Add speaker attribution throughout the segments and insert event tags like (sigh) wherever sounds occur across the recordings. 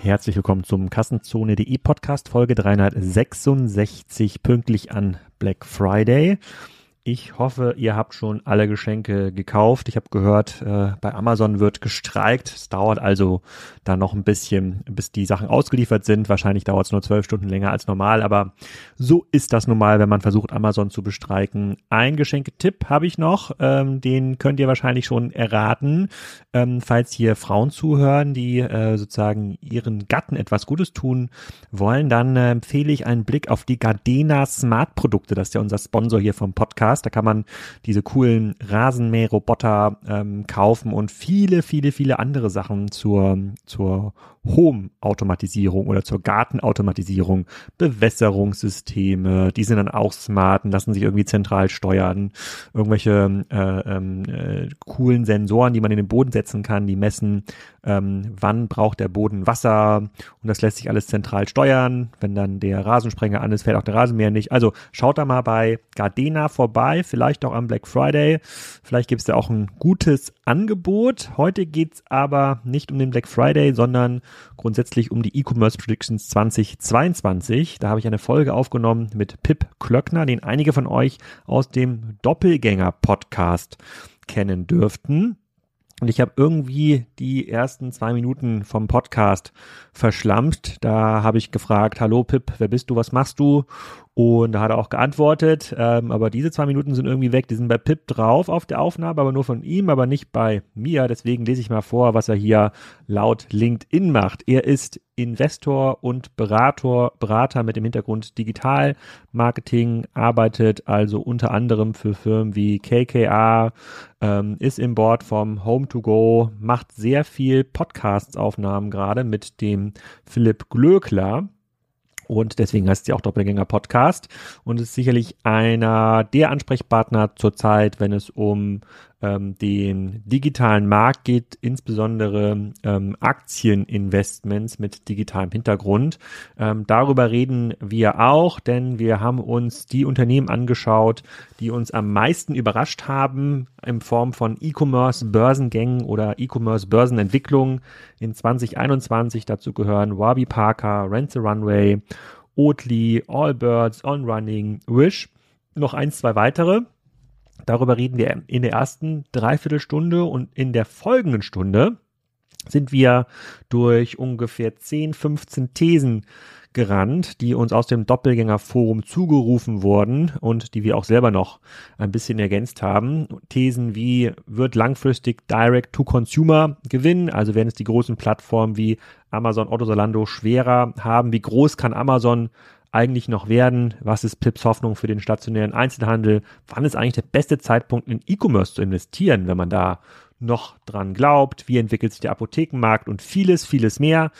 Speaker 1: Herzlich willkommen zum Kassenzone.de Podcast Folge 366 pünktlich an Black Friday. Ich hoffe, ihr habt schon alle Geschenke gekauft. Ich habe gehört, äh, bei Amazon wird gestreikt. Es dauert also dann noch ein bisschen, bis die Sachen ausgeliefert sind. Wahrscheinlich dauert es nur zwölf Stunden länger als normal, aber so ist das nun mal, wenn man versucht, Amazon zu bestreiken. Ein Geschenketipp habe ich noch, ähm, den könnt ihr wahrscheinlich schon erraten. Ähm, falls hier Frauen zuhören, die äh, sozusagen ihren Gatten etwas Gutes tun wollen, dann äh, empfehle ich einen Blick auf die Gardena Smart Produkte. Das ist ja unser Sponsor hier vom Podcast. Podcast. Da kann man diese coolen Rasenmäherroboter ähm, kaufen und viele, viele, viele andere Sachen zur, zur Home-Automatisierung oder zur Gartenautomatisierung, Bewässerungssysteme, die sind dann auch smart und lassen sich irgendwie zentral steuern, irgendwelche äh, ähm, äh, coolen Sensoren, die man in den Boden setzen kann, die messen, ähm, wann braucht der Boden Wasser und das lässt sich alles zentral steuern. Wenn dann der Rasensprenger an ist, fällt auch der Rasenmäher nicht. Also schaut da mal bei Gardena vorbei, vielleicht auch am Black Friday. Vielleicht gibt es da auch ein gutes Angebot. Heute geht's aber nicht um den Black Friday, sondern grundsätzlich um die E-Commerce Predictions 2022. Da habe ich eine Folge aufgenommen mit Pip Klöckner, den einige von euch aus dem Doppelgänger Podcast kennen dürften. Und ich habe irgendwie die ersten zwei Minuten vom Podcast verschlampt. Da habe ich gefragt, hallo Pip, wer bist du, was machst du? Und da hat er auch geantwortet, ähm, aber diese zwei Minuten sind irgendwie weg. Die sind bei Pip drauf auf der Aufnahme, aber nur von ihm, aber nicht bei mir. Deswegen lese ich mal vor, was er hier laut LinkedIn macht. Er ist Investor und Berater, Berater mit dem Hintergrund Digital Marketing, arbeitet also unter anderem für Firmen wie KKA, ähm, ist im Board vom Home to Go, macht sehr viel Podcasts-Aufnahmen gerade mit dem Philipp Glöckler und deswegen heißt ja auch Doppelgänger Podcast und ist sicherlich einer der Ansprechpartner zurzeit, wenn es um ähm, den digitalen Markt geht, insbesondere ähm, Aktieninvestments mit digitalem Hintergrund. Ähm, darüber reden wir auch, denn wir haben uns die Unternehmen angeschaut, die uns am meisten überrascht haben in Form von E-Commerce-Börsengängen oder E-Commerce-Börsenentwicklungen in 2021. Dazu gehören Warby Parker, Rent the Runway, Oatly, Allbirds, On Running, Wish. Noch eins, zwei weitere. Darüber reden wir in der ersten Dreiviertelstunde und in der folgenden Stunde sind wir durch ungefähr 10, 15 Thesen gerannt, die uns aus dem Doppelgängerforum zugerufen wurden und die wir auch selber noch ein bisschen ergänzt haben. Thesen wie wird langfristig Direct to Consumer gewinnen, also werden es die großen Plattformen wie Amazon, Otto, Zalando schwerer haben, wie groß kann Amazon eigentlich noch werden? Was ist Pips Hoffnung für den stationären Einzelhandel? Wann ist eigentlich der beste Zeitpunkt in E-Commerce zu investieren, wenn man da noch dran glaubt? Wie entwickelt sich der Apothekenmarkt und vieles, vieles mehr?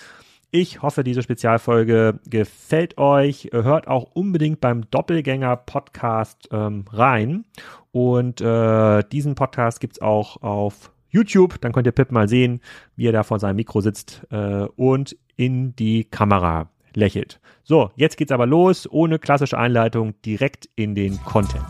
Speaker 1: Ich hoffe, diese Spezialfolge gefällt euch. Hört auch unbedingt beim Doppelgänger-Podcast ähm, rein. Und äh, diesen Podcast gibt's auch auf YouTube. Dann könnt ihr Pip mal sehen, wie er da vor seinem Mikro sitzt äh, und in die Kamera lächelt. So, jetzt geht's aber los, ohne klassische Einleitung, direkt in den Content.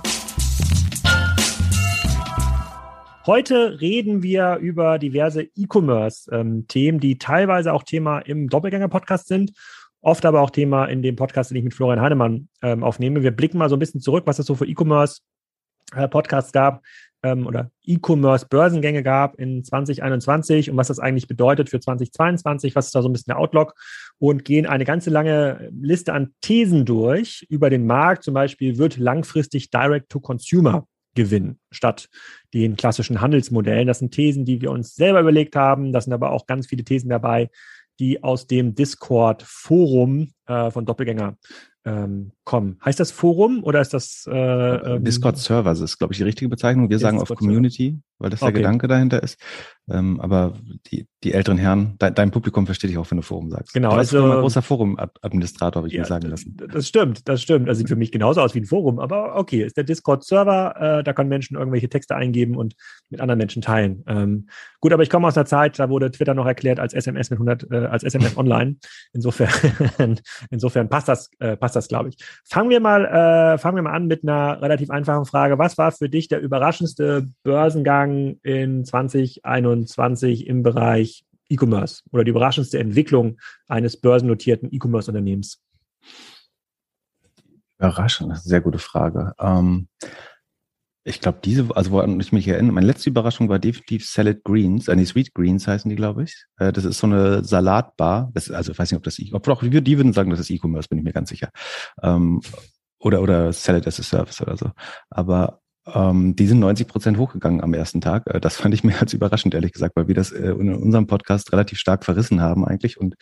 Speaker 1: Heute reden wir über diverse E-Commerce-Themen, ähm, die teilweise auch Thema im Doppelgänger-Podcast sind, oft aber auch Thema in dem Podcast, den ich mit Florian Heinemann ähm, aufnehme. Wir blicken mal so ein bisschen zurück, was es so für E-Commerce-Podcasts äh, gab ähm, oder E-Commerce-Börsengänge gab in 2021 und was das eigentlich bedeutet für 2022, was ist da so ein bisschen der Outlook und gehen eine ganze lange Liste an Thesen durch über den Markt. Zum Beispiel wird langfristig Direct-to-Consumer gewinnen statt den klassischen Handelsmodellen. Das sind Thesen, die wir uns selber überlegt haben. Das sind aber auch ganz viele Thesen dabei, die aus dem Discord-Forum äh, von Doppelgänger ähm, kommen. Heißt das Forum oder ist das äh,
Speaker 2: ähm, Discord Server? Das ist, glaube ich, die richtige Bezeichnung. Wir sagen auf Community, weil das der okay. Gedanke dahinter ist. Ähm, aber die, die älteren Herren, de, dein Publikum versteht dich auch, wenn du Forum sagst.
Speaker 1: Genau.
Speaker 2: Du
Speaker 1: also
Speaker 2: ein großer Forum-Administrator, habe ich ja, mir sagen lassen.
Speaker 1: Das stimmt, das stimmt. Das sieht für mich genauso aus wie ein Forum, aber okay, ist der Discord-Server, äh, da können Menschen irgendwelche Texte eingeben und mit anderen Menschen teilen. Ähm, gut, aber ich komme aus einer Zeit, da wurde Twitter noch erklärt als SMS mit 100, äh, als SMS online. Insofern, (laughs) insofern passt das, äh, passt das, glaube ich. Fangen wir mal, äh, fangen wir mal an mit einer relativ einfachen Frage. Was war für dich der überraschendste Börsengang in 2021 im Bereich E-Commerce oder die überraschendste Entwicklung eines börsennotierten E-Commerce-Unternehmens?
Speaker 2: Überraschend, sehr gute Frage. Ähm, ich glaube, diese, also woran ich mich erinnere, meine letzte Überraschung war definitiv Salad Greens, äh, nee, Sweet Greens heißen die, glaube ich. Äh, das ist so eine Salatbar. Das, also ich weiß nicht, ob das, ob auch die würden sagen, das ist E-Commerce, bin ich mir ganz sicher. Ähm, oder, oder Salad as a Service oder so. Aber ähm, die sind 90 Prozent hochgegangen am ersten Tag. Äh, das fand ich mehr (laughs) als überraschend, ehrlich gesagt, weil wir das äh, in unserem Podcast relativ stark verrissen haben eigentlich und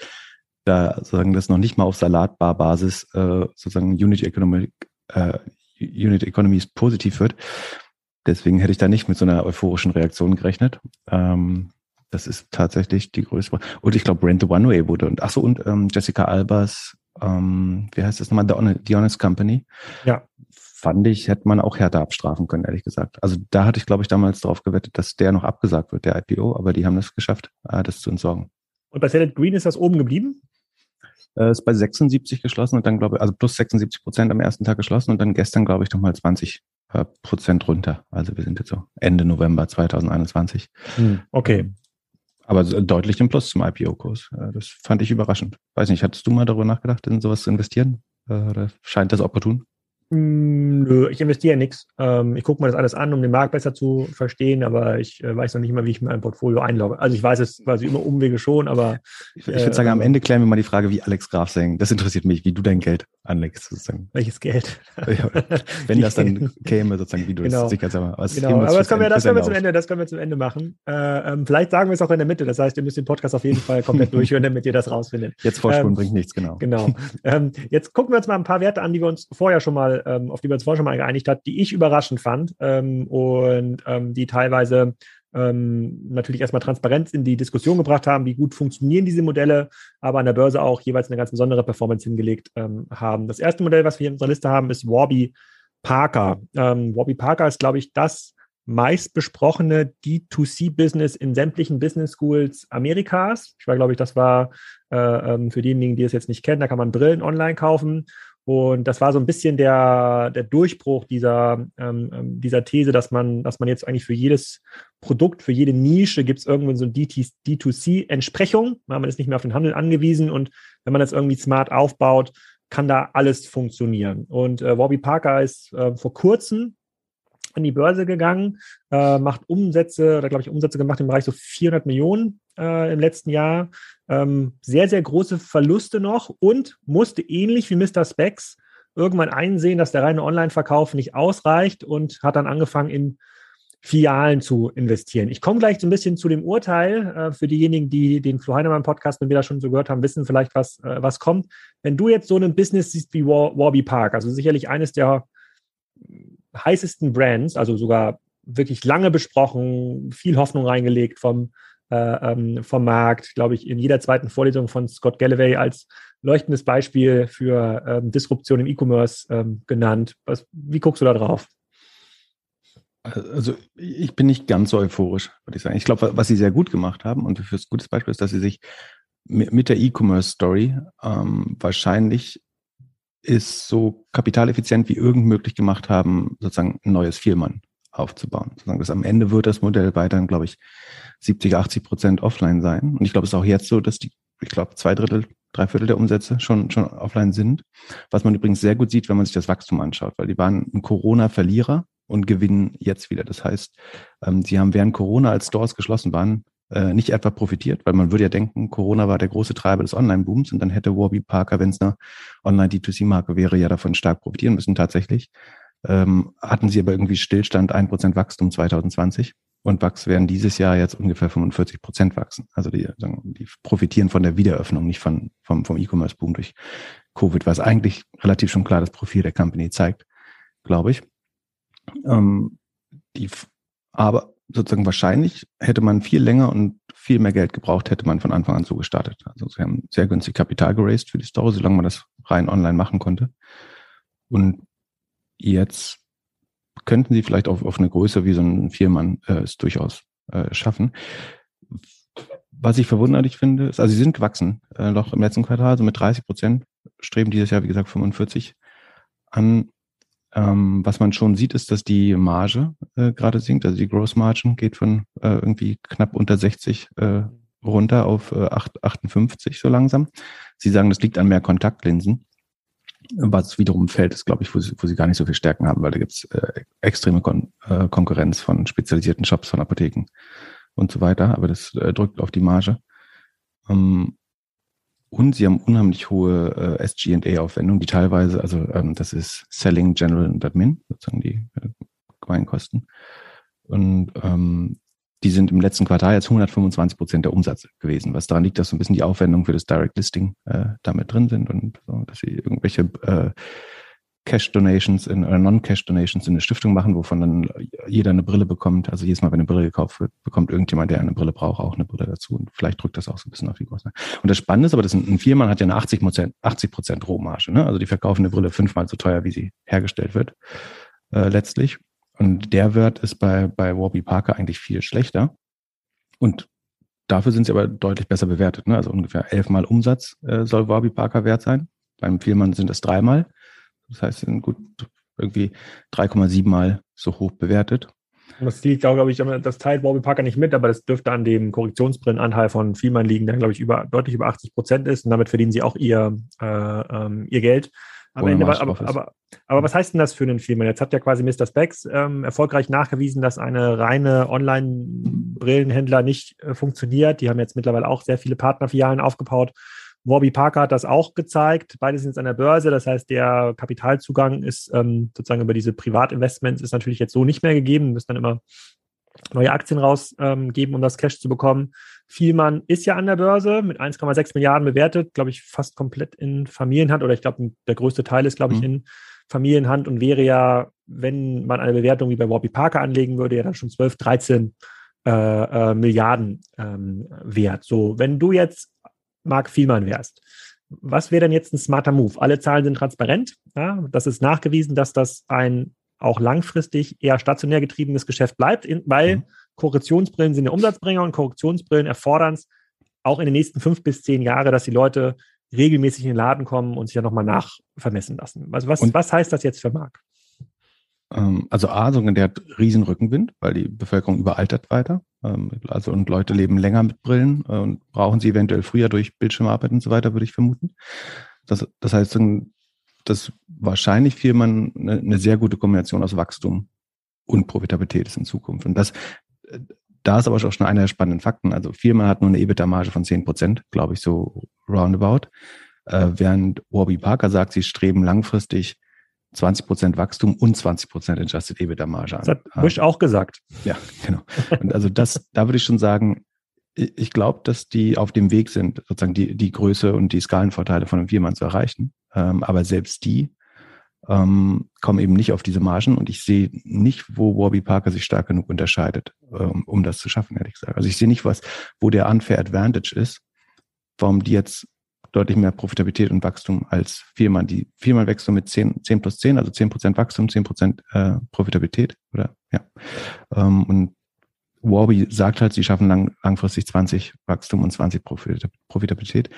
Speaker 2: da sozusagen das noch nicht mal auf Salatbar-Basis äh, sozusagen Unit Economic äh, Unit Economies positiv wird. Deswegen hätte ich da nicht mit so einer euphorischen Reaktion gerechnet. Ähm, das ist tatsächlich die größte. Und ich glaube, Brand the One Way wurde. Und ach so, und ähm, Jessica Albers, ähm, wie heißt das nochmal? The Honest, The Honest Company.
Speaker 1: Ja.
Speaker 2: Fand ich, hätte man auch härter abstrafen können, ehrlich gesagt. Also da hatte ich, glaube ich, damals darauf gewettet, dass der noch abgesagt wird, der IPO, aber die haben das geschafft, äh, das zu entsorgen.
Speaker 1: Und bei Salad Green ist das oben geblieben?
Speaker 2: äh, ist bei 76 geschlossen und dann glaube ich, also plus 76 Prozent am ersten Tag geschlossen und dann gestern glaube ich nochmal 20 äh, Prozent runter. Also wir sind jetzt so Ende November 2021.
Speaker 1: Hm, okay.
Speaker 2: Aber deutlich im Plus zum IPO-Kurs. Das fand ich überraschend. Weiß nicht, hattest du mal darüber nachgedacht, in sowas zu investieren? Oder scheint das opportun?
Speaker 1: Hm, nö, ich investiere nichts. Ähm, ich gucke mir das alles an, um den Markt besser zu verstehen, aber ich äh, weiß noch nicht mal, wie ich mein Portfolio einlogge. Also ich weiß es quasi immer Umwege schon, aber.
Speaker 2: Ich, würde sagen, am Ende klären wir mal die Frage, wie Alex Graf sagen. Das interessiert mich, wie du dein Geld anlegst, sozusagen.
Speaker 1: Welches Geld? (laughs)
Speaker 2: wenn das dann (laughs) käme, sozusagen, wie du
Speaker 1: genau.
Speaker 2: es sicher sagst.
Speaker 1: Was genau, aber das können wir, das können wir zum Ende, das können wir zum Ende machen. Äh, ähm, vielleicht sagen wir es auch in der Mitte. Das heißt, ihr müsst den Podcast auf jeden Fall komplett (laughs) durchhören, damit ihr das rausfindet.
Speaker 2: Jetzt vorspulen ähm, bringt nichts, genau.
Speaker 1: Genau. Ähm, jetzt gucken wir uns mal ein paar Werte an, die wir uns vorher schon mal, ähm, auf die wir uns vorher schon mal geeinigt hat, die ich überraschend fand ähm, und ähm, die teilweise ähm, natürlich erstmal Transparenz in die Diskussion gebracht haben, wie gut funktionieren diese Modelle, aber an der Börse auch jeweils eine ganz besondere Performance hingelegt ähm, haben. Das erste Modell, was wir in unserer Liste haben, ist Warby Parker. Ähm, Warby Parker ist, glaube ich, das meist besprochene D2C-Business in sämtlichen Business Schools Amerikas. Ich war, glaube ich, das war äh, ähm, für diejenigen, die es jetzt nicht kennen, da kann man Brillen online kaufen und das war so ein bisschen der, der Durchbruch dieser, ähm, ähm dieser These, dass man, dass man jetzt eigentlich für jedes Produkt, für jede Nische gibt es irgendwann so eine D2C-Entsprechung. Man ist nicht mehr auf den Handel angewiesen und wenn man das irgendwie smart aufbaut, kann da alles funktionieren. Und äh, Warby Parker ist äh, vor kurzem an die Börse gegangen, äh, macht Umsätze, oder glaube ich Umsätze gemacht im Bereich so 400 Millionen äh, im letzten Jahr ähm, sehr, sehr große Verluste noch und musste ähnlich wie Mr. Specs irgendwann einsehen, dass der reine Online-Verkauf nicht ausreicht und hat dann angefangen, in Filialen zu investieren. Ich komme gleich so ein bisschen zu dem Urteil. Äh, für diejenigen, die den Flo Heinemann Podcast mit mir da schon so gehört haben, wissen vielleicht, was, äh, was kommt. Wenn du jetzt so ein Business siehst wie War, Warby Park, also sicherlich eines der heißesten Brands, also sogar wirklich lange besprochen, viel Hoffnung reingelegt vom äh, ähm, vom Markt, glaube ich, in jeder zweiten Vorlesung von Scott Galloway als leuchtendes Beispiel für ähm, Disruption im E-Commerce ähm, genannt. Was, wie guckst du da drauf?
Speaker 2: Also ich bin nicht ganz so euphorisch, würde ich sagen. Ich glaube, was sie sehr gut gemacht haben und für ein gutes Beispiel ist, dass sie sich mit der E-Commerce-Story ähm, wahrscheinlich ist so kapitaleffizient wie irgend möglich gemacht haben, sozusagen ein neues Vielmann aufzubauen. Dass am Ende wird das Modell weiterhin, glaube ich, 70, 80 Prozent offline sein. Und ich glaube, es ist auch jetzt so, dass die, ich glaube, zwei Drittel, drei Viertel der Umsätze schon, schon offline sind. Was man übrigens sehr gut sieht, wenn man sich das Wachstum anschaut, weil die waren ein Corona-Verlierer und gewinnen jetzt wieder. Das heißt, ähm, sie haben während Corona, als Stores geschlossen waren, äh, nicht etwa profitiert, weil man würde ja denken, Corona war der große Treiber des Online-Booms und dann hätte Warby Parker, wenn es eine Online-D2C-Marke wäre, ja davon stark profitieren müssen tatsächlich. Ähm, hatten sie aber irgendwie Stillstand, ein Prozent Wachstum 2020 und Wachs werden dieses Jahr jetzt ungefähr 45 Prozent wachsen. Also die, die profitieren von der Wiederöffnung, nicht von, vom, vom E-Commerce-Boom durch Covid, was eigentlich relativ schon klar das Profil der Company zeigt, glaube ich. Ähm, die, aber sozusagen wahrscheinlich hätte man viel länger und viel mehr Geld gebraucht, hätte man von Anfang an so gestartet. Also sie haben sehr günstig Kapital geraced für die Story, solange man das rein online machen konnte. Und jetzt könnten sie vielleicht auf, auf eine Größe wie so ein Viermann äh, es durchaus äh, schaffen. Was ich verwunderlich finde, ist, also sie sind gewachsen, äh, noch im letzten Quartal, so mit 30 Prozent, streben dieses Jahr, wie gesagt, 45 an. Ähm, was man schon sieht, ist, dass die Marge äh, gerade sinkt, also die Gross Margin geht von äh, irgendwie knapp unter 60 äh, runter auf äh, 8, 58 so langsam. Sie sagen, das liegt an mehr Kontaktlinsen. Was wiederum fällt, ist, glaube ich, wo sie, wo sie gar nicht so viel Stärken haben, weil da gibt's äh, extreme Kon äh, Konkurrenz von spezialisierten Shops, von Apotheken und so weiter. Aber das äh, drückt auf die Marge. Ähm, und sie haben unheimlich hohe äh, SG&A-Aufwendungen, die teilweise, also ähm, das ist Selling, General und Admin, sozusagen die äh, Gemeinkosten. Und ähm, die sind im letzten Quartal jetzt 125 Prozent der Umsatz gewesen, was daran liegt, dass so ein bisschen die Aufwendungen für das Direct Listing äh, damit drin sind und so, dass sie irgendwelche äh, Cash Donations in, oder Non-Cash Donations in eine Stiftung machen, wovon dann jeder eine Brille bekommt. Also jedes Mal, wenn eine Brille gekauft wird, bekommt irgendjemand, der eine Brille braucht, auch eine Brille dazu. Und vielleicht drückt das auch so ein bisschen auf die Kosten. Und das Spannende ist aber, dass ein, Firma hat ja eine 80 Prozent, 80 Prozent Rohmarge. Ne? Also die verkaufen eine Brille fünfmal so teuer, wie sie hergestellt wird, äh, letztlich. Und der Wert ist bei, bei Warby Parker eigentlich viel schlechter. Und dafür sind sie aber deutlich besser bewertet. Ne? Also ungefähr elfmal Umsatz äh, soll Warby Parker wert sein. Beim Vielmann sind es dreimal. Das heißt, sie sind gut irgendwie 3,7 mal so hoch bewertet.
Speaker 1: Das liegt auch, glaube ich, das teilt Warby Parker nicht mit, aber das dürfte an dem Korrektionsbrillenanteil von Vielmann liegen, der, glaube ich, über, deutlich über 80 Prozent ist. Und damit verdienen sie auch ihr, äh, ähm, ihr Geld. Am Ende, aber, aber, aber, aber, was heißt denn das für einen Film? Jetzt hat ja quasi Mr. Specs ähm, erfolgreich nachgewiesen, dass eine reine Online-Brillenhändler nicht äh, funktioniert. Die haben jetzt mittlerweile auch sehr viele Partnerfilialen aufgebaut. Warby Parker hat das auch gezeigt. Beide sind jetzt an der Börse. Das heißt, der Kapitalzugang ist ähm, sozusagen über diese Privatinvestments ist natürlich jetzt so nicht mehr gegeben. Wir müssen dann immer neue Aktien rausgeben, ähm, um das Cash zu bekommen. Vielmann ist ja an der Börse mit 1,6 Milliarden bewertet, glaube ich, fast komplett in Familienhand oder ich glaube, der größte Teil ist, glaube ich, mhm. in Familienhand und wäre ja, wenn man eine Bewertung wie bei Warby Parker anlegen würde, ja dann schon 12, 13 äh, äh, Milliarden ähm, wert. So, wenn du jetzt Mark Vielmann wärst, was wäre denn jetzt ein smarter Move? Alle Zahlen sind transparent. Ja? Das ist nachgewiesen, dass das ein auch langfristig eher stationär getriebenes Geschäft bleibt, weil mhm. Korrektionsbrillen sind ja Umsatzbringer und Korrektionsbrillen erfordern es auch in den nächsten fünf bis zehn Jahren, dass die Leute regelmäßig in den Laden kommen und sich ja nochmal nachvermessen lassen. Also was, was heißt das jetzt für Marc?
Speaker 2: Ähm, also A, der hat riesen Rückenwind, weil die Bevölkerung überaltert weiter. Ähm, also und Leute leben länger mit Brillen äh, und brauchen sie eventuell früher durch Bildschirmarbeit und so weiter, würde ich vermuten. Das, das heißt, dass wahrscheinlich Firmen eine, eine sehr gute Kombination aus Wachstum und Profitabilität ist in Zukunft. Und das, da ist aber auch schon einer der spannenden Fakten. Also Firma hat nur eine EBITDA-Marge von 10 Prozent, glaube ich, so roundabout. Äh, während Warby Parker sagt, sie streben langfristig 20 Prozent Wachstum und 20 Prozent Adjusted EBITDA-Marge an.
Speaker 1: Das hat Bush auch gesagt.
Speaker 2: Ja, genau. Und also das, da würde ich schon sagen, ich glaube, dass die auf dem Weg sind, sozusagen die, die Größe und die Skalenvorteile von einem Firma zu erreichen. Ähm, aber selbst die ähm, kommen eben nicht auf diese Margen und ich sehe nicht, wo Warby Parker sich stark genug unterscheidet, ähm, um das zu schaffen, ehrlich gesagt. Also ich sehe nicht, was, wo der Unfair Advantage ist, warum die jetzt deutlich mehr Profitabilität und Wachstum als Firma. Die Firma wächst mit 10, 10 plus 10, also 10 Prozent Wachstum, 10 Prozent äh, Profitabilität, oder, ja. Ähm, und Warby sagt halt, sie schaffen lang, langfristig 20 Wachstum und 20 Profitabilität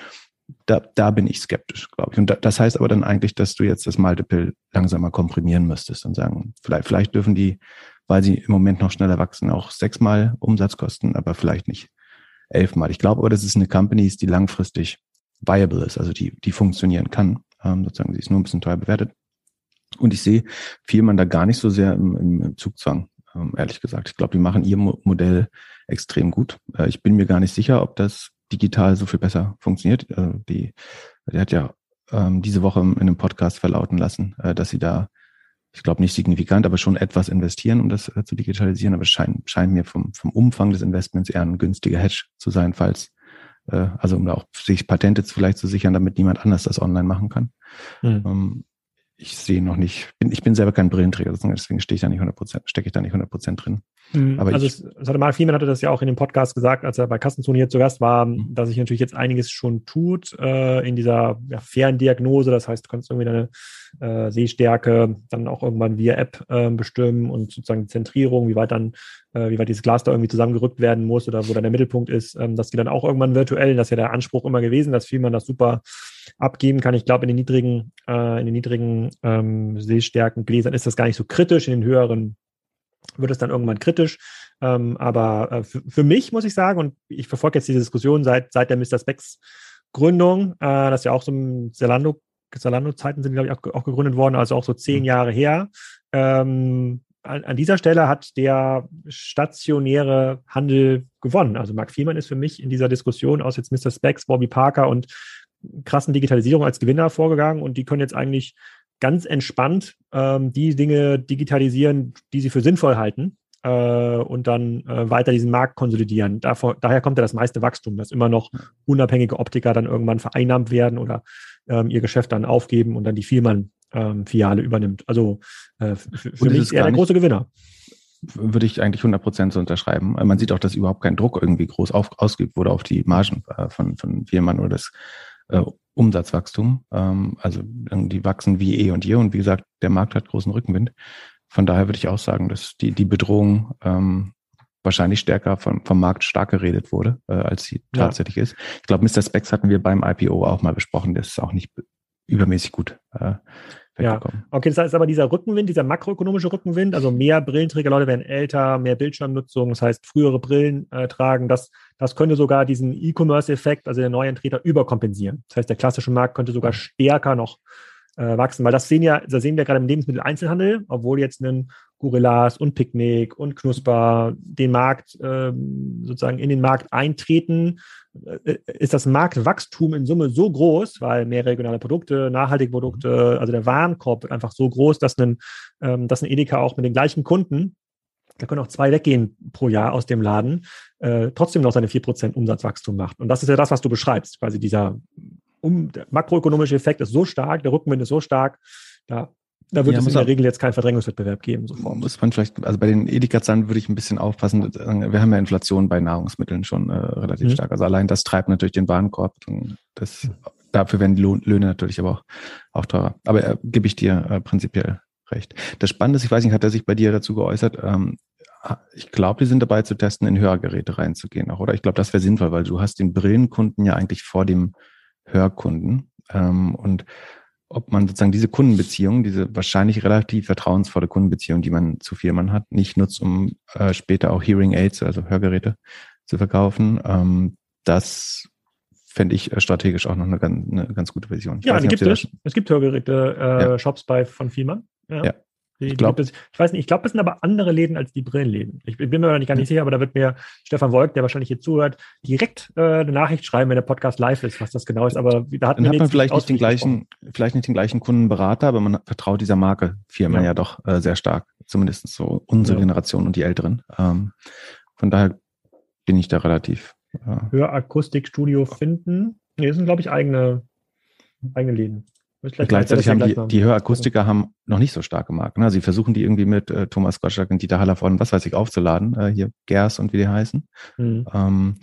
Speaker 2: da, da bin ich skeptisch, glaube ich. Und da, das heißt aber dann eigentlich, dass du jetzt das Multiple langsamer komprimieren müsstest und sagen, vielleicht, vielleicht dürfen die, weil sie im Moment noch schneller wachsen, auch sechsmal Umsatz kosten, aber vielleicht nicht elfmal. Ich glaube aber, dass es eine Company ist, die langfristig viable ist, also die, die funktionieren kann. Ähm, sozusagen, sie ist nur ein bisschen teuer bewertet. Und ich sehe viel man da gar nicht so sehr im, im, im Zugzwang, ähm, ehrlich gesagt. Ich glaube, die machen ihr Modell extrem gut. Äh, ich bin mir gar nicht sicher, ob das digital so viel besser funktioniert. Äh, die, die hat ja ähm, diese Woche in einem Podcast verlauten lassen, äh, dass sie da, ich glaube nicht signifikant, aber schon etwas investieren, um das äh, zu digitalisieren. Aber es scheint, scheint mir vom, vom Umfang des Investments eher ein günstiger Hedge zu sein, falls äh, also um da auch sich Patente vielleicht zu sichern, damit niemand anders das online machen kann. Mhm. Ähm, ich sehe noch nicht, ich bin selber kein Brillenträger, deswegen stehe ich da nicht 100 stecke ich da nicht 100 Prozent drin.
Speaker 1: Mhm. Aber also ich, es, hatte Mark Fiemann hatte das ja auch in dem Podcast gesagt, als er bei Kassenzone hier zu Gast war, mhm. dass sich natürlich jetzt einiges schon tut äh, in dieser ja, Ferndiagnose. Das heißt, du kannst irgendwie deine äh, Sehstärke dann auch irgendwann via App äh, bestimmen und sozusagen Zentrierung, wie weit dann, äh, wie weit dieses Glas da irgendwie zusammengerückt werden muss oder wo dann der Mittelpunkt ist, ähm, dass die dann auch irgendwann virtuell, das ist ja der Anspruch immer gewesen, dass Fiemann das super abgeben kann. Ich glaube, in den niedrigen, äh, in den niedrigen ähm, Sehstärken Gläsern ist das gar nicht so kritisch, in den höheren wird es dann irgendwann kritisch. Ähm, aber äh, für, für, mich muss ich sagen, und ich verfolge jetzt diese Diskussion seit, seit der Mr. Specs Gründung, äh, das ist ja auch so ein Zalando, Zalando-Zeiten sind, glaube ich, auch, auch, gegründet worden, also auch so zehn mhm. Jahre her. Ähm, an, an, dieser Stelle hat der stationäre Handel gewonnen. Also Mark Fiemann ist für mich in dieser Diskussion aus jetzt Mr. Specs, Bobby Parker und krassen Digitalisierung als Gewinner vorgegangen und die können jetzt eigentlich ganz entspannt ähm, die Dinge digitalisieren, die sie für sinnvoll halten äh, und dann äh, weiter diesen Markt konsolidieren. Davor, daher kommt ja das meiste Wachstum, dass immer noch unabhängige Optiker dann irgendwann vereinnahmt werden oder ähm, ihr Geschäft dann aufgeben und dann die Vielmann-Filiale ähm, übernimmt. Also äh, für, für mich ist er der große Gewinner
Speaker 2: würde ich eigentlich 100 Prozent so unterschreiben. Man sieht auch, dass überhaupt kein Druck irgendwie groß auf, ausgeübt wurde auf die Margen äh, von, von Firmen oder das äh, Umsatzwachstum. Ähm, also die wachsen wie eh und je. Und wie gesagt, der Markt hat großen Rückenwind. Von daher würde ich auch sagen, dass die, die Bedrohung ähm, wahrscheinlich stärker vom, vom Markt stark geredet wurde, äh, als sie ja. tatsächlich ist. Ich glaube, Mr. Specs hatten wir beim IPO auch mal besprochen. Das ist auch nicht übermäßig gut. Äh,
Speaker 1: ja, okay, das heißt aber dieser Rückenwind, dieser makroökonomische Rückenwind, also mehr Brillenträger, Leute werden älter, mehr Bildschirmnutzung, das heißt frühere Brillen äh, tragen, das, das könnte sogar diesen E-Commerce-Effekt, also der neuen Treter, überkompensieren. Das heißt, der klassische Markt könnte sogar stärker noch äh, wachsen, weil das sehen ja, das sehen wir gerade im Lebensmitteleinzelhandel, obwohl jetzt ein Gorillas und Picknick und Knusper den Markt ähm, sozusagen in den Markt eintreten, äh, ist das Marktwachstum in Summe so groß, weil mehr regionale Produkte, nachhaltige Produkte, also der Warenkorb wird einfach so groß, dass ein, ähm, dass ein Edeka auch mit den gleichen Kunden, da können auch zwei weggehen pro Jahr aus dem Laden, äh, trotzdem noch seine 4% Umsatzwachstum macht. Und das ist ja das, was du beschreibst, quasi dieser um, makroökonomische Effekt ist so stark, der Rückenwind ist so stark, da da wird ja, es in der Regel jetzt keinen Verdrängungswettbewerb geben.
Speaker 2: Sofort. Muss man vielleicht, also bei den Edeka-Zahlen würde ich ein bisschen aufpassen. Wir haben ja Inflation bei Nahrungsmitteln schon äh, relativ mhm. stark. Also allein das treibt natürlich den Warenkorb. Das, mhm. Dafür werden die Löhne natürlich aber auch, auch teurer. Aber äh, gebe ich dir äh, prinzipiell recht. Das Spannende ist, ich weiß nicht, hat er sich bei dir dazu geäußert? Ähm, ich glaube, die sind dabei zu testen, in Hörgeräte reinzugehen auch, oder? Ich glaube, das wäre sinnvoll, weil du hast den Brillenkunden ja eigentlich vor dem Hörkunden. Ähm, und ob man sozusagen diese Kundenbeziehung, diese wahrscheinlich relativ vertrauensvolle Kundenbeziehung, die man zu Firmen hat, nicht nutzt, um äh, später auch Hearing Aids, also Hörgeräte zu verkaufen. Ähm, das fände ich äh, strategisch auch noch eine ganz, eine ganz gute Vision.
Speaker 1: Ich ja, nicht, gibt es. Es gibt Hörgeräte-Shops äh, ja. bei von Vielmann. Ja. ja. Ich, glaub, ich weiß nicht, ich glaube, es sind aber andere Läden als die Brillenläden. Ich bin mir da nicht gar nicht sicher, aber da wird mir Stefan Wolk, der wahrscheinlich hier zuhört, direkt äh, eine Nachricht schreiben, wenn der Podcast live ist, was das genau ist. Aber da hat
Speaker 2: Dann hat man vielleicht nicht den gleichen, vielleicht nicht den gleichen Kundenberater, aber man vertraut dieser Marke Firma ja, ja doch äh, sehr stark. Zumindest so unsere ja. Generation und die Älteren. Ähm, von daher bin ich da relativ.
Speaker 1: Äh, Hörakustikstudio finden. Nee, das sind, glaube ich, eigene, eigene Läden.
Speaker 2: Gleichzeitig haben die, die Hörakustiker haben noch nicht so starke Marken. Ne? Sie versuchen die irgendwie mit äh, Thomas Gottschalk und Dieter Haller von was weiß ich aufzuladen, äh, hier Gers und wie die heißen. Mhm. Ähm,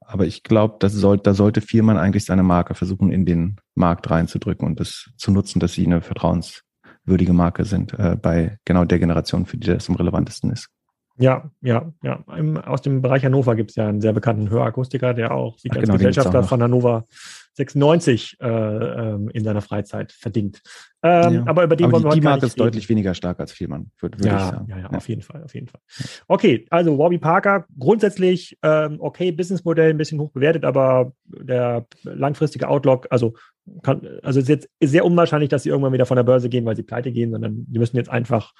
Speaker 2: aber ich glaube, das soll, da sollte Firmen eigentlich seine Marke versuchen, in den Markt reinzudrücken und das zu nutzen, dass sie eine vertrauenswürdige Marke sind äh, bei genau der Generation, für die das am relevantesten ist.
Speaker 1: Ja, ja, ja. Im, aus dem Bereich Hannover gibt es ja einen sehr bekannten Hörakustiker, der auch sich Ach, als genau, Gesellschafter von Hannover 96 äh, ähm, in seiner Freizeit verdient.
Speaker 2: Ähm, ja. Aber über den aber die, die Marke ist deutlich weniger stark als Vielmann,
Speaker 1: würde würd ja, ich sagen. Ja, ja, auf jeden Fall, auf jeden Fall. Okay, also Warby Parker, grundsätzlich ähm, okay, Businessmodell ein bisschen hoch bewertet, aber der langfristige Outlook, also kann, also ist jetzt sehr unwahrscheinlich, dass sie irgendwann wieder von der Börse gehen, weil sie pleite gehen, sondern die müssen jetzt einfach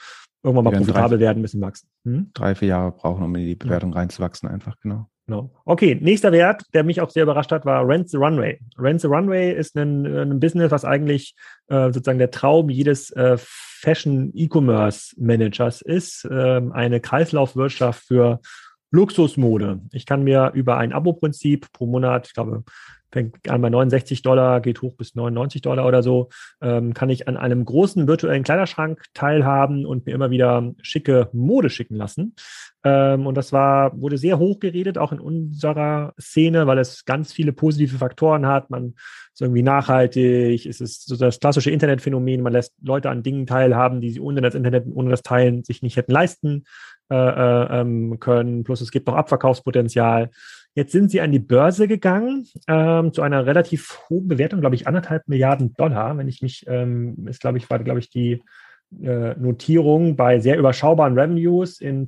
Speaker 1: irgendwann mal profitabel drei, werden, bisschen wachsen.
Speaker 2: Hm? Drei, vier Jahre brauchen, um in die Bewertung ja. reinzuwachsen, einfach, genau.
Speaker 1: Genau. Okay, nächster Wert, der mich auch sehr überrascht hat, war Rent the Runway. Rent the Runway ist ein, ein Business, was eigentlich äh, sozusagen der Traum jedes äh, Fashion-E-Commerce-Managers ist. Ähm, eine Kreislaufwirtschaft für Luxusmode. Ich kann mir über ein Abo-Prinzip pro Monat, ich glaube, fängt an bei 69 Dollar, geht hoch bis 99 Dollar oder so, ähm, kann ich an einem großen virtuellen Kleiderschrank teilhaben und mir immer wieder schicke Mode schicken lassen. Ähm, und das war, wurde sehr hoch geredet, auch in unserer Szene, weil es ganz viele positive Faktoren hat. Man ist irgendwie nachhaltig, es ist so das klassische Internetphänomen, man lässt Leute an Dingen teilhaben, die sie ohne das Internet, ohne das Teilen sich nicht hätten leisten äh, äh, ähm, können. Plus es gibt noch Abverkaufspotenzial. Jetzt sind sie an die Börse gegangen ähm, zu einer relativ hohen Bewertung, glaube ich, anderthalb Milliarden Dollar. Wenn ich mich, ähm, ist glaube ich, war glaube ich die äh, Notierung bei sehr überschaubaren Revenues in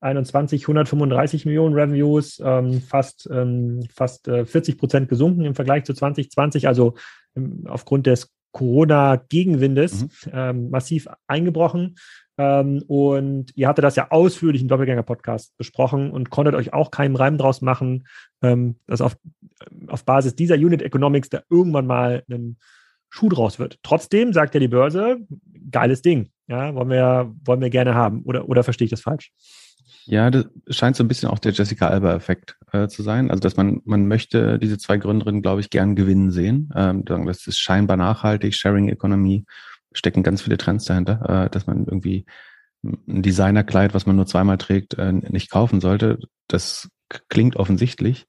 Speaker 1: 2021 135 Millionen Revenues, ähm, fast, ähm, fast äh, 40 Prozent gesunken im Vergleich zu 2020, also ähm, aufgrund des Corona-Gegenwindes mhm. ähm, massiv eingebrochen. Ähm, und ihr hattet das ja ausführlich im Doppelgänger-Podcast besprochen und konntet euch auch keinen Reim draus machen, ähm, dass auf, auf Basis dieser Unit Economics da irgendwann mal ein Schuh draus wird. Trotzdem sagt ja die Börse, geiles Ding. Ja, wollen wir, wollen wir gerne haben. Oder, oder verstehe ich das falsch?
Speaker 2: Ja, das scheint so ein bisschen auch der Jessica Alba-Effekt äh, zu sein. Also, dass man, man möchte diese zwei Gründerinnen, glaube ich, gern gewinnen sehen. Ähm, das ist scheinbar nachhaltig, Sharing Economy, stecken ganz viele Trends dahinter, äh, dass man irgendwie ein Designerkleid, was man nur zweimal trägt, äh, nicht kaufen sollte. Das klingt offensichtlich.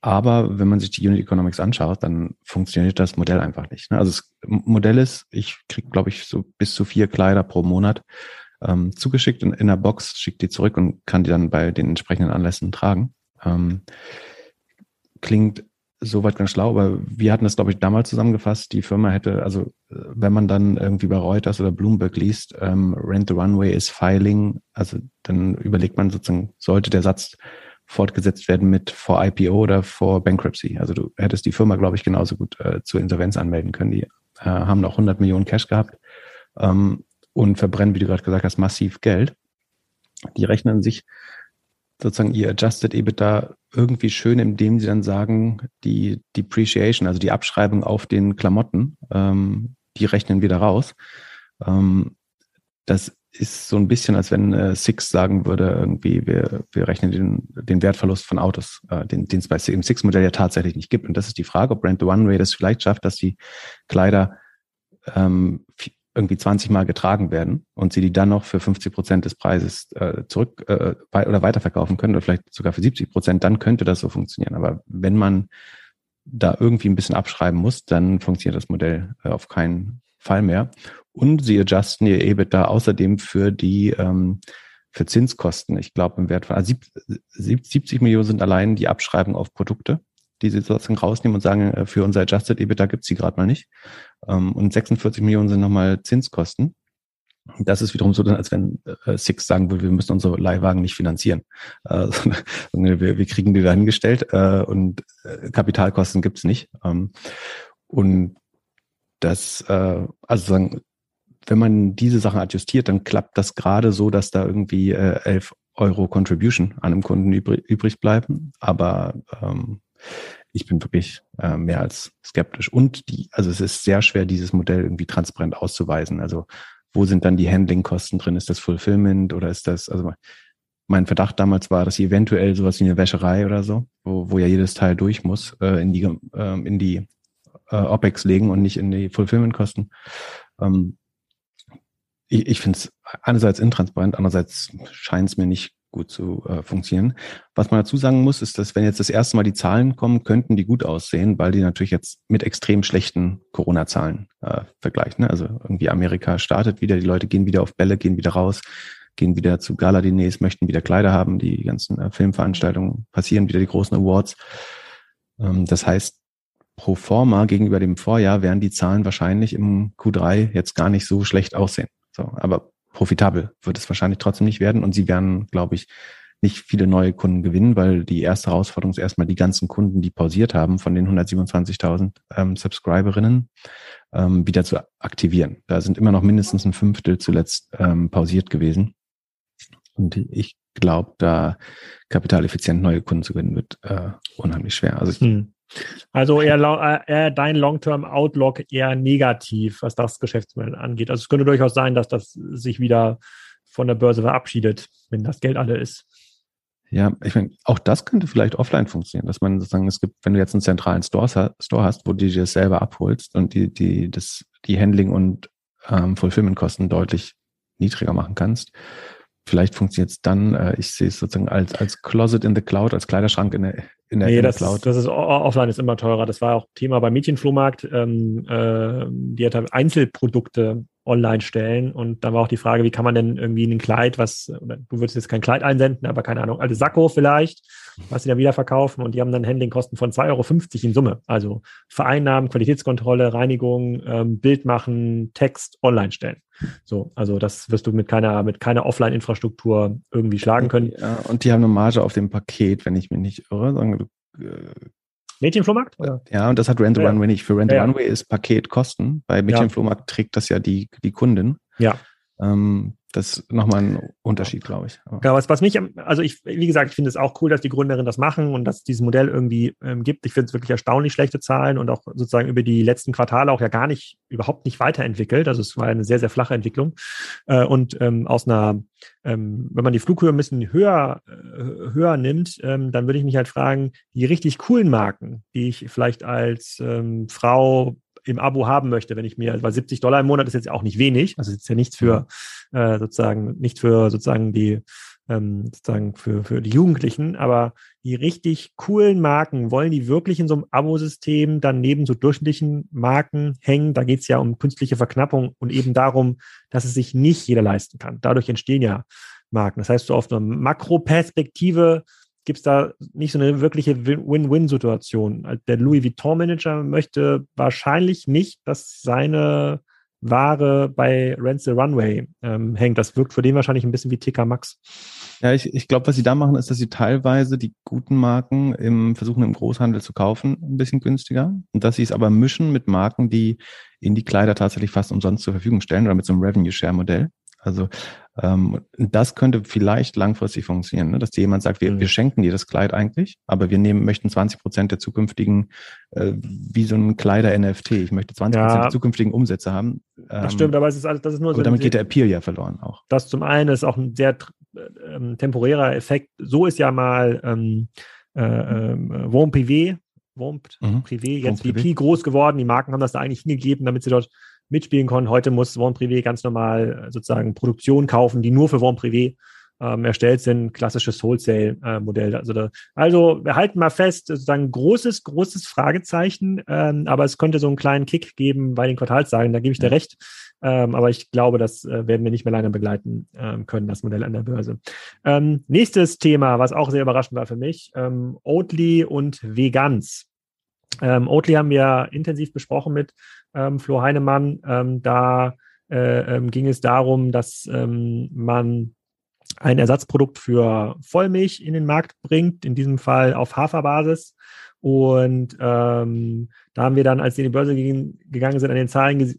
Speaker 2: Aber wenn man sich die Unit Economics anschaut, dann funktioniert das Modell einfach nicht. Ne? Also das Modell ist, ich kriege, glaube ich, so bis zu vier Kleider pro Monat ähm, zugeschickt in, in der Box, schickt die zurück und kann die dann bei den entsprechenden Anlässen tragen. Ähm, klingt soweit ganz schlau, aber wir hatten das, glaube ich, damals zusammengefasst. Die Firma hätte, also wenn man dann irgendwie bei Reuters oder Bloomberg liest, ähm, Rent the Runway is filing, also dann überlegt man sozusagen, sollte der Satz fortgesetzt werden mit vor IPO oder vor Bankruptcy. Also du hättest die Firma, glaube ich, genauso gut äh, zur Insolvenz anmelden können. Die äh, haben noch 100 Millionen Cash gehabt ähm, und verbrennen, wie du gerade gesagt hast, massiv Geld. Die rechnen sich sozusagen ihr Adjusted EBITDA irgendwie schön, indem sie dann sagen, die Depreciation, also die Abschreibung auf den Klamotten, ähm, die rechnen wieder raus. Ähm, das ist so ein bisschen, als wenn äh, Six sagen würde, irgendwie, wir, wir rechnen den, den Wertverlust von Autos, äh, den es bei im Six-Modell ja tatsächlich nicht gibt. Und das ist die Frage, ob Brand the One Way das vielleicht schafft, dass die Kleider ähm, irgendwie 20 Mal getragen werden und sie die dann noch für 50 Prozent des Preises äh, zurück äh, oder weiterverkaufen können oder vielleicht sogar für 70 Prozent, dann könnte das so funktionieren. Aber wenn man da irgendwie ein bisschen abschreiben muss, dann funktioniert das Modell äh, auf keinen Fall mehr. Und sie adjusten ihr EBITDA außerdem für die ähm, für Zinskosten. Ich glaube im Wert von also 70 Millionen sind allein die Abschreibung auf Produkte die sie sozusagen rausnehmen und sagen, äh, für unser Adjusted EBITDA gibt's die gerade mal nicht. Ähm, und 46 Millionen sind nochmal Zinskosten. Das ist wiederum so, als wenn äh, Six sagen würde, wir müssen unsere Leihwagen nicht finanzieren. Äh, (laughs) wir, kriegen die dahingestellt und Kapitalkosten gibt's nicht. Ähm, und das, also sagen, wenn man diese Sachen adjustiert, dann klappt das gerade so, dass da irgendwie äh, 11 Euro Contribution an einem Kunden übrig, übrig bleiben. Aber ähm, ich bin wirklich äh, mehr als skeptisch. Und die, also es ist sehr schwer, dieses Modell irgendwie transparent auszuweisen. Also wo sind dann die Handlingkosten drin? Ist das Fulfillment oder ist das, also mein Verdacht damals war, dass sie eventuell sowas wie eine Wäscherei oder so, wo, wo ja jedes Teil durch muss, äh, in die, äh, in die äh, OPEX legen und nicht in die Fulfillment-Kosten. Ähm, ich ich finde es einerseits intransparent, andererseits scheint es mir nicht gut zu äh, funktionieren. Was man dazu sagen muss, ist, dass wenn jetzt das erste Mal die Zahlen kommen, könnten die gut aussehen, weil die natürlich jetzt mit extrem schlechten Corona-Zahlen äh, vergleichen. Ne? Also irgendwie Amerika startet wieder, die Leute gehen wieder auf Bälle, gehen wieder raus, gehen wieder zu Gala-Diners, möchten wieder Kleider haben, die ganzen äh, Filmveranstaltungen passieren, wieder die großen Awards. Ähm, das heißt, pro forma gegenüber dem Vorjahr werden die Zahlen wahrscheinlich im Q3 jetzt gar nicht so schlecht aussehen. So, aber profitabel wird es wahrscheinlich trotzdem nicht werden und sie werden, glaube ich, nicht viele neue Kunden gewinnen, weil die erste Herausforderung ist erstmal die ganzen Kunden, die pausiert haben, von den 127.000 ähm, Subscriberinnen, ähm, wieder zu aktivieren. Da sind immer noch mindestens ein Fünftel zuletzt ähm, pausiert gewesen. Und ich glaube, da kapitaleffizient neue Kunden zu gewinnen, wird äh, unheimlich schwer. Also ich, hm.
Speaker 1: Also eher, äh, eher dein Long-Term-Outlook eher negativ, was das Geschäftsmodell angeht. Also es könnte durchaus sein, dass das sich wieder von der Börse verabschiedet, wenn das Geld alle ist.
Speaker 2: Ja, ich meine, auch das könnte vielleicht offline funktionieren, dass man sozusagen, es gibt, wenn du jetzt einen zentralen Store, hast, wo du dir das selber abholst und die, die, das, die Handling- und ähm, Fulfillment-Kosten deutlich niedriger machen kannst, vielleicht funktioniert es dann, äh, ich sehe es sozusagen als, als Closet in the Cloud, als Kleiderschrank in der, in der,
Speaker 1: nee, in der das, Cloud. Das ist offline ist immer teurer. Das war auch Thema beim Mädchenflohmarkt. Ähm, äh, die hat halt Einzelprodukte online stellen. Und dann war auch die Frage, wie kann man denn irgendwie ein Kleid, was, oder du würdest jetzt kein Kleid einsenden, aber keine Ahnung, alte Sakko vielleicht, was sie dann wieder verkaufen und die haben dann Handlingkosten von 2,50 Euro in Summe. Also Vereinnahmen, Qualitätskontrolle, Reinigung, ähm, Bild machen, Text online stellen. So, also das wirst du mit keiner, mit keiner Offline-Infrastruktur irgendwie schlagen können.
Speaker 2: Ja, und die haben eine Marge auf dem Paket, wenn ich mich nicht irre. Sagen,
Speaker 1: äh, Mädchenflohmarkt? Oder?
Speaker 2: Ja, und das hat Rent the ja. Runway nicht. Für Rent the ja. Runway ist Paketkosten. Bei Mädchenflohmarkt trägt das ja die, die Kundin.
Speaker 1: Ja.
Speaker 2: Ähm, das ist nochmal ein Unterschied, glaube ich.
Speaker 1: Ja, was, was mich, also ich, wie gesagt, ich finde es auch cool, dass die Gründerin das machen und dass es dieses Modell irgendwie ähm, gibt. Ich finde es wirklich erstaunlich schlechte Zahlen und auch sozusagen über die letzten Quartale auch ja gar nicht, überhaupt nicht weiterentwickelt. Also es war eine sehr, sehr flache Entwicklung. Äh, und ähm, aus einer, ähm, wenn man die Flughöhe ein bisschen höher, äh, höher nimmt, ähm, dann würde ich mich halt fragen, die richtig coolen Marken, die ich vielleicht als ähm, Frau im Abo haben möchte, wenn ich mir, weil 70 Dollar im Monat ist jetzt auch nicht wenig, also ist ja nichts für äh, sozusagen, nicht für sozusagen die ähm, sozusagen für, für die Jugendlichen, aber die richtig coolen Marken, wollen die wirklich in so einem Abo-System dann neben so durchschnittlichen Marken hängen? Da geht es ja um künstliche Verknappung und eben darum, dass es sich nicht jeder leisten kann. Dadurch entstehen ja Marken. Das heißt, so auf einer Makroperspektive gibt es da nicht so eine wirkliche Win-Win-Situation. Der Louis Vuitton-Manager möchte wahrscheinlich nicht, dass seine Ware bei Rent the Runway ähm, hängt. Das wirkt für den wahrscheinlich ein bisschen wie TK Max.
Speaker 2: Ja, ich, ich glaube, was sie da machen, ist, dass sie teilweise die guten Marken im versuchen im Großhandel zu kaufen, ein bisschen günstiger. Und dass sie es aber mischen mit Marken, die in die Kleider tatsächlich fast umsonst zur Verfügung stellen oder mit so einem Revenue-Share-Modell. Also ähm, das könnte vielleicht langfristig funktionieren, ne? dass dir jemand sagt, wir, wir mhm. schenken dir das Kleid eigentlich, aber wir nehmen, möchten 20 Prozent der zukünftigen, äh, wie so ein Kleider-NFT, ich möchte 20 Prozent ja. der zukünftigen Umsätze haben.
Speaker 1: Ähm, das stimmt, aber es ist alles, das ist nur
Speaker 2: so. Aber damit geht der Appeal ja verloren auch.
Speaker 1: Das zum einen ist auch ein sehr ähm, temporärer Effekt. So ist ja mal ähm, äh, äh, Warm Privé, Warm mhm. Privé, jetzt VP groß geworden. Die Marken haben das da eigentlich hingegeben, damit sie dort mitspielen konnten. Heute muss Vaughn Privé ganz normal äh, sozusagen Produktion kaufen, die nur für Vaughn Privé ähm, erstellt sind, klassisches Wholesale-Modell. Also, da, also wir halten mal fest, sozusagen großes, großes Fragezeichen, ähm, aber es könnte so einen kleinen Kick geben bei den Quartalszahlen, da gebe ich dir recht. Ähm, aber ich glaube, das äh, werden wir nicht mehr lange begleiten ähm, können, das Modell an der Börse. Ähm, nächstes Thema, was auch sehr überraschend war für mich, ähm, Oatly und Vegans. Ähm, Oatly haben wir intensiv besprochen mit ähm, Flo Heinemann. Ähm, da äh, ähm, ging es darum, dass ähm, man ein Ersatzprodukt für Vollmilch in den Markt bringt, in diesem Fall auf Haferbasis. Und ähm, da haben wir dann, als wir in die Börse gegen, gegangen sind, an den Zahlen ges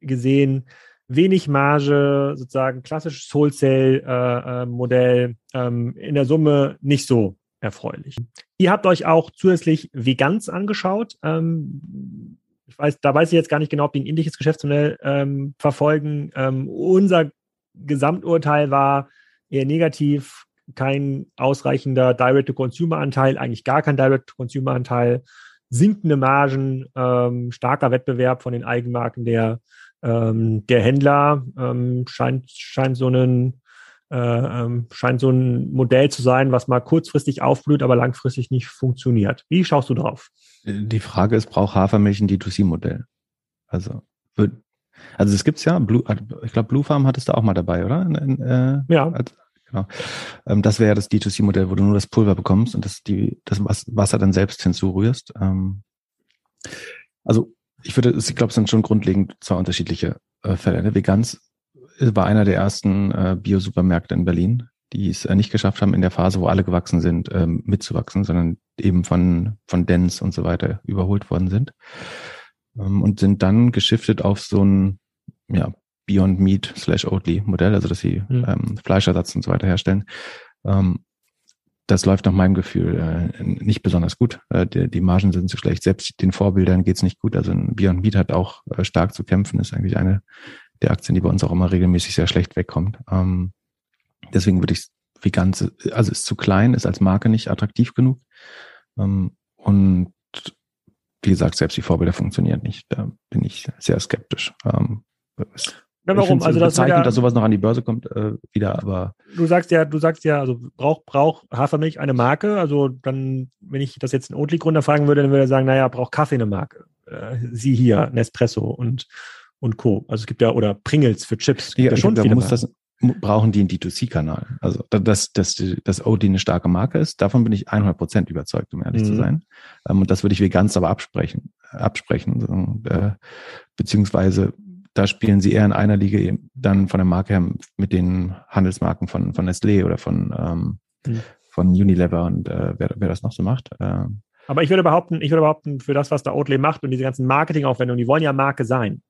Speaker 1: gesehen, wenig Marge, sozusagen klassisches Wholesale-Modell, äh, äh, ähm, in der Summe nicht so erfreulich. Ihr habt euch auch zusätzlich Vegans angeschaut. Ähm, ich weiß, da weiß ich jetzt gar nicht genau, ob die ein ähnliches Geschäftsmodell ähm, verfolgen. Ähm, unser Gesamturteil war eher negativ, kein ausreichender Direct-to-Consumer-Anteil, eigentlich gar kein Direct-to-Consumer-Anteil, sinkende Margen, ähm, starker Wettbewerb von den Eigenmarken der, ähm, der Händler, ähm, scheint, scheint so einen äh, ähm, scheint so ein Modell zu sein, was mal kurzfristig aufblüht, aber langfristig nicht funktioniert. Wie schaust du drauf?
Speaker 2: Die Frage ist, braucht Hafermilch ein D2C-Modell? Also, wird, also es gibt's ja, Blue, ich glaube, Blue Farm hattest du auch mal dabei, oder? In, in,
Speaker 1: äh, ja.
Speaker 2: Als, genau. Ähm, das wäre ja das D2C-Modell, wo du nur das Pulver bekommst und das, die, das Wasser dann selbst hinzurührst. Ähm, also ich würde, ich glaube, es sind schon grundlegend zwei unterschiedliche äh, Fälle. Ne? Veganz war einer der ersten äh, Bio-Supermärkte in Berlin, die es äh, nicht geschafft haben, in der Phase, wo alle gewachsen sind, ähm, mitzuwachsen, sondern eben von, von Dens und so weiter überholt worden sind. Ähm, und sind dann geschiftet auf so ein, ja, Beyond Meat slash Oatly Modell, also dass sie mhm. ähm, Fleischersatz und so weiter herstellen. Ähm, das läuft nach meinem Gefühl äh, nicht besonders gut. Äh, die, die Margen sind zu schlecht. Selbst den Vorbildern geht's nicht gut. Also ein Beyond Meat hat auch äh, stark zu kämpfen, ist eigentlich eine der Aktien, die bei uns auch immer regelmäßig sehr schlecht wegkommt. Ähm, deswegen würde ich wie ganz, also ist zu klein, ist als Marke nicht attraktiv genug. Ähm, und wie gesagt, selbst die Vorbilder funktionieren nicht. Da bin ich sehr skeptisch. Ähm,
Speaker 1: ja, warum?
Speaker 2: Also das wieder, dass sowas noch an die Börse kommt äh, wieder, aber
Speaker 1: du sagst ja, du sagst ja, also braucht braucht Hafermilch eine Marke. Also dann, wenn ich das jetzt in Oatly-Gründer fragen würde, dann würde er sagen, naja, braucht Kaffee eine Marke. Äh, sie hier, Nespresso und und Co. Also es gibt ja, oder Pringles für Chips.
Speaker 2: Ja, ja schon da muss das, brauchen die einen D2C-Kanal. Also, dass, dass, dass Oatly eine starke Marke ist, davon bin ich 100 Prozent überzeugt, um ehrlich mhm. zu sein. Ähm, und das würde ich wie ganz aber absprechen, absprechen. Äh, beziehungsweise da spielen sie eher in einer Liga dann von der Marke her mit den Handelsmarken von, von Nestlé oder von, ähm, mhm. von Unilever und äh, wer, wer das noch so macht. Äh,
Speaker 1: aber ich würde behaupten, ich würde behaupten, für das, was da Oatly macht und diese ganzen Marketingaufwendungen, die wollen ja Marke sein.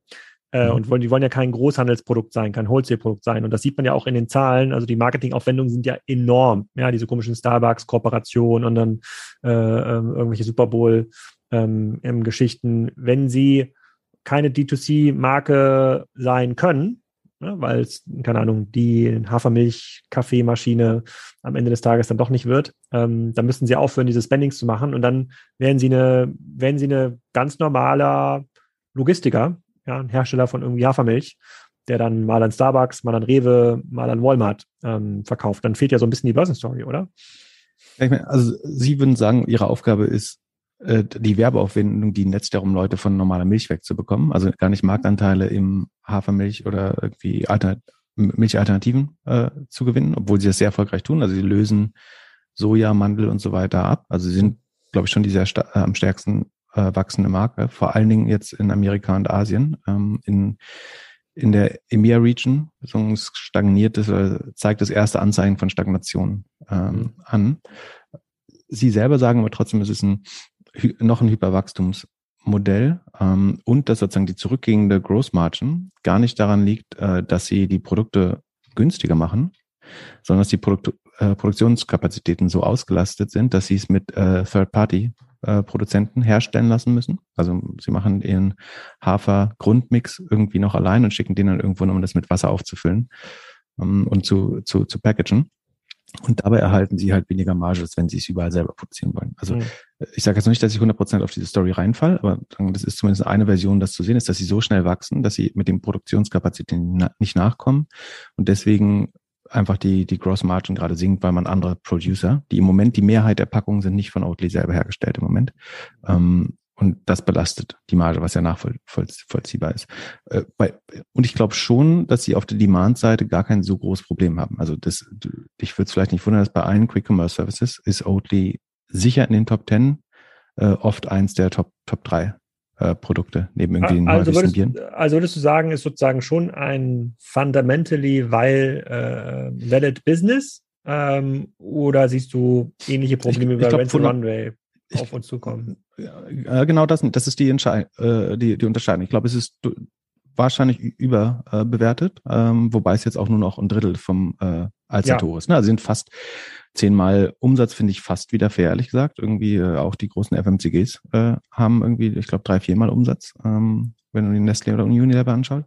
Speaker 1: Äh, mhm. Und wollen, die wollen ja kein Großhandelsprodukt sein, kein Wholesale-Produkt sein. Und das sieht man ja auch in den Zahlen. Also die Marketingaufwendungen sind ja enorm. Ja, diese komischen Starbucks-Kooperationen und dann äh, äh, irgendwelche Super Bowl-Geschichten. Ähm, Wenn sie keine D2C-Marke sein können, ne, weil es, keine Ahnung, die Hafermilch-Kaffeemaschine am Ende des Tages dann doch nicht wird, ähm, dann müssen sie aufhören, diese Spendings zu machen und dann werden sie eine, werden sie eine ganz normaler Logistiker, ja, ein Hersteller von irgendwie Hafermilch, der dann mal an Starbucks, mal an Rewe, mal an Walmart ähm, verkauft. Dann fehlt ja so ein bisschen die Börsenstory, oder?
Speaker 2: Ich meine, also Sie würden sagen, Ihre Aufgabe ist, äh, die Werbeaufwendung dienen letztlich darum, Leute von normaler Milch wegzubekommen. Also gar nicht Marktanteile im Hafermilch oder irgendwie Alternat Milchalternativen äh, zu gewinnen, obwohl sie das sehr erfolgreich tun. Also sie lösen Soja, Mandel und so weiter ab. Also sie sind, glaube ich, schon die sehr äh, am stärksten äh, wachsende Marke, vor allen Dingen jetzt in Amerika und Asien. Ähm, in, in der EMEA-Region so stagniert es, zeigt das erste Anzeichen von Stagnation ähm, mhm. an. Sie selber sagen aber trotzdem, es ist ein, noch ein Hyperwachstumsmodell ähm, und dass sozusagen die zurückgehende Gross Margin gar nicht daran liegt, äh, dass sie die Produkte günstiger machen, sondern dass die Produkt, äh, Produktionskapazitäten so ausgelastet sind, dass sie es mit äh, Third-Party äh, Produzenten herstellen lassen müssen. Also sie machen ihren Hafer-Grundmix irgendwie noch allein und schicken den dann irgendwo, um das mit Wasser aufzufüllen ähm, und zu, zu, zu packagen. Und dabei erhalten sie halt weniger Marge, als wenn sie es überall selber produzieren wollen. Also mhm. ich sage jetzt nicht, dass ich 100% auf diese Story reinfall, aber das ist zumindest eine Version, das zu sehen ist, dass sie so schnell wachsen, dass sie mit den Produktionskapazitäten nicht nachkommen und deswegen einfach die, die Gross Margin gerade sinkt, weil man andere Producer, die im Moment die Mehrheit der Packungen sind nicht von Oatly selber hergestellt im Moment. Ähm, und das belastet die Marge, was ja nachvollziehbar ist. Äh, und ich glaube schon, dass sie auf der Demand-Seite gar kein so großes Problem haben. Also das, ich würde es vielleicht nicht wundern, dass bei allen Quick Commerce Services ist Oatly sicher in den Top 10, äh, oft eins der Top, Top 3 äh, Produkte neben irgendwie den
Speaker 1: also würdest, Bieren. Also würdest du sagen, ist sozusagen schon ein fundamentally weil äh, valid Business ähm, oder siehst du ähnliche Probleme ich, ich bei Rent Runway auf uns zukommen?
Speaker 2: Ja, genau das, das ist die, Entschei äh, die, die Unterscheidung. Ich glaube, es ist wahrscheinlich überbewertet, äh, ähm, wobei es jetzt auch nur noch ein Drittel vom äh, Alzator ja. ist. Ne? Also sind fast zehnmal Umsatz finde ich fast wieder fair, ehrlich gesagt. Irgendwie äh, auch die großen FMCGs äh, haben irgendwie, ich glaube, drei, viermal Umsatz, ähm, wenn du die Nestle oder Unilever anschaust.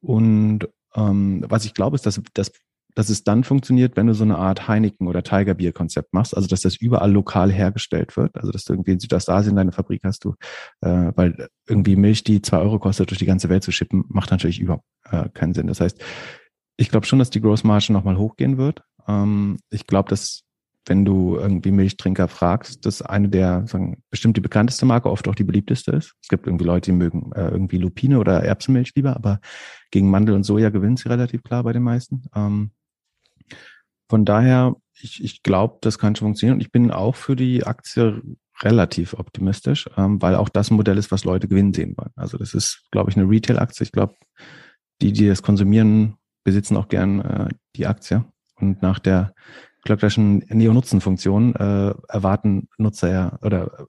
Speaker 2: Und ähm, was ich glaube, ist, dass, dass, dass es dann funktioniert, wenn du so eine Art Heineken oder Tiger Bier Konzept machst, also dass das überall lokal hergestellt wird, also dass du irgendwie in Südostasien deine Fabrik hast, du, äh, weil irgendwie Milch, die zwei Euro kostet, durch die ganze Welt zu schippen, macht natürlich überhaupt äh, keinen Sinn. Das heißt, ich glaube schon, dass die Gross Margin nochmal hochgehen wird. Ähm, ich glaube, dass wenn du irgendwie Milchtrinker fragst, dass eine der, sagen, bestimmt die bekannteste Marke, oft auch die beliebteste ist. Es gibt irgendwie Leute, die mögen äh, irgendwie Lupine oder Erbsenmilch lieber, aber gegen Mandel und Soja gewinnt sie relativ klar bei den meisten. Ähm, von daher, ich, ich glaube, das kann schon funktionieren. Und ich bin auch für die Aktie relativ optimistisch, ähm, weil auch das ein Modell ist, was Leute gewinnen sehen wollen. Also das ist, glaube ich, eine Retail-Aktie. Ich glaube, die, die das konsumieren, besitzen auch gern äh, die Aktie. Und nach der glöcklerschen Neo-Nutzen-Funktion äh, erwarten Nutzer ja oder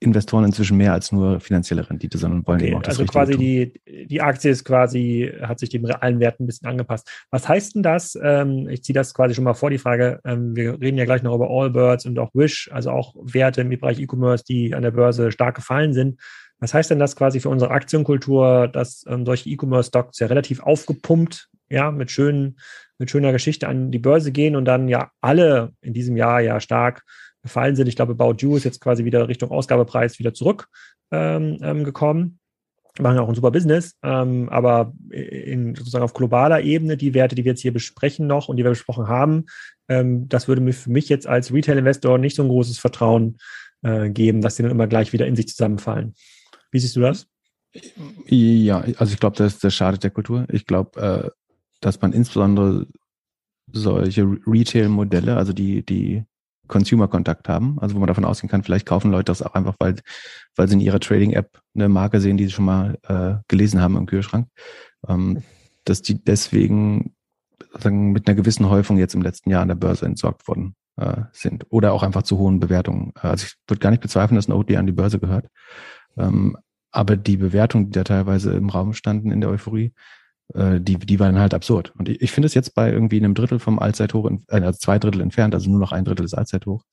Speaker 2: Investoren inzwischen mehr als nur finanzielle Rendite, sondern wollen okay, eben auch das
Speaker 1: Also quasi die, die Aktie ist quasi, hat sich dem realen Wert ein bisschen angepasst. Was heißt denn das? Ähm, ich ziehe das quasi schon mal vor, die Frage, ähm, wir reden ja gleich noch über Allbirds und auch Wish, also auch Werte im Bereich E-Commerce, die an der Börse stark gefallen sind. Was heißt denn das quasi für unsere Aktienkultur, dass ähm, solche E-Commerce-Stocks ja relativ aufgepumpt ja, mit schönen, mit schöner Geschichte an die Börse gehen und dann ja alle in diesem Jahr ja stark gefallen sind. Ich glaube, About You ist jetzt quasi wieder Richtung Ausgabepreis wieder zurück ähm, ähm, gekommen. Machen ja auch ein super Business, ähm, aber in, sozusagen auf globaler Ebene die Werte, die wir jetzt hier besprechen noch und die wir besprochen haben, ähm, das würde mir für mich jetzt als Retail-Investor nicht so ein großes Vertrauen äh, geben, dass die dann immer gleich wieder in sich zusammenfallen. Wie siehst du das?
Speaker 2: Ja, also ich glaube, das, das schadet der Kultur. Ich glaube, äh, dass man insbesondere solche Retail-Modelle, also die, die Consumer-Kontakt haben, also wo man davon ausgehen kann, vielleicht kaufen Leute das auch einfach, weil, weil sie in ihrer Trading-App eine Marke sehen, die sie schon mal äh, gelesen haben im Kühlschrank, ähm, dass die deswegen sagen, mit einer gewissen Häufung jetzt im letzten Jahr an der Börse entsorgt worden äh, sind oder auch einfach zu hohen Bewertungen. Also ich würde gar nicht bezweifeln, dass ein OD an die Börse gehört. Ähm, aber die Bewertungen, die da teilweise im Raum standen in der Euphorie, äh, die, die waren halt absurd. Und ich, ich finde es jetzt bei irgendwie einem Drittel vom Allzeithoch, äh, also zwei Drittel entfernt, also nur noch ein Drittel des Allzeithochs,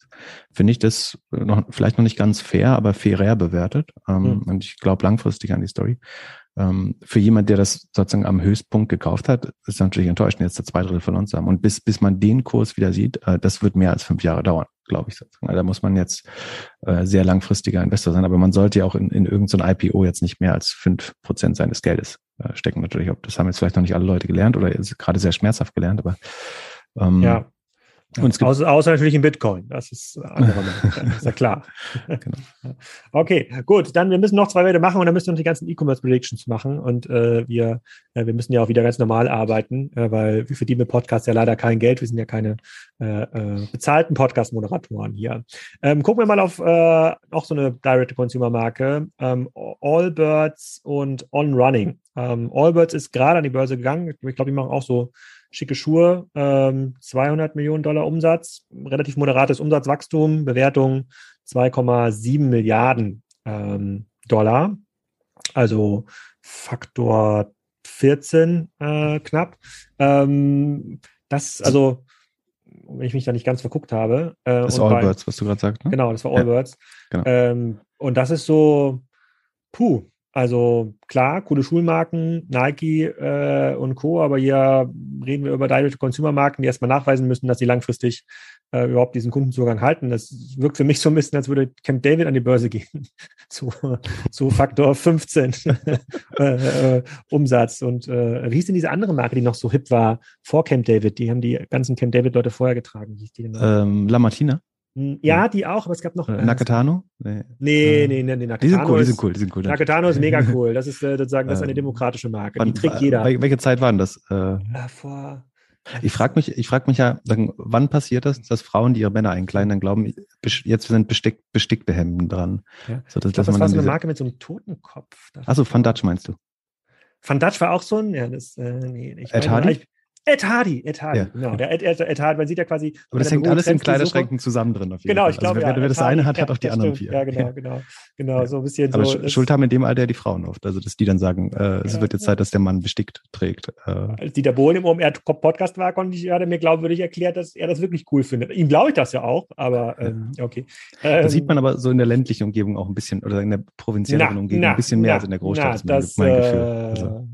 Speaker 2: finde ich das noch, vielleicht noch nicht ganz fair, aber fairer bewertet. Ähm, mhm. Und ich glaube langfristig an die Story. Ähm, für jemand, der das sozusagen am Höchstpunkt gekauft hat, ist natürlich enttäuschend, jetzt zwei Drittel verloren zu haben. Und bis, bis man den Kurs wieder sieht, äh, das wird mehr als fünf Jahre dauern, glaube ich. Sozusagen. Also da muss man jetzt äh, sehr langfristiger Investor sein. Aber man sollte ja auch in, in irgendein IPO jetzt nicht mehr als fünf Prozent seines Geldes äh, stecken. Natürlich, das haben jetzt vielleicht noch nicht alle Leute gelernt oder gerade sehr schmerzhaft gelernt, aber
Speaker 1: ähm, ja. Und gibt außer, außer natürlich in Bitcoin. Das ist, (laughs) ist ja klar. genau. (laughs) Okay, gut. Dann wir müssen noch zwei Werte machen und dann müssen wir noch die ganzen E-Commerce Predictions machen und äh, wir äh, wir müssen ja auch wieder ganz normal arbeiten, äh, weil wir verdienen mit Podcasts ja leider kein Geld. Wir sind ja keine äh, äh, bezahlten Podcast-Moderatoren hier. Ähm, gucken wir mal auf äh, noch so eine Direct-to-Consumer-Marke. Ähm, Allbirds und On Running. Ähm, Allbirds ist gerade an die Börse gegangen. Ich glaube, die machen auch so schicke Schuhe, ähm, 200 Millionen Dollar Umsatz, relativ moderates Umsatzwachstum, Bewertung 2,7 Milliarden ähm, Dollar, also Faktor 14 äh, knapp. Ähm, das, also, wenn ich mich da nicht ganz verguckt habe.
Speaker 2: Äh, das ist Allbirds, was du gerade sagst.
Speaker 1: Ne? Genau, das war Allbirds. Ja, genau. Ähm, und das ist so, puh, also klar, coole Schulmarken, Nike äh, und Co., aber hier reden wir über Direct-to-Consumer-Marken, die erstmal nachweisen müssen, dass sie langfristig äh, überhaupt diesen Kundenzugang halten. Das wirkt für mich so ein bisschen, als würde Camp David an die Börse gehen, (laughs) zu, zu Faktor 15 (laughs) äh, äh, Umsatz. Und äh, wie hieß denn diese andere Marke, die noch so hip war vor Camp David? Die haben die ganzen Camp David-Leute vorher getragen. Wie hieß die
Speaker 2: denn? Ähm, La Martina.
Speaker 1: Hm, ja, die auch, aber es gab noch.
Speaker 2: Äh, Nakatano?
Speaker 1: Nee, nee, nee, nee, nee
Speaker 2: Nakatano. Die sind cool, die sind cool, die sind cool.
Speaker 1: Nakatano ist mega cool. Das ist äh, sozusagen, das ist eine demokratische Marke.
Speaker 2: Wann,
Speaker 1: die trägt jeder.
Speaker 2: Welche Zeit waren das? Äh, äh vor. Ich frage mich, ich frage mich ja, wann passiert das, dass Frauen, die ihre Männer einkleiden, dann glauben, jetzt sind bestick, bestickte Hemden dran.
Speaker 1: Ja. So, dass, ich glaub, das war so eine Marke mit so einem Totenkopf.
Speaker 2: Achso, Van Dutch meinst du?
Speaker 1: Van Dutch war auch so ein, ja, das, äh, nee,
Speaker 2: ich Ed Hardy?
Speaker 1: Ed Hardy, Ed Hardy, ja. genau. Der Ed, Ed, Ed Hardy, man sieht ja quasi.
Speaker 2: Aber das hängt alles in Kleiderschränken zusammen drin.
Speaker 1: Auf jeden genau, ich glaube, also,
Speaker 2: wer, ja, wer das eine hat, hat auch die anderen vier.
Speaker 1: Ja, genau, genau, genau, ja. so ein bisschen.
Speaker 2: Aber so, Schuld haben in dem Alter die Frauen oft, also dass die dann sagen, äh, es wird jetzt Zeit, dass der Mann bestickt trägt.
Speaker 1: Äh. Als Dieter Bohlen im OMR-Podcast war, konnte ich, hat er mir glaubwürdig erklärt, dass er das wirklich cool findet. Ihm glaube ich das ja auch, aber ähm, okay.
Speaker 2: Ähm, das sieht man aber so in der ländlichen Umgebung auch ein bisschen, oder in der provinziellen Umgebung na, ein bisschen mehr na, als in der Großstadt,
Speaker 1: na, das, mein, mein Gefühl. Äh, also.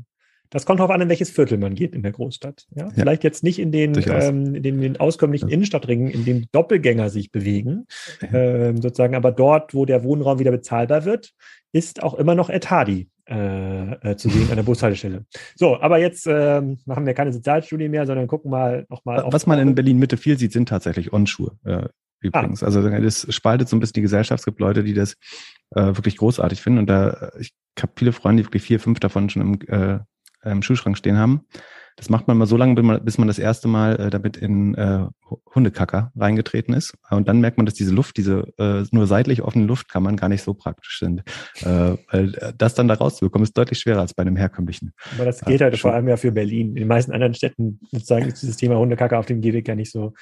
Speaker 1: Das kommt darauf an, in welches Viertel man geht in der Großstadt. Ja? ja. Vielleicht jetzt nicht in den, ähm, in den, in den auskömmlichen ja. Innenstadtringen, in denen Doppelgänger sich bewegen, ähm, sozusagen, aber dort, wo der Wohnraum wieder bezahlbar wird, ist auch immer noch Hardy äh, äh, zu sehen an der Bushaltestelle. So, aber jetzt äh, machen wir keine Sozialstudie mehr, sondern gucken mal nochmal.
Speaker 2: Was man in Berlin Mitte viel sieht, sind tatsächlich On-Schuhe. Äh, übrigens. Ah. Also das spaltet so ein bisschen die Gesellschaft. Es gibt Leute, die das äh, wirklich großartig finden. Und da, ich habe viele Freunde, die wirklich vier, fünf davon schon im äh, im Schuhschrank stehen haben. Das macht man mal so lange, bis man das erste Mal äh, damit in äh, Hundekacker reingetreten ist. Und dann merkt man, dass diese Luft, diese äh, nur seitlich offene Luftkammern gar nicht so praktisch sind. Äh, weil äh, das dann da rauszubekommen, ist deutlich schwerer als bei einem herkömmlichen.
Speaker 1: Aber das geht halt vor allem ja für Berlin. In den meisten anderen Städten sozusagen ist dieses Thema Hundekacker auf dem Gehweg ja nicht so.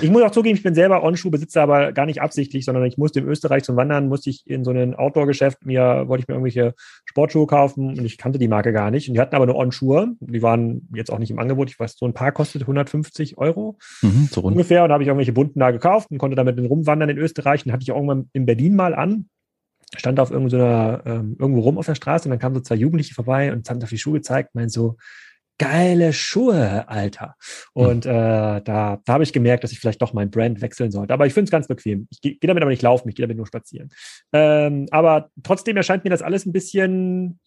Speaker 1: ich muss auch zugeben, ich bin selber On-Schuh-Besitzer, aber gar nicht absichtlich, sondern ich musste in Österreich zum Wandern, musste ich in so ein Outdoor-Geschäft mir, wollte ich mir irgendwelche Sportschuhe kaufen und ich kannte die Marke gar nicht. Und die hatten aber nur On-Schuhe. Die waren jetzt auch nicht im Angebot. Ich weiß, so ein Paar kostet 150 Euro mhm, so ungefähr. Und habe ich irgendwelche bunten da gekauft und konnte damit rumwandern in Österreich. Und hatte ich auch irgendwann in Berlin mal an. Stand auf irgendwo, so einer, ähm, irgendwo rum auf der Straße und dann kamen so zwei Jugendliche vorbei und haben auf die Schuhe gezeigt, meinen so, geile Schuhe, Alter. Und mhm. äh, da, da habe ich gemerkt, dass ich vielleicht doch mein Brand wechseln sollte. Aber ich finde es ganz bequem. Ich gehe geh damit aber nicht laufen, ich gehe damit nur spazieren. Ähm, aber trotzdem erscheint mir das alles ein bisschen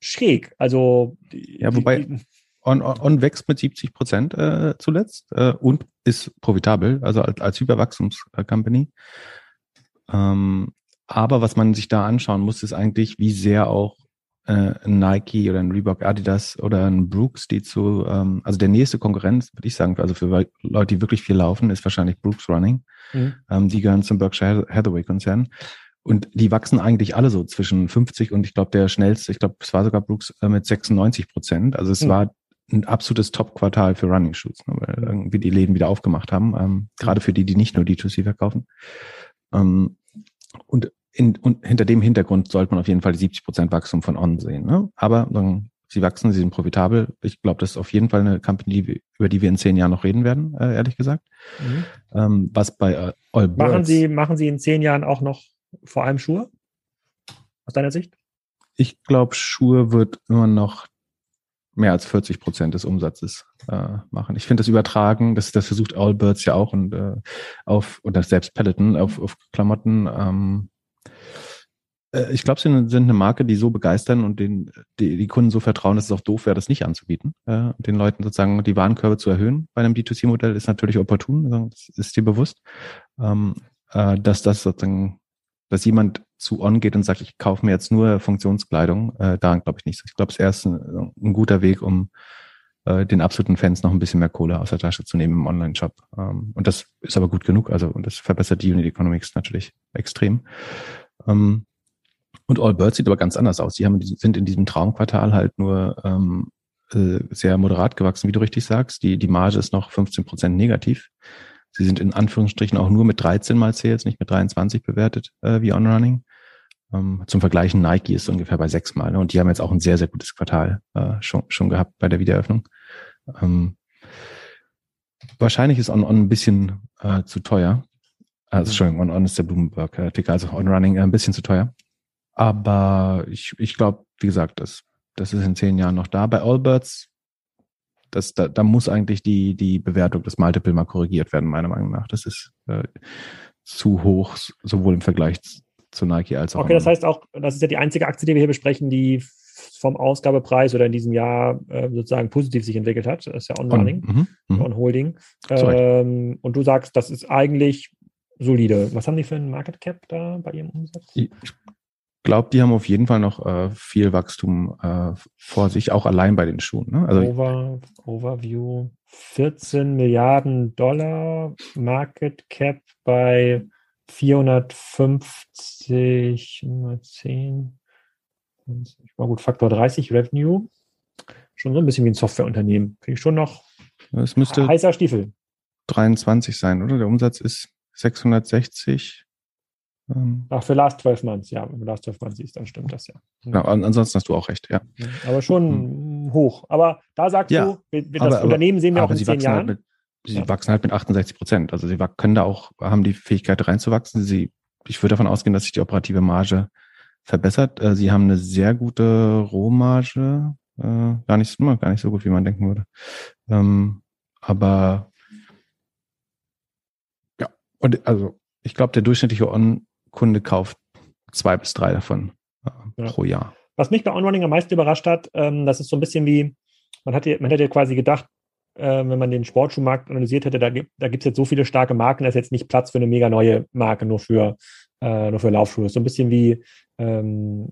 Speaker 1: schräg. Also
Speaker 2: ja, wobei die, On, On wächst mit 70 Prozent äh, zuletzt äh, und ist profitabel, also als, als Überwachstumscompany. Ähm, aber was man sich da anschauen muss, ist eigentlich, wie sehr auch äh, ein Nike oder ein Reebok Adidas oder ein Brooks, die zu, ähm, also der nächste Konkurrenz, würde ich sagen, also für Leute, die wirklich viel laufen, ist wahrscheinlich Brooks Running. Mhm. Ähm, die gehören zum Berkshire Hathaway Konzern. Und die wachsen eigentlich alle so zwischen 50 und ich glaube der schnellste, ich glaube es war sogar Brooks äh, mit 96 Prozent. Also es mhm. war ein absolutes Top-Quartal für Running Shoes, ne, weil irgendwie die Läden wieder aufgemacht haben, ähm, gerade für die, die nicht nur D2C verkaufen. Ähm, und, in, und hinter dem Hintergrund sollte man auf jeden Fall die 70 Prozent Wachstum von On sehen. Ne? Aber dann, sie wachsen, sie sind profitabel. Ich glaube, das ist auf jeden Fall eine Company, über die wir in zehn Jahren noch reden werden, äh, ehrlich gesagt. Mhm. Ähm, was bei äh,
Speaker 1: All Birds, machen Sie, machen Sie in zehn Jahren auch noch vor allem Schuhe? Aus deiner Sicht?
Speaker 2: Ich glaube, Schuhe wird immer noch mehr als 40 Prozent des Umsatzes äh, machen. Ich finde das übertragen, das, das versucht Allbirds ja auch und äh, auf, oder selbst Peloton auf, auf Klamotten. Ähm, äh, ich glaube, sie sind eine Marke, die so begeistern und den, die, die Kunden so vertrauen, dass es auch doof wäre, das nicht anzubieten. Äh, den Leuten sozusagen die Warenkörbe zu erhöhen bei einem D2C-Modell ist natürlich opportun, also das ist dir bewusst, ähm, äh, dass das sozusagen dass jemand zu On geht und sagt, ich kaufe mir jetzt nur Funktionskleidung, äh, daran glaube ich nicht. Ich glaube, es ist erst ein, ein, guter Weg, um äh, den absoluten Fans noch ein bisschen mehr Kohle aus der Tasche zu nehmen im Online-Shop. Ähm, und das ist aber gut genug. Also, und das verbessert die Unit Economics natürlich extrem. Ähm, und All Birds sieht aber ganz anders aus. Die haben, sind in diesem Traumquartal halt nur ähm, äh, sehr moderat gewachsen, wie du richtig sagst. Die, die Marge ist noch 15 Prozent negativ. Sie sind in Anführungsstrichen auch nur mit 13 mal Sales, nicht mit 23 bewertet äh, wie On-Running. Ähm, zum Vergleichen, Nike ist ungefähr bei sechs Mal. Ne? Und die haben jetzt auch ein sehr, sehr gutes Quartal äh, schon, schon gehabt bei der Wiedereröffnung. Ähm, wahrscheinlich ist On-On ein bisschen äh, zu teuer. Also, Entschuldigung, On-On ist der Bloomberg-Artikel, also On-Running äh, ein bisschen zu teuer. Aber ich, ich glaube, wie gesagt, das, das ist in zehn Jahren noch da. Bei Allbirds das, da, da muss eigentlich die, die Bewertung des Multiple mal korrigiert werden, meiner Meinung nach. Das ist äh, zu hoch, sowohl im Vergleich zu Nike als auch.
Speaker 1: Okay, das heißt auch, das ist ja die einzige Aktie, die wir hier besprechen, die vom Ausgabepreis oder in diesem Jahr äh, sozusagen positiv sich entwickelt hat. Das ist ja On-Running, On, mhm, On Holding. Ähm, und du sagst, das ist eigentlich solide. Was haben die für einen Market Cap da bei ihrem Umsatz?
Speaker 2: Ich glaube, die haben auf jeden Fall noch äh, viel Wachstum äh, vor sich, auch allein bei den Schuhen. Ne?
Speaker 1: Also, Over, Overview 14 Milliarden Dollar Market Cap bei 450, 10, war gut, Faktor 30 Revenue. Schon so ein bisschen wie ein Softwareunternehmen. Finde ich schon noch
Speaker 2: das müsste
Speaker 1: heißer Stiefel.
Speaker 2: 23 sein, oder? Der Umsatz ist 660
Speaker 1: ähm, Ach, für Last 12 Months, ja. Wenn du Last 12 Months siehst, dann stimmt das ja.
Speaker 2: Genau, ansonsten hast du auch recht, ja.
Speaker 1: Aber schon mhm. hoch. Aber da sagst ja, du, das aber, Unternehmen sehen wir auch in zehn Jahren.
Speaker 2: Halt mit, sie ja. wachsen halt mit 68 Prozent. Also sie können da auch, haben die Fähigkeit reinzuwachsen. Sie, ich würde davon ausgehen, dass sich die operative Marge verbessert. Äh, sie haben eine sehr gute Rohmarge. Äh, gar nicht, gar nicht so gut, wie man denken würde. Ähm, aber ja, und also ich glaube, der durchschnittliche On Kunde kauft zwei bis drei davon äh, ja. pro Jahr.
Speaker 1: Was mich bei Onrunning am meisten überrascht hat, ähm, das ist so ein bisschen wie, man, hat, man hätte quasi gedacht, äh, wenn man den Sportschuhmarkt analysiert hätte, da gibt es jetzt so viele starke Marken, da ist jetzt nicht Platz für eine mega neue Marke, nur für, äh, nur für Laufschuhe. So ein bisschen wie, ähm,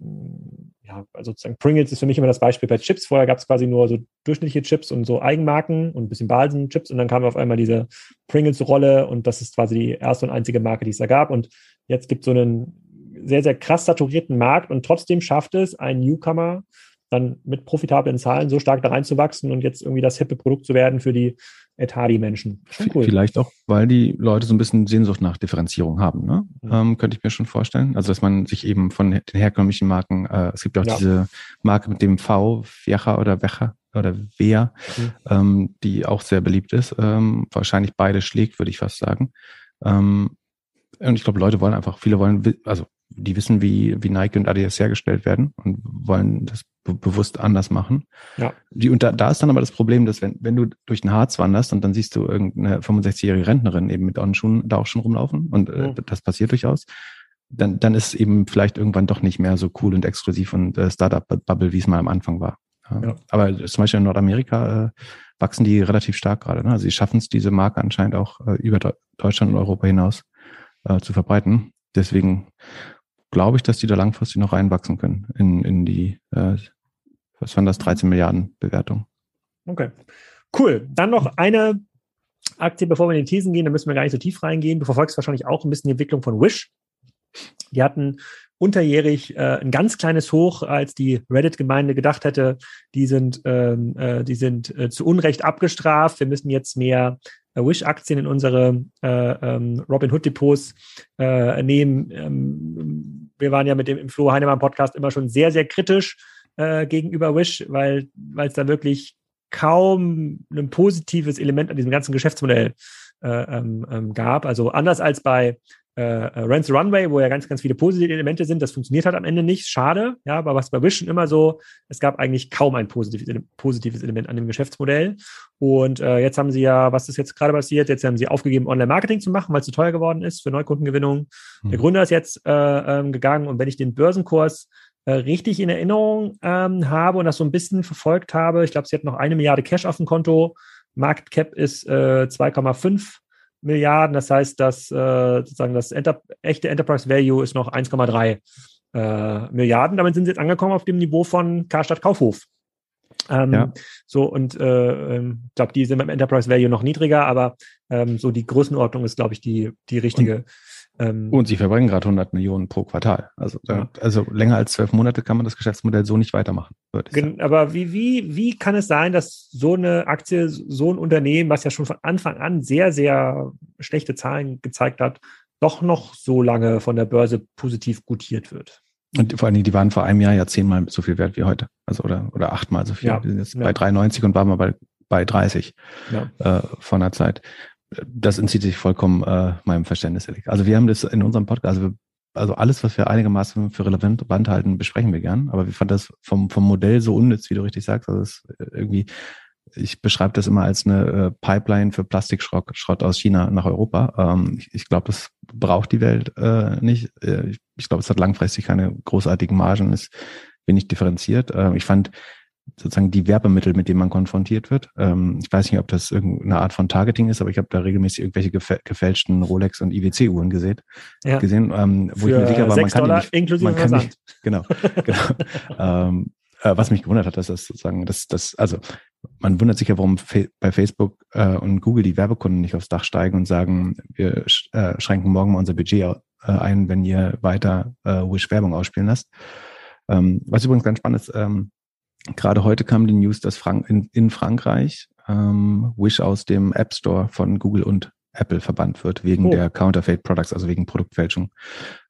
Speaker 1: ja, also sozusagen Pringles ist für mich immer das Beispiel bei Chips. Vorher gab es quasi nur so durchschnittliche Chips und so Eigenmarken und ein bisschen Balsen-Chips und dann kam auf einmal diese Pringles-Rolle und das ist quasi die erste und einzige Marke, die es da gab. Und jetzt gibt es so einen sehr, sehr krass saturierten Markt und trotzdem schafft es ein Newcomer dann mit profitablen Zahlen so stark da reinzuwachsen und jetzt irgendwie das hippe Produkt zu werden für die Etadi-Menschen.
Speaker 2: Cool. Vielleicht auch, weil die Leute so ein bisschen Sehnsucht nach Differenzierung haben, ne? Mhm. Ähm, könnte ich mir schon vorstellen. Also, dass man sich eben von den herkömmlichen Marken, äh, es gibt ja auch ja. diese Marke mit dem V, Viecha oder Wecha oder Wea, mhm. ähm, die auch sehr beliebt ist. Ähm, wahrscheinlich beide schlägt, würde ich fast sagen. Ähm, und ich glaube, Leute wollen einfach, viele wollen, also die wissen, wie, wie Nike und Adidas hergestellt werden und wollen das be bewusst anders machen. Ja. Die, und da, da ist dann aber das Problem, dass wenn, wenn du durch den Harz wanderst und dann siehst du irgendeine 65-jährige Rentnerin eben mit On-Schuhen da auch schon rumlaufen und äh, mhm. das passiert durchaus, dann, dann ist eben vielleicht irgendwann doch nicht mehr so cool und exklusiv und äh, Startup-Bubble, wie es mal am Anfang war. Ja. Aber zum Beispiel in Nordamerika äh, wachsen die relativ stark gerade. Ne? Also sie schaffen es, diese Marke anscheinend auch äh, über Deutschland und Europa hinaus äh, zu verbreiten. Deswegen glaube ich, dass die da langfristig noch reinwachsen können in, in die, äh, was waren das, 13 Milliarden Bewertung.
Speaker 1: Okay. Cool. Dann noch eine Aktie, bevor wir in die Thesen gehen, da müssen wir gar nicht so tief reingehen. Du verfolgst wahrscheinlich auch ein bisschen die Entwicklung von Wish. Die hatten unterjährig äh, ein ganz kleines Hoch, als die Reddit-Gemeinde gedacht hätte, die sind, ähm, äh, die sind äh, zu Unrecht abgestraft. Wir müssen jetzt mehr Wish-Aktien in unsere äh, ähm, Robin-Hood-Depots äh, nehmen. Ähm, wir waren ja mit dem im Flo Heinemann Podcast immer schon sehr, sehr kritisch äh, gegenüber Wish, weil es da wirklich kaum ein positives Element an diesem ganzen Geschäftsmodell äh, ähm, ähm, gab. Also anders als bei äh, äh Rent the Runway, wo ja ganz, ganz viele positive Elemente sind, das funktioniert halt am Ende nicht. Schade, ja, aber was bei Vision immer so, es gab eigentlich kaum ein positives, positives Element an dem Geschäftsmodell. Und äh, jetzt haben sie ja, was ist jetzt gerade passiert? Jetzt haben sie aufgegeben, Online-Marketing zu machen, weil es zu teuer geworden ist für Neukundengewinnung. Mhm. Der Gründer ist jetzt äh, ähm, gegangen und wenn ich den Börsenkurs äh, richtig in Erinnerung ähm, habe und das so ein bisschen verfolgt habe. Ich glaube, sie hat noch eine Milliarde Cash auf dem Konto. Market Cap ist äh, 2,5 Milliarden. Das heißt, dass äh, sozusagen das Enter echte Enterprise Value ist noch 1,3 äh, Milliarden. Damit sind sie jetzt angekommen auf dem Niveau von Karstadt Kaufhof. Ähm, ja. So und äh, ähm, ich glaube, die sind beim Enterprise Value noch niedriger, aber ähm, so die Größenordnung ist, glaube ich, die, die richtige.
Speaker 2: Und ähm, und sie verbringen gerade 100 Millionen pro Quartal. Also, ja. also länger als zwölf Monate kann man das Geschäftsmodell so nicht weitermachen.
Speaker 1: Aber wie, wie, wie kann es sein, dass so eine Aktie, so ein Unternehmen, was ja schon von Anfang an sehr, sehr schlechte Zahlen gezeigt hat, doch noch so lange von der Börse positiv gutiert wird?
Speaker 2: Und vor allen Dingen, die waren vor einem Jahr ja zehnmal so viel wert wie heute. Also oder, oder achtmal so viel. Ja. Wir sind jetzt ja. bei 93 und waren mal bei, bei 30 ja. äh, von der Zeit das entzieht sich vollkommen äh, meinem Verständnis. Also wir haben das in unserem Podcast, also, also alles, was wir einigermaßen für relevant halten, besprechen wir gern. Aber wir fanden das vom, vom Modell so unnütz, wie du richtig sagst. Also es irgendwie, ich beschreibe das immer als eine äh, Pipeline für Plastikschrott Schrott aus China nach Europa. Ähm, ich ich glaube, das braucht die Welt äh, nicht. Äh, ich, ich glaube, es hat langfristig keine großartigen Margen, ist wenig differenziert. Äh, ich fand sozusagen die Werbemittel, mit denen man konfrontiert wird. Ähm, ich weiß nicht, ob das irgendeine Art von Targeting ist, aber ich habe da regelmäßig irgendwelche gefälschten Rolex und IWC-Uhren gesehen, ja. gesehen ähm, wo Für ich mir sicher war, man kann
Speaker 1: Dollar die nicht,
Speaker 2: man kann nicht, genau, (laughs) genau. ähm, äh, was mich gewundert hat, dass das sozusagen, dass das, also man wundert sich ja, warum bei Facebook äh, und Google die Werbekunden nicht aufs Dach steigen und sagen, wir sch äh, schränken morgen mal unser Budget äh, ein, wenn ihr weiter äh, Wish Werbung ausspielen lasst. Ähm, was übrigens ganz spannend ist, ähm, Gerade heute kam die News, dass Frank in, in Frankreich ähm, Wish aus dem App Store von Google und Apple verbannt wird, wegen oh. der Counterfeit Products, also wegen Produktfälschung.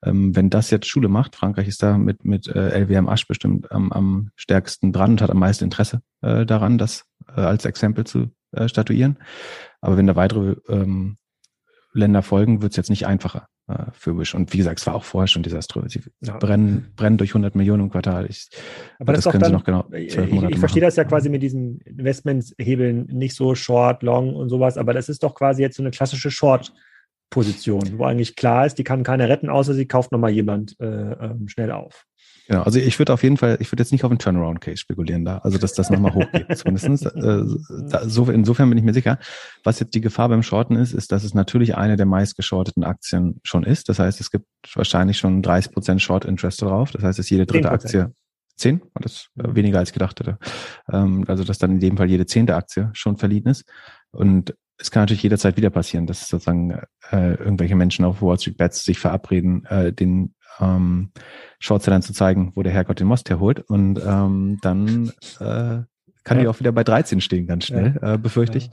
Speaker 2: Ähm, wenn das jetzt Schule macht, Frankreich ist da mit, mit äh, LWM Asch bestimmt ähm, am stärksten dran und hat am meisten Interesse äh, daran, das äh, als Exempel zu äh, statuieren. Aber wenn da weitere ähm, Länder folgen, wird es jetzt nicht einfacher äh, für Wish. Und wie gesagt, es war auch vorher schon desaströs. Sie ja. brennen, brennen durch 100 Millionen im Quartal. Ich,
Speaker 1: aber das, das können dann, Sie noch genau zwölf Monate Ich, ich verstehe das ja quasi mit diesen Investmentshebeln nicht so Short, Long und sowas, aber das ist doch quasi jetzt so eine klassische Short- Position, wo eigentlich klar ist, die kann keiner retten, außer sie kauft nochmal jemand äh, ähm, schnell auf.
Speaker 2: Genau, also ich würde auf jeden Fall, ich würde jetzt nicht auf einen Turnaround-Case spekulieren da, also dass das nochmal hochgeht (laughs) zumindestens. Äh, da, so, insofern bin ich mir sicher. Was jetzt die Gefahr beim Shorten ist, ist, dass es natürlich eine der meistgeschorteten Aktien schon ist. Das heißt, es gibt wahrscheinlich schon 30 Prozent Short-Interest drauf. Das heißt, dass jede dritte 10%. Aktie zehn, das ist weniger als ich gedacht hätte. Ähm, also dass dann in dem Fall jede zehnte Aktie schon verliehen ist. Und es kann natürlich jederzeit wieder passieren, dass sozusagen äh, irgendwelche Menschen auf Wall Street Bets sich verabreden, äh, den ähm, Shortsellern zu zeigen, wo der Herrgott den Most herholt. Und ähm, dann äh, kann ja. die auch wieder bei 13 stehen, ganz schnell, ja. äh, befürchte ich.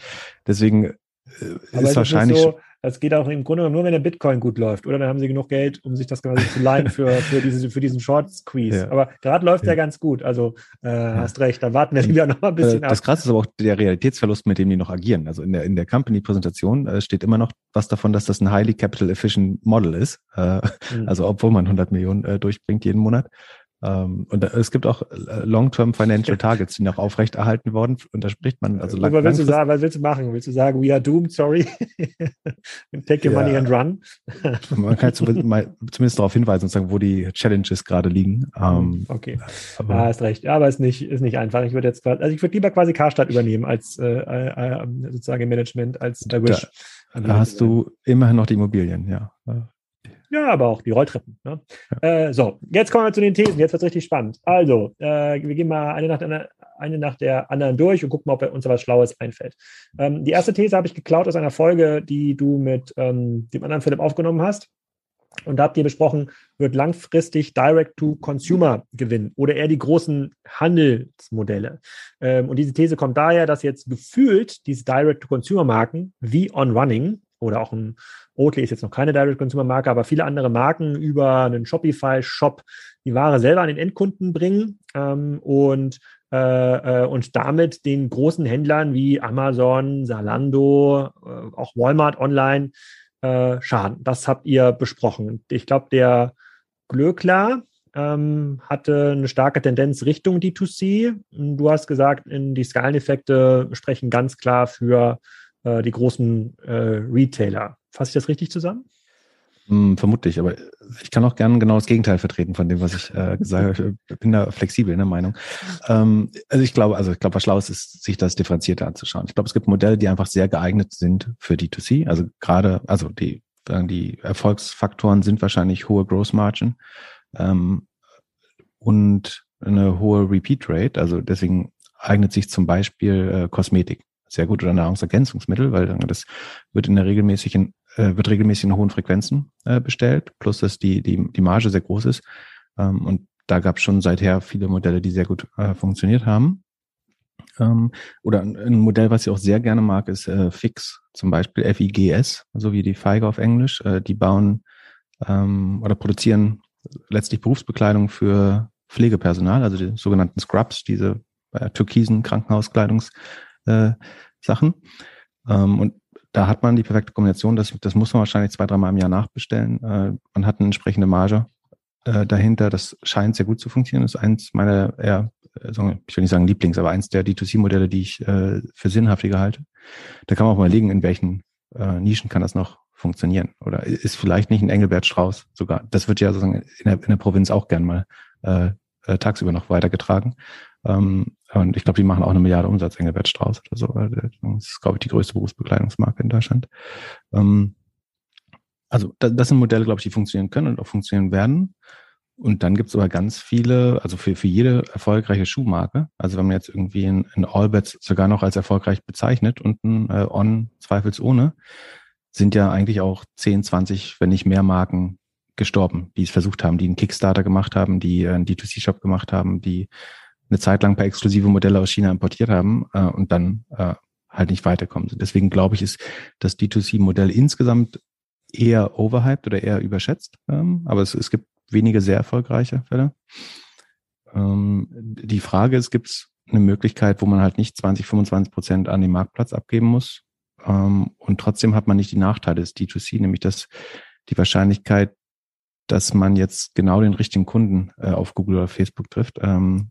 Speaker 2: Deswegen äh, ist wahrscheinlich.
Speaker 1: So, das geht auch im Grunde nur, wenn der Bitcoin gut läuft. Oder dann haben sie genug Geld, um sich das quasi zu leihen für, für, diese, für diesen Short-Squeeze. Ja. Aber gerade läuft ja. der ganz gut. Also äh, ja. hast recht, da warten wir lieber noch mal ein bisschen
Speaker 2: äh, Das Krasse ist aber auch der Realitätsverlust, mit dem die noch agieren. Also in der, in der Company-Präsentation äh, steht immer noch was davon, dass das ein highly capital efficient Model ist. Äh, mhm. Also obwohl man 100 Millionen äh, durchbringt jeden Monat. Ähm, und es gibt auch äh, Long-Term Financial (laughs) Targets, die noch aufrechterhalten worden. Und da spricht man also
Speaker 1: lang, was willst du sagen? Was willst du machen? Willst du sagen, we are doomed, sorry? (laughs) Take your ja. money and run? (laughs)
Speaker 2: man kann zumindest darauf hinweisen und sagen, wo die Challenges gerade liegen.
Speaker 1: Ähm, okay. Aber ah, hast recht. Aber ist nicht, ist nicht einfach. Ich würde jetzt also ich würde lieber quasi Karstadt übernehmen als äh, äh, äh sozusagen im Management als
Speaker 2: der Wish. Da, da hast du immerhin noch die Immobilien, ja.
Speaker 1: Ja, aber auch die Rolltreppen. Ne? Ja. Äh, so, jetzt kommen wir zu den Thesen. Jetzt wird es richtig spannend. Also, äh, wir gehen mal eine nach, der, eine nach der anderen durch und gucken mal, ob uns was Schlaues einfällt. Ähm, die erste These habe ich geklaut aus einer Folge, die du mit ähm, dem anderen Philipp aufgenommen hast. Und da habt ihr besprochen, wird langfristig Direct-to-Consumer gewinnen oder eher die großen Handelsmodelle. Ähm, und diese These kommt daher, dass jetzt gefühlt diese Direct-to-Consumer-Marken wie On Running oder auch ein Oatly ist jetzt noch keine Direct-Consumer-Marke, aber viele andere Marken über einen Shopify-Shop die Ware selber an den Endkunden bringen ähm, und äh, äh, und damit den großen Händlern wie Amazon, Zalando, äh, auch Walmart online schaden. Das habt ihr besprochen. Ich glaube, der Glöckler ähm, hatte eine starke Tendenz Richtung D2C. Du hast gesagt, die Skaleneffekte sprechen ganz klar für die großen Retailer. Fasse ich das richtig zusammen?
Speaker 2: Hm, vermutlich, aber ich kann auch gerne genau das Gegenteil vertreten von dem, was ich äh, gesagt habe. Ich bin da flexibel in der Meinung. Ähm, also ich glaube, also ich glaube, was schlau ist, ist, sich das differenzierter anzuschauen. Ich glaube, es gibt Modelle, die einfach sehr geeignet sind für D2C. Also gerade, also die, die Erfolgsfaktoren sind wahrscheinlich hohe Gross Margin ähm, und eine hohe Repeat Rate. Also deswegen eignet sich zum Beispiel äh, Kosmetik sehr gut oder Nahrungsergänzungsmittel, weil das wird in der regelmäßigen, äh, wird regelmäßig in hohen Frequenzen äh, bestellt, plus dass die, die, die Marge sehr groß ist. Ähm, und da gab es schon seither viele Modelle, die sehr gut äh, funktioniert haben. Ähm, oder ein, Modell, was ich auch sehr gerne mag, ist äh, Fix, zum Beispiel FIGS, so wie die Feige auf Englisch. Äh, die bauen ähm, oder produzieren letztlich Berufsbekleidung für Pflegepersonal, also die sogenannten Scrubs, diese äh, türkisen Krankenhauskleidungs äh. Ähm, und da hat man die perfekte Kombination. Das, das muss man wahrscheinlich zwei, dreimal im Jahr nachbestellen. Äh, man hat eine entsprechende Marge äh, dahinter. Das scheint sehr gut zu funktionieren. Das ist eins meiner eher, äh, ich will nicht sagen Lieblings, aber eins der D2C-Modelle, die ich äh, für sinnhaftiger halte. Da kann man auch mal legen, in welchen äh, Nischen kann das noch funktionieren. Oder ist vielleicht nicht ein Engelbert Strauß sogar. Das wird ja sozusagen in der, in der Provinz auch gern mal äh, tagsüber noch weitergetragen. Ähm, und ich glaube, die machen auch eine Milliarde Umsatz, Engelbert Strauß oder so. Das ist, glaube ich, die größte Berufsbekleidungsmarke in Deutschland. Ähm, also das, das sind Modelle, glaube ich, die funktionieren können und auch funktionieren werden. Und dann gibt es aber ganz viele, also für, für jede erfolgreiche Schuhmarke, also wenn man jetzt irgendwie ein, ein Allbets sogar noch als erfolgreich bezeichnet und ein äh, On zweifelsohne, sind ja eigentlich auch 10, 20, wenn nicht mehr Marken gestorben, die es versucht haben, die einen Kickstarter gemacht haben, die einen D2C-Shop gemacht haben, die eine Zeit lang ein paar exklusive Modelle aus China importiert haben äh, und dann äh, halt nicht weiterkommen. Deswegen glaube ich, ist das D2C-Modell insgesamt eher overhyped oder eher überschätzt. Ähm, aber es, es gibt wenige sehr erfolgreiche Fälle. Ähm, die Frage ist, gibt es eine Möglichkeit, wo man halt nicht 20, 25 Prozent an den Marktplatz abgeben muss ähm, und trotzdem hat man nicht die Nachteile des D2C, nämlich dass die Wahrscheinlichkeit, dass man jetzt genau den richtigen Kunden äh, auf Google oder Facebook trifft, ähm,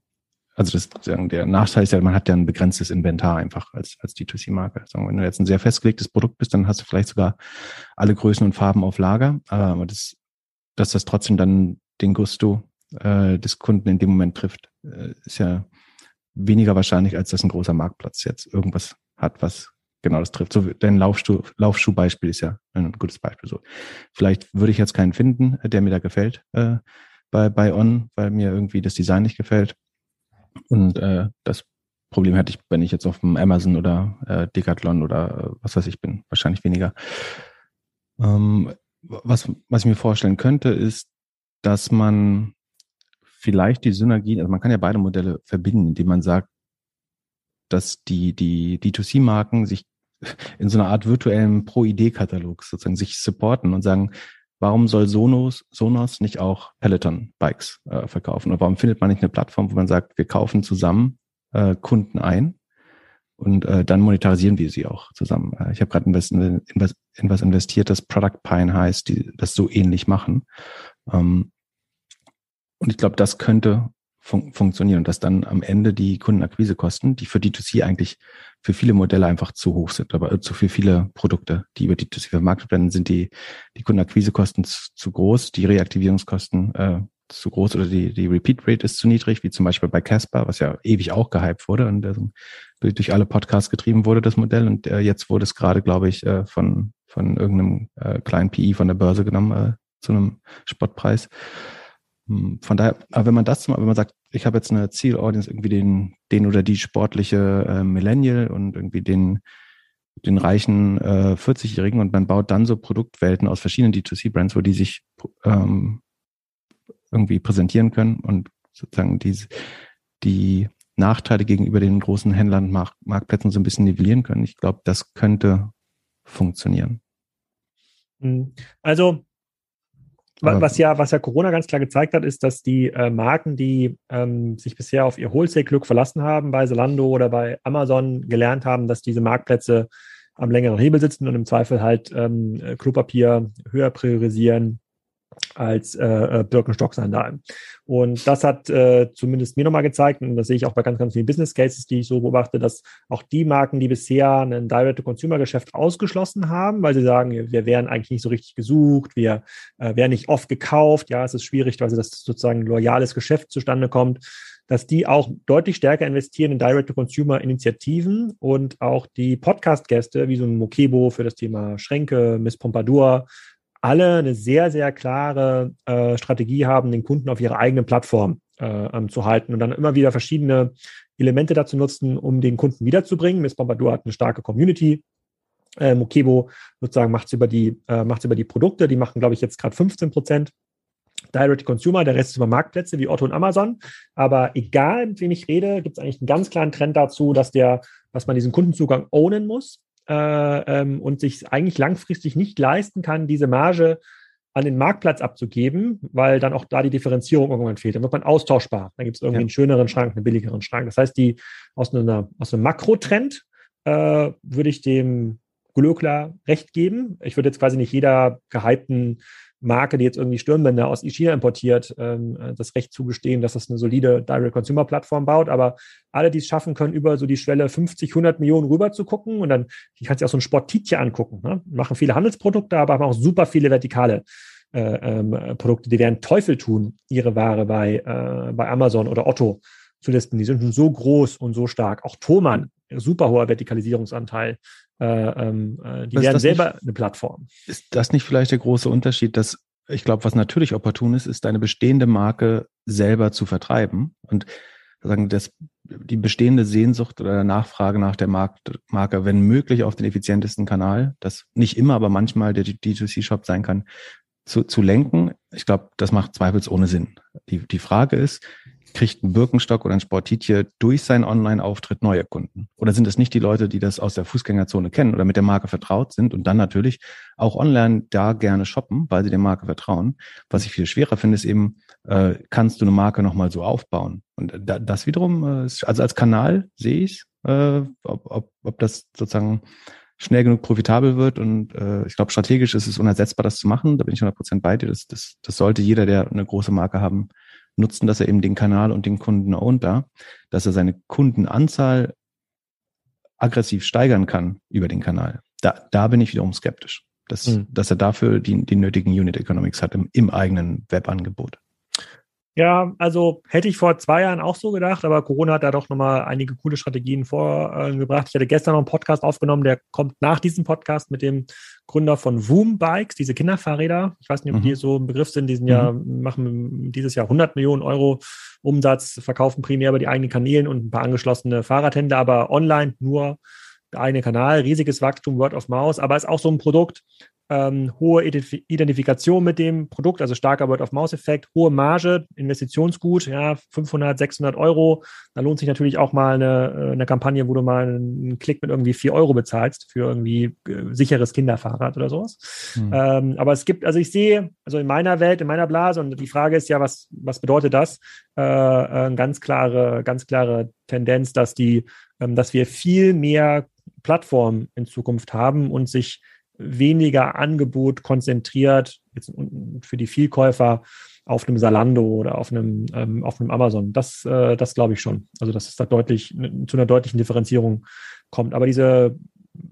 Speaker 2: also das der Nachteil ist ja, man hat ja ein begrenztes Inventar einfach als, als D2C-Marke. Wenn du jetzt ein sehr festgelegtes Produkt bist, dann hast du vielleicht sogar alle Größen und Farben auf Lager, aber das, dass das trotzdem dann den Gusto äh, des Kunden in dem Moment trifft, äh, ist ja weniger wahrscheinlich, als dass ein großer Marktplatz jetzt irgendwas hat, was genau das trifft. So, dein Laufschuh, Laufschuhbeispiel ist ja ein gutes Beispiel. So, vielleicht würde ich jetzt keinen finden, der mir da gefällt äh, bei bei On, weil mir irgendwie das Design nicht gefällt. Und äh, das Problem hätte ich, wenn ich jetzt auf dem Amazon oder äh, Decathlon oder äh, was weiß ich bin, wahrscheinlich weniger. Ähm, was, was ich mir vorstellen könnte, ist, dass man vielleicht die Synergien, also man kann ja beide Modelle verbinden, indem man sagt, dass die, die D2C-Marken sich in so einer Art virtuellen Pro-Idee-Katalog sozusagen sich supporten und sagen, warum soll Sonos, Sonos nicht auch Peloton-Bikes äh, verkaufen? Oder warum findet man nicht eine Plattform, wo man sagt, wir kaufen zusammen äh, Kunden ein und äh, dann monetarisieren wir sie auch zusammen? Äh, ich habe gerade in, in, in, was investiert, das Product Pine heißt, die das so ähnlich machen. Ähm, und ich glaube, das könnte fun funktionieren und dass dann am Ende die Kundenakquisekosten, die für D2C eigentlich für viele Modelle einfach zu hoch sind, aber zu für viele Produkte, die über D2C vermarktet werden, sind die, die Kundenakquisekosten zu, zu groß, die Reaktivierungskosten äh, zu groß oder die, die Repeat Rate ist zu niedrig, wie zum Beispiel bei Casper, was ja ewig auch gehypt wurde und äh, durch, durch alle Podcasts getrieben wurde, das Modell. Und äh, jetzt wurde es gerade, glaube ich, äh, von, von irgendeinem äh, kleinen PI von der Börse genommen, äh, zu einem Spottpreis. Hm, von daher, aber wenn man das wenn man sagt, ich habe jetzt eine Zielaudience, irgendwie den, den oder die sportliche äh, Millennial und irgendwie den, den reichen äh, 40-Jährigen und man baut dann so Produktwelten aus verschiedenen D2C-Brands, wo die sich ähm, irgendwie präsentieren können und sozusagen die, die Nachteile gegenüber den großen Händlern und Mark Marktplätzen so ein bisschen nivellieren können. Ich glaube, das könnte funktionieren.
Speaker 1: Hm. Also was ja, was ja Corona ganz klar gezeigt hat, ist, dass die äh, Marken, die ähm, sich bisher auf ihr Wholesale-Glück verlassen haben, bei Zalando oder bei Amazon gelernt haben, dass diese Marktplätze am längeren Hebel sitzen und im Zweifel halt ähm, Klopapier höher priorisieren als äh, äh, Birkenstock-Sandalen. Und das hat äh, zumindest mir nochmal gezeigt, und das sehe ich auch bei ganz, ganz vielen Business Cases, die ich so beobachte, dass auch die Marken, die bisher ein Direct-to-Consumer-Geschäft ausgeschlossen haben, weil sie sagen, wir wären eigentlich nicht so richtig gesucht, wir äh, werden nicht oft gekauft, ja, es ist schwierig, weil das sozusagen loyales Geschäft zustande kommt, dass die auch deutlich stärker investieren in Direct-to-Consumer-Initiativen und auch die Podcast-Gäste, wie so ein Mokebo für das Thema Schränke, Miss Pompadour, alle eine sehr, sehr klare äh, Strategie haben, den Kunden auf ihrer eigenen Plattform äh, ähm, zu halten und dann immer wieder verschiedene Elemente dazu nutzen, um den Kunden wiederzubringen. Miss Pompadour hat eine starke Community. Äh, Mokebo sozusagen macht es über die äh, über die Produkte. Die machen, glaube ich, jetzt gerade 15 Prozent. Direct Consumer, der Rest ist über Marktplätze wie Otto und Amazon. Aber egal, mit wem ich rede, gibt es eigentlich einen ganz klaren Trend dazu, dass der, dass man diesen Kundenzugang ownen muss äh, ähm, und sich eigentlich langfristig nicht leisten kann, diese Marge an den Marktplatz abzugeben, weil dann auch da die Differenzierung irgendwann fehlt. Dann wird man austauschbar. Dann gibt es irgendwie ja. einen schöneren Schrank, einen billigeren Schrank. Das heißt, die aus, einer, aus einem Makrotrend äh, würde ich dem Glöckler recht geben. Ich würde jetzt quasi nicht jeder gehypten Marke, die jetzt irgendwie Stirnbänder aus China importiert, ähm, äh, das Recht zugestehen, dass das eine solide Direct-Consumer-Plattform baut. Aber alle, die es schaffen können, über so die Schwelle 50, 100 Millionen rüber zu gucken und dann, ich kann sich auch so ein Sportitje angucken, ne? machen viele Handelsprodukte, aber haben auch super viele vertikale äh, ähm, Produkte, die werden Teufel tun, ihre Ware bei, äh, bei Amazon oder Otto zu listen. Die sind schon so groß und so stark. Auch Thomann, super hoher Vertikalisierungsanteil. Äh, ähm, äh, die werden selber nicht, eine Plattform.
Speaker 2: Ist das nicht vielleicht der große Unterschied, dass ich glaube, was natürlich opportun ist, ist deine bestehende Marke selber zu vertreiben und sagen, das, die bestehende Sehnsucht oder Nachfrage nach der Markt, Marke, wenn möglich, auf den effizientesten Kanal, das nicht immer, aber manchmal der D2C-Shop sein kann, zu, zu lenken. Ich glaube, das macht zweifelsohne Sinn. Die, die Frage ist, kriegt ein Birkenstock oder ein Sportitje durch seinen Online-Auftritt neue Kunden? Oder sind es nicht die Leute, die das aus der Fußgängerzone kennen oder mit der Marke vertraut sind und dann natürlich auch online da gerne shoppen, weil sie der Marke vertrauen? Was ich viel schwerer finde, ist eben, äh, kannst du eine Marke nochmal so aufbauen? Und da, das wiederum, äh, also als Kanal sehe ich, äh, ob, ob, ob das sozusagen schnell genug profitabel wird. Und äh, ich glaube, strategisch ist es unersetzbar, das zu machen. Da bin ich 100% bei dir. Das, das, das sollte jeder, der eine große Marke haben, nutzen, dass er eben den Kanal und den Kunden ownt da, dass er seine Kundenanzahl aggressiv steigern kann über den Kanal. Da, da bin ich wiederum skeptisch, dass, mhm. dass er dafür die, die nötigen Unit Economics hat im, im eigenen Webangebot.
Speaker 1: Ja, also hätte ich vor zwei Jahren auch so gedacht, aber Corona hat da doch nochmal einige coole Strategien vorgebracht. Ich hatte gestern noch einen Podcast aufgenommen, der kommt nach diesem Podcast mit dem Gründer von Voom Bikes, diese Kinderfahrräder. Ich weiß nicht, ob mhm. die so ein Begriff sind. Diesen mhm. Jahr machen dieses Jahr 100 Millionen Euro Umsatz, verkaufen primär über die eigenen Kanälen und ein paar angeschlossene Fahrradhändler, aber online nur der eigene Kanal, riesiges Wachstum, Word of Mouse, aber ist auch so ein Produkt, ähm, hohe Identifikation mit dem Produkt, also starker Word-of-Mouse-Effekt, hohe Marge, Investitionsgut, ja, 500, 600 Euro. Da lohnt sich natürlich auch mal eine, äh, eine Kampagne, wo du mal einen Klick mit irgendwie 4 Euro bezahlst für irgendwie äh, sicheres Kinderfahrrad oder sowas. Hm. Ähm, aber es gibt, also ich sehe, also in meiner Welt, in meiner Blase, und die Frage ist ja, was, was bedeutet das? Äh, äh, ganz klare, ganz klare Tendenz, dass die, ähm, dass wir viel mehr Plattformen in Zukunft haben und sich weniger Angebot konzentriert jetzt für die Vielkäufer auf einem Salando oder auf einem, ähm, auf einem Amazon. Das, äh, das glaube ich schon. Also, dass es da deutlich zu einer deutlichen Differenzierung kommt. Aber diese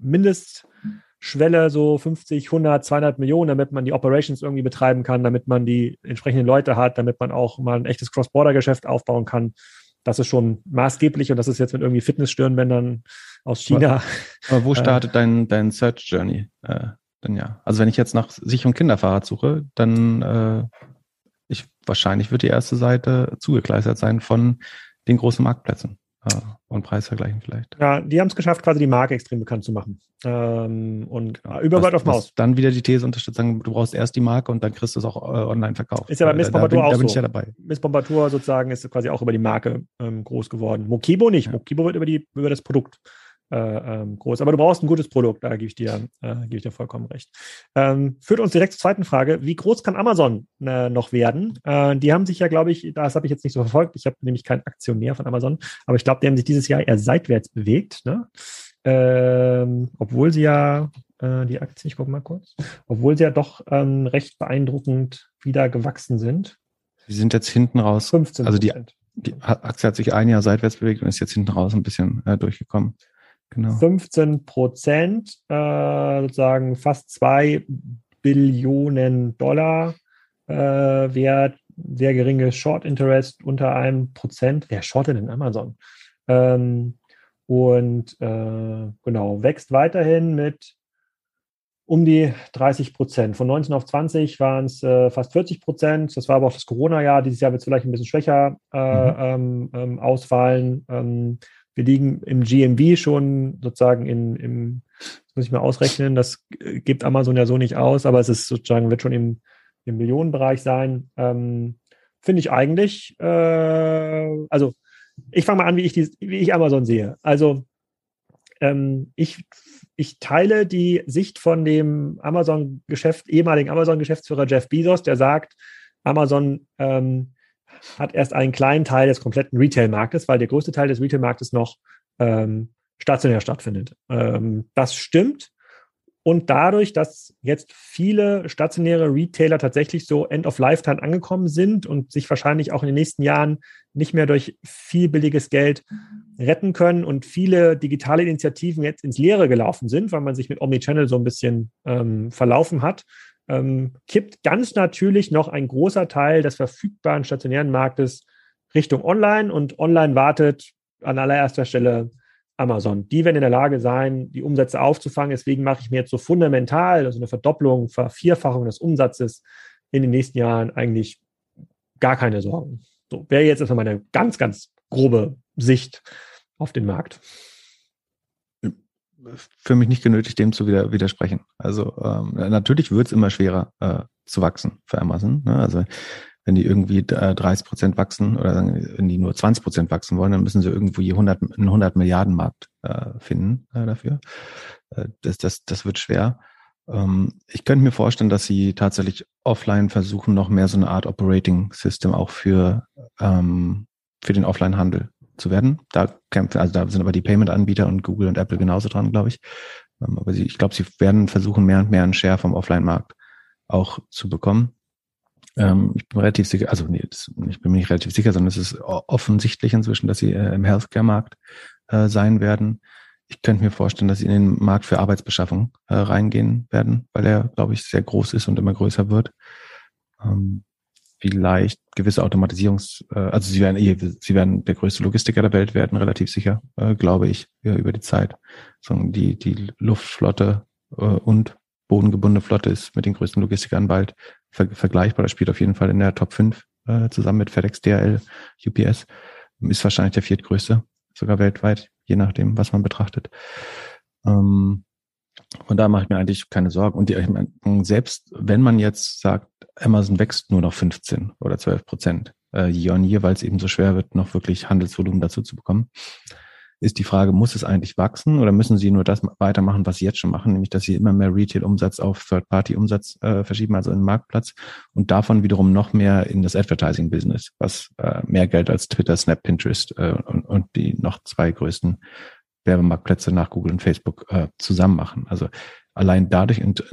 Speaker 1: Mindestschwelle, so 50, 100, 200 Millionen, damit man die Operations irgendwie betreiben kann, damit man die entsprechenden Leute hat, damit man auch mal ein echtes Cross-Border-Geschäft aufbauen kann, das ist schon maßgeblich und das ist jetzt mit irgendwie Fitnessstirnbändern aus China.
Speaker 2: Aber wo (laughs) äh, startet dein, dein Search Journey? Äh, dann ja. Also wenn ich jetzt nach sicherem Kinderfahrrad suche, dann äh, ich wahrscheinlich wird die erste Seite zugekleistert sein von den großen Marktplätzen äh, und Preisvergleichen vielleicht.
Speaker 1: Ja, die haben es geschafft, quasi die Marke extrem bekannt zu machen. Ähm, und genau. über Word of Maus.
Speaker 2: Dann wieder die These unterstützt, sagen, du brauchst erst die Marke und dann kriegst du es auch äh, online verkauft.
Speaker 1: Ist ja bei Miss Bombardier auch
Speaker 2: da bin
Speaker 1: so.
Speaker 2: ich ja dabei.
Speaker 1: Miss Bombardier sozusagen ist quasi auch über die Marke ähm, groß geworden. Mokibo nicht. Ja. Mokibo wird über, die, über das Produkt äh, ähm, groß. Aber du brauchst ein gutes Produkt, da gebe ich dir, äh, gebe ich dir vollkommen recht. Ähm, führt uns direkt zur zweiten Frage. Wie groß kann Amazon äh, noch werden? Äh, die haben sich ja, glaube ich, das habe ich jetzt nicht so verfolgt. Ich habe nämlich kein Aktionär von Amazon, aber ich glaube, die haben sich dieses Jahr eher seitwärts bewegt, ne? Ähm, obwohl sie ja äh, die Aktien, ich gucke mal kurz, obwohl sie ja doch ähm, recht beeindruckend wieder gewachsen sind.
Speaker 2: Sie sind jetzt hinten raus.
Speaker 1: 15
Speaker 2: Also die, die Aktie hat sich ein Jahr seitwärts bewegt und ist jetzt hinten raus ein bisschen äh, durchgekommen.
Speaker 1: Genau. 15 Prozent, äh, sozusagen fast zwei Billionen Dollar äh, wert, sehr geringe Short Interest unter einem Prozent. Wer shortet denn Amazon? Ähm, und äh, genau, wächst weiterhin mit um die 30 Prozent. Von 19 auf 20 waren es äh, fast 40 Prozent. Das war aber auch das Corona-Jahr. Dieses Jahr wird es vielleicht ein bisschen schwächer äh, mhm. ähm, ähm, ausfallen. Ähm, wir liegen im GMV schon sozusagen in, im, das muss ich mal ausrechnen, das gibt Amazon ja so nicht aus, aber es ist sozusagen, wird schon im, im Millionenbereich sein. Ähm, Finde ich eigentlich, äh, also ich fange mal an, wie ich, die, wie ich Amazon sehe. Also ähm, ich, ich teile die Sicht von dem Amazon-Geschäft, ehemaligen Amazon-Geschäftsführer Jeff Bezos, der sagt, Amazon ähm, hat erst einen kleinen Teil des kompletten Retail-Marktes, weil der größte Teil des Retail-Marktes noch ähm, stationär stattfindet. Ähm, das stimmt. Und dadurch, dass jetzt viele stationäre Retailer tatsächlich so End of Lifetime angekommen sind und sich wahrscheinlich auch in den nächsten Jahren nicht mehr durch viel billiges Geld retten können und viele digitale Initiativen jetzt ins Leere gelaufen sind, weil man sich mit Omnichannel so ein bisschen ähm, verlaufen hat, ähm, kippt ganz natürlich noch ein großer Teil des verfügbaren stationären Marktes Richtung Online und Online wartet an allererster Stelle Amazon. Die werden in der Lage sein, die Umsätze aufzufangen. Deswegen mache ich mir jetzt so fundamental, also eine Verdopplung, Vervierfachung des Umsatzes in den nächsten Jahren eigentlich gar keine Sorgen. So wäre jetzt erstmal meine ganz, ganz grobe Sicht auf den Markt
Speaker 2: für mich nicht genötigt, dem zu widersprechen. Also ähm, natürlich wird es immer schwerer äh, zu wachsen für Amazon. Ne? Also wenn die irgendwie äh, 30 Prozent wachsen oder wenn die nur 20 Prozent wachsen wollen, dann müssen sie irgendwo je 100, einen 100 Milliarden Markt äh, finden äh, dafür. Äh, das, das, das wird schwer. Ähm, ich könnte mir vorstellen, dass sie tatsächlich offline versuchen, noch mehr so eine Art Operating System auch für, ähm, für den Offline-Handel zu werden. Da kämpfen, also da sind aber die Payment-Anbieter und Google und Apple genauso dran, glaube ich. Ähm, aber sie, ich glaube, sie werden versuchen, mehr und mehr einen Share vom Offline-Markt auch zu bekommen. Ähm, ich bin relativ sicher, also nee, das, ich bin mir nicht relativ sicher, sondern es ist offensichtlich inzwischen, dass sie äh, im Healthcare-Markt äh, sein werden. Ich könnte mir vorstellen, dass sie in den Markt für Arbeitsbeschaffung äh, reingehen werden, weil er, glaube ich, sehr groß ist und immer größer wird. Ähm, vielleicht gewisse Automatisierungs, äh, also sie werden eh, sie werden der größte Logistiker der Welt werden, relativ sicher, äh, glaube ich, ja, über die Zeit. So, die, die Luftflotte äh, und bodengebundene Flotte ist mit den größten Logistikern bald ver vergleichbar. Das spielt auf jeden Fall in der Top 5 äh, zusammen mit FedEx, DHL, UPS. Ist wahrscheinlich der viertgrößte, sogar weltweit, je nachdem, was man betrachtet. Ähm, von da mache ich mir eigentlich keine Sorgen. Und die, ich meine, selbst wenn man jetzt sagt, Amazon wächst nur noch 15 oder 12 Prozent äh, year on year, weil es eben so schwer wird, noch wirklich Handelsvolumen dazu zu bekommen, ist die Frage, muss es eigentlich wachsen oder müssen sie nur das weitermachen, was sie jetzt schon machen, nämlich dass sie immer mehr Retail-Umsatz auf Third-Party-Umsatz äh, verschieben, also in den Marktplatz und davon wiederum noch mehr in das Advertising-Business, was äh, mehr Geld als Twitter, Snap, Pinterest äh, und, und die noch zwei größten Werbemarktplätze nach Google und Facebook äh, zusammen machen. Also allein dadurch ent,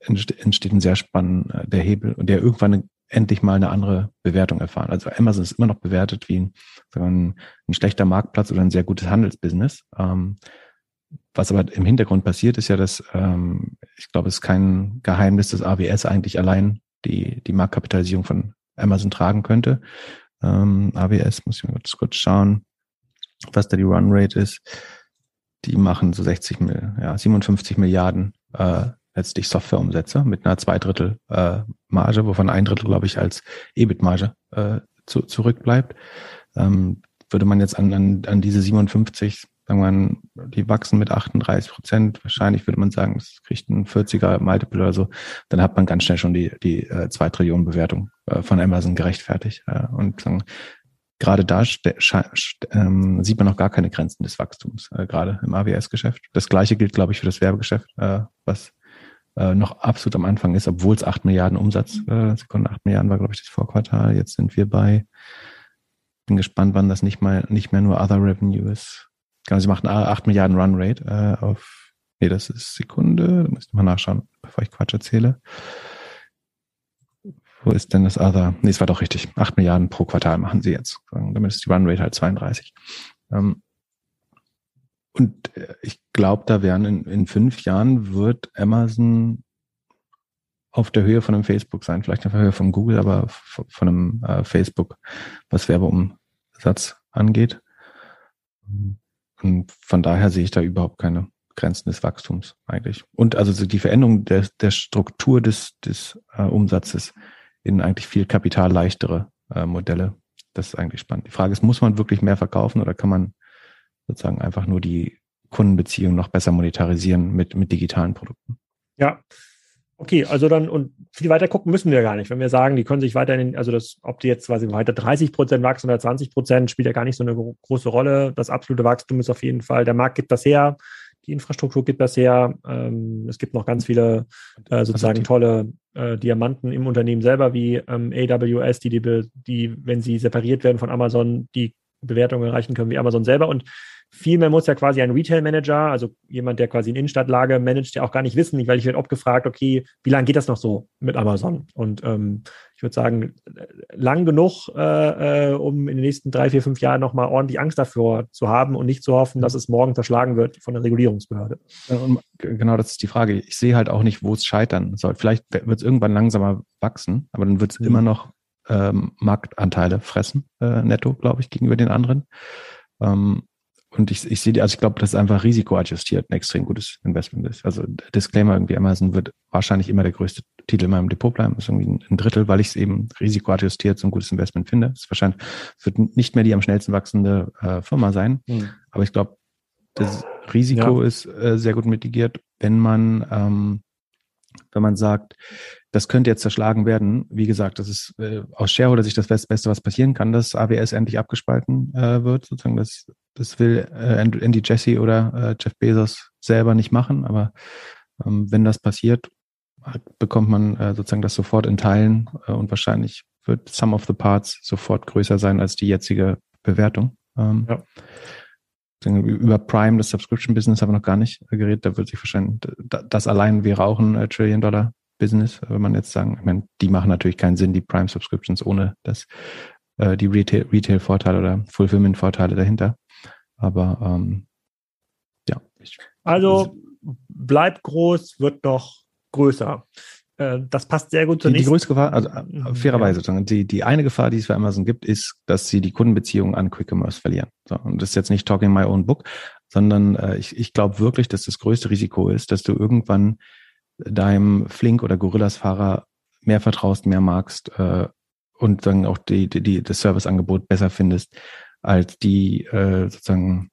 Speaker 2: entsteht ein sehr spannender äh, Hebel und der irgendwann endlich mal eine andere Bewertung erfahren. Also Amazon ist immer noch bewertet wie ein, ein, ein schlechter Marktplatz oder ein sehr gutes Handelsbusiness. Ähm, was aber im Hintergrund passiert, ist ja, dass ähm, ich glaube, es ist kein Geheimnis, dass AWS eigentlich allein die, die Marktkapitalisierung von Amazon tragen könnte. Ähm, AWS, muss ich mal kurz, kurz schauen, was da die Runrate ist die machen so 60, ja, 57 Milliarden äh, letztlich Softwareumsätze mit einer Zweidrittel äh, Marge, wovon ein Drittel, glaube ich, als EBIT-Marge äh, zu, zurückbleibt. Ähm, würde man jetzt an, an, an diese 57, sagen wir, die wachsen mit 38 Prozent, wahrscheinlich würde man sagen, es kriegt ein 40er Multiple oder so, dann hat man ganz schnell schon die, die äh, 2 Trillionen Bewertung äh, von Amazon gerechtfertigt. Äh, und sagen, gerade da ähm, sieht man noch gar keine Grenzen des Wachstums, äh, gerade im AWS-Geschäft. Das gleiche gilt, glaube ich, für das Werbegeschäft, äh, was äh, noch absolut am Anfang ist, obwohl es 8 Milliarden Umsatz, äh, Sekunden 8 Milliarden war, glaube ich, das Vorquartal. Jetzt sind wir bei, bin gespannt, wann das nicht mal nicht mehr nur Other Revenue ist. Genau, sie machen 8 Milliarden Run Rate äh, auf, nee, das ist Sekunde, da muss ich mal nachschauen, bevor ich Quatsch erzähle. Wo ist denn das Other? Nee, es war doch richtig. 8 Milliarden pro Quartal machen sie jetzt. Damit ist die Run Rate halt 32. Ähm, und äh, ich glaube, da werden in, in fünf Jahren wird Amazon auf der Höhe von einem Facebook sein, vielleicht auf der Höhe von Google, aber von einem äh, Facebook, was Werbeumsatz angeht. Und von daher sehe ich da überhaupt keine Grenzen des Wachstums eigentlich. Und also die Veränderung der, der Struktur des, des äh, Umsatzes in eigentlich viel kapitalleichtere äh, Modelle, das ist eigentlich spannend. Die Frage ist, muss man wirklich mehr verkaufen oder kann man sozusagen einfach nur die Kundenbeziehung noch besser monetarisieren mit, mit digitalen Produkten.
Speaker 1: Ja. Okay, also dann, und viel weiter gucken müssen wir gar nicht. Wenn wir sagen, die können sich weiterhin, also das, ob die jetzt quasi weiter 30 Prozent wachsen oder 20 Prozent, spielt ja gar nicht so eine große Rolle. Das absolute Wachstum ist auf jeden Fall, der Markt gibt das her, die Infrastruktur gibt das her. Ähm, es gibt noch ganz viele äh, sozusagen also tolle äh, Diamanten im Unternehmen selber, wie ähm, AWS, die, die, die, wenn sie separiert werden von Amazon, die Bewertungen erreichen können wie Amazon selber. Und Vielmehr muss ja quasi ein Retail-Manager, also jemand, der quasi in Innenstadtlage managt, ja auch gar nicht wissen, weil ich werde oft gefragt, okay, wie lange geht das noch so mit Amazon? Und ähm, ich würde sagen, lang genug, äh, äh, um in den nächsten drei, vier, fünf Jahren nochmal ordentlich Angst davor zu haben und nicht zu hoffen, dass es morgen verschlagen wird von der Regulierungsbehörde.
Speaker 2: Genau, das ist die Frage. Ich sehe halt auch nicht, wo es scheitern soll. Vielleicht wird es irgendwann langsamer wachsen, aber dann wird es mhm. immer noch ähm, Marktanteile fressen, äh, netto, glaube ich, gegenüber den anderen. Ähm, und ich, ich sehe, also ich glaube, dass einfach risikoadjustiert ein extrem gutes Investment ist. Also Disclaimer irgendwie, Amazon wird wahrscheinlich immer der größte Titel in meinem Depot bleiben. Das ist irgendwie ein Drittel, weil ich es eben risikoadjustiert so ein gutes Investment finde. Es wahrscheinlich wird nicht mehr die am schnellsten wachsende äh, Firma sein. Hm. Aber ich glaube, das Risiko ja. ist äh, sehr gut mitigiert, wenn man ähm, wenn man sagt, das könnte jetzt zerschlagen werden. Wie gesagt, das ist äh, aus Shareholder-Sicht das Beste, was passieren kann, dass AWS endlich abgespalten äh, wird. Sozusagen das, das will äh, Andy Jesse oder äh, Jeff Bezos selber nicht machen. Aber ähm, wenn das passiert, bekommt man äh, sozusagen das sofort in Teilen äh, und wahrscheinlich wird Some of the Parts sofort größer sein als die jetzige Bewertung. Ähm, ja. Über Prime, das Subscription-Business, haben wir noch gar nicht geredet. Da wird sich wahrscheinlich, das allein wäre auch ein äh, Trillion-Dollar Business, wenn man jetzt sagen, ich meine, die machen natürlich keinen Sinn, die Prime Subscriptions, ohne das, äh, die Retail, Retail-Vorteile oder Fulfillment-Vorteile dahinter. Aber ähm, ja.
Speaker 1: Ich, also bleibt groß, wird noch größer. Äh, das passt sehr gut
Speaker 2: zur die, die größte Gefahr, also äh, mhm, fairerweise, ja. die, die eine Gefahr, die es für Amazon gibt, ist, dass sie die Kundenbeziehung an Quick Commerce verlieren. So, und das ist jetzt nicht talking my own book, sondern äh, ich, ich glaube wirklich, dass das größte Risiko ist, dass du irgendwann deinem Flink oder Gorillas-Fahrer mehr vertraust, mehr magst äh, und dann auch die, die, die, das Serviceangebot besser findest als die äh, sozusagen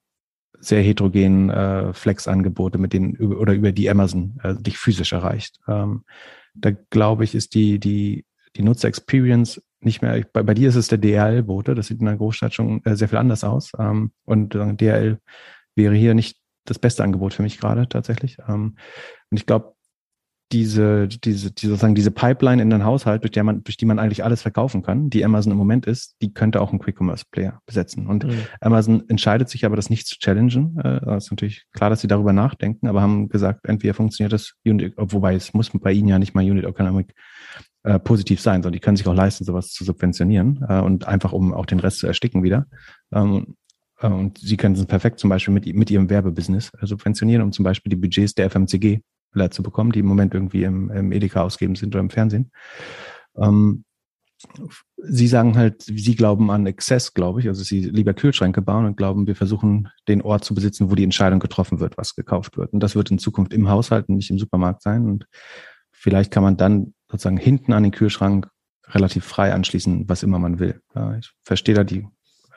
Speaker 2: sehr heterogenen äh, Flex-Angebote, mit denen oder über die Amazon äh, dich physisch erreicht. Ähm, da glaube ich, ist die, die, die Nutzer-Experience nicht mehr, bei, bei dir ist es der DRL-Bote, das sieht in der Großstadt schon äh, sehr viel anders aus. Ähm, und DRL wäre hier nicht das beste Angebot für mich gerade tatsächlich. Ähm, und ich glaube, diese, diese, die sozusagen diese Pipeline in den Haushalt, durch, der man, durch die man eigentlich alles verkaufen kann, die Amazon im Moment ist, die könnte auch ein Quick Commerce Player besetzen. Und mhm. Amazon entscheidet sich aber, das nicht zu challengen. Äh, das ist natürlich klar, dass sie darüber nachdenken, aber haben gesagt, entweder funktioniert das Unit, wobei es muss bei ihnen ja nicht mal Unit Economic äh, positiv sein, sondern die können sich auch leisten, sowas zu subventionieren äh, und einfach um auch den Rest zu ersticken wieder. Ähm, äh, und sie können es perfekt zum Beispiel mit, mit ihrem Werbebusiness äh, subventionieren, um zum Beispiel die Budgets der FMCG zu bekommen, die im Moment irgendwie im, im Edeka ausgeben sind oder im Fernsehen. Ähm, Sie sagen halt, Sie glauben an Exzess, glaube ich. Also Sie lieber Kühlschränke bauen und glauben, wir versuchen den Ort zu besitzen, wo die Entscheidung getroffen wird, was gekauft wird. Und das wird in Zukunft im Haushalt und nicht im Supermarkt sein. Und vielleicht kann man dann sozusagen hinten an den Kühlschrank relativ frei anschließen, was immer man will. Ja, ich verstehe da die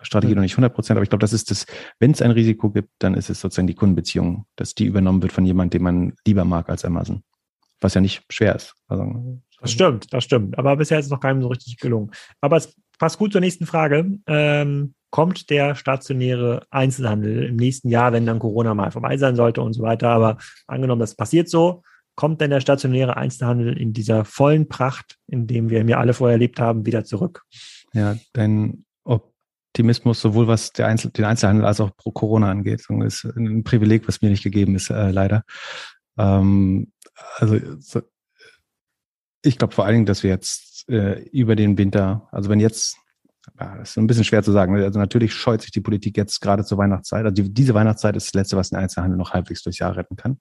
Speaker 2: Strategie noch nicht 100 Prozent, aber ich glaube, das ist das, wenn es ein Risiko gibt, dann ist es sozusagen die Kundenbeziehung, dass die übernommen wird von jemandem, den man lieber mag als Amazon. Was ja nicht schwer ist.
Speaker 1: Also, das stimmt, das stimmt. Aber bisher ist es noch keinem so richtig gelungen. Aber es passt gut zur nächsten Frage. Ähm, kommt der stationäre Einzelhandel im nächsten Jahr, wenn dann Corona mal vorbei sein sollte und so weiter? Aber angenommen, das passiert so, kommt denn der stationäre Einzelhandel in dieser vollen Pracht, in dem wir ihn ja alle vorher erlebt haben, wieder zurück?
Speaker 2: Ja, dein Optimismus, sowohl was Einzel den Einzelhandel als auch pro Corona angeht, ist ein Privileg, was mir nicht gegeben ist, äh, leider. Ähm, also so, ich glaube vor allen Dingen, dass wir jetzt äh, über den Winter, also wenn jetzt, ja, das ist ein bisschen schwer zu sagen, also natürlich scheut sich die Politik jetzt gerade zur Weihnachtszeit. Also die, diese Weihnachtszeit ist das Letzte, was den Einzelhandel noch halbwegs durchs Jahr retten kann.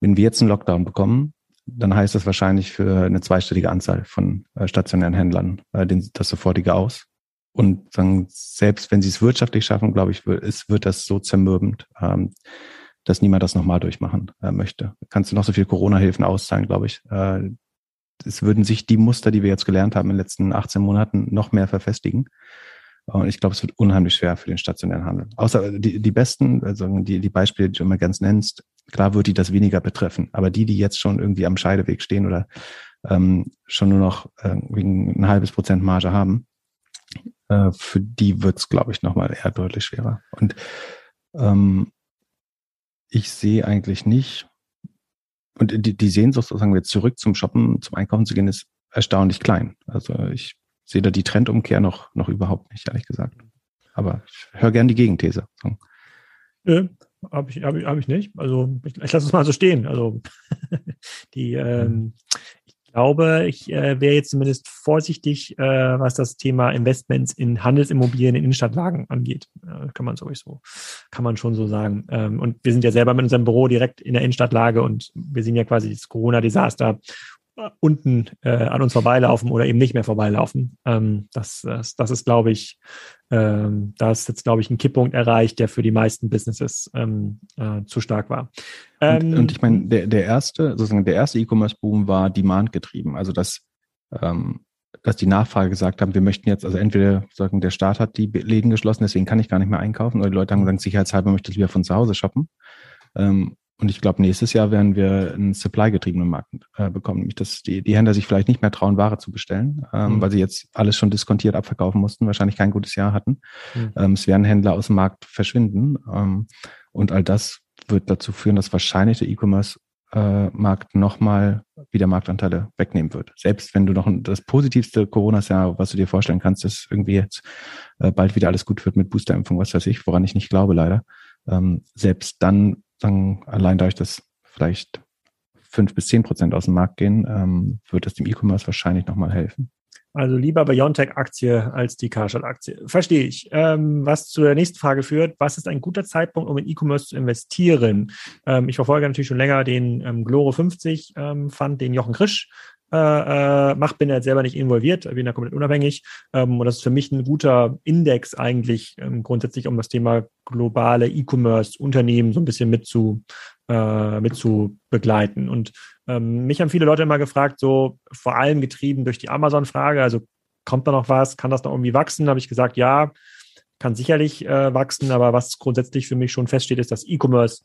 Speaker 2: Wenn wir jetzt einen Lockdown bekommen, dann heißt das wahrscheinlich für eine zweistellige Anzahl von äh, stationären Händlern äh, den, das sofortige aus. Und sagen, selbst wenn sie es wirtschaftlich schaffen, glaube ich, ist, wird das so zermürbend, ähm, dass niemand das nochmal durchmachen äh, möchte. Kannst du noch so viel Corona-Hilfen auszahlen, glaube ich. Äh, es würden sich die Muster, die wir jetzt gelernt haben in den letzten 18 Monaten, noch mehr verfestigen. Und ich glaube, es wird unheimlich schwer für den stationären Handel. Außer die, die besten, also die, die Beispiele, die du immer ganz nennst, klar wird die das weniger betreffen. Aber die, die jetzt schon irgendwie am Scheideweg stehen oder ähm, schon nur noch äh, ein halbes Prozent Marge haben, äh, für die wird es, glaube ich, nochmal eher deutlich schwerer. Und ähm, ich sehe eigentlich nicht, und die, die Sehnsucht, sozusagen wir zurück zum Shoppen, zum Einkaufen zu gehen, ist erstaunlich klein. Also ich sehe da die Trendumkehr noch, noch überhaupt nicht, ehrlich gesagt. Aber ich höre gern die Gegenthese.
Speaker 1: Nö, habe ich, hab ich, hab ich nicht. Also ich, ich lasse es mal so stehen. Also (laughs) die, ähm, glaube, ich äh, wäre jetzt zumindest vorsichtig, äh, was das Thema Investments in Handelsimmobilien in Innenstadtlagen angeht. Äh, kann man sowieso, kann man schon so sagen. Ähm, und wir sind ja selber mit unserem Büro direkt in der Innenstadtlage und wir sehen ja quasi das Corona-Desaster unten äh, an uns vorbeilaufen oder eben nicht mehr vorbeilaufen. Ähm, das, das, das ist, glaube ich, ähm, da ist jetzt, glaube ich, ein Kipppunkt erreicht, der für die meisten Businesses ähm, äh, zu stark war.
Speaker 2: und, und, ähm, ich meine, der, der erste, sozusagen der erste E-Commerce-Boom war Demand getrieben. Also dass, ähm, dass die Nachfrage gesagt haben, wir möchten jetzt, also entweder sagen, der Staat hat die Läden geschlossen, deswegen kann ich gar nicht mehr einkaufen, oder die Leute haben gesagt, sicherheitshalber möchte ich lieber von zu Hause shoppen. Ähm, und ich glaube, nächstes Jahr werden wir einen supply-getriebenen Markt äh, bekommen, nämlich dass die, die Händler sich vielleicht nicht mehr trauen, Ware zu bestellen, ähm, mhm. weil sie jetzt alles schon diskontiert abverkaufen mussten, wahrscheinlich kein gutes Jahr hatten. Mhm. Ähm, es werden Händler aus dem Markt verschwinden. Ähm, und all das wird dazu führen, dass wahrscheinlich der E-Commerce äh, Markt nochmal wieder Marktanteile wegnehmen wird. Selbst wenn du noch das positivste Corona-Jahr, was du dir vorstellen kannst, ist irgendwie jetzt äh, bald wieder alles gut wird mit Boosterimpfung, was weiß ich, woran ich nicht glaube leider. Ähm, selbst dann sagen, allein dadurch, dass vielleicht fünf bis zehn Prozent aus dem Markt gehen, ähm, wird es dem E-Commerce wahrscheinlich nochmal helfen.
Speaker 1: Also lieber Biontech-Aktie als die Karstadt-Aktie. Verstehe ich. Ähm, was zu der nächsten Frage führt, was ist ein guter Zeitpunkt, um in E-Commerce zu investieren? Ähm, ich verfolge natürlich schon länger den ähm, Gloro 50 ähm, Fund, den Jochen Krisch äh, äh, macht, bin ja selber nicht involviert, bin ja komplett unabhängig. Ähm, und das ist für mich ein guter Index eigentlich ähm, grundsätzlich, um das Thema globale E-Commerce-Unternehmen so ein bisschen mit zu, äh, mit zu begleiten. Und ähm, mich haben viele Leute immer gefragt, so vor allem getrieben durch die Amazon-Frage, also kommt da noch was, kann das noch irgendwie wachsen? Da habe ich gesagt, ja, kann sicherlich äh, wachsen, aber was grundsätzlich für mich schon feststeht, ist, dass E-Commerce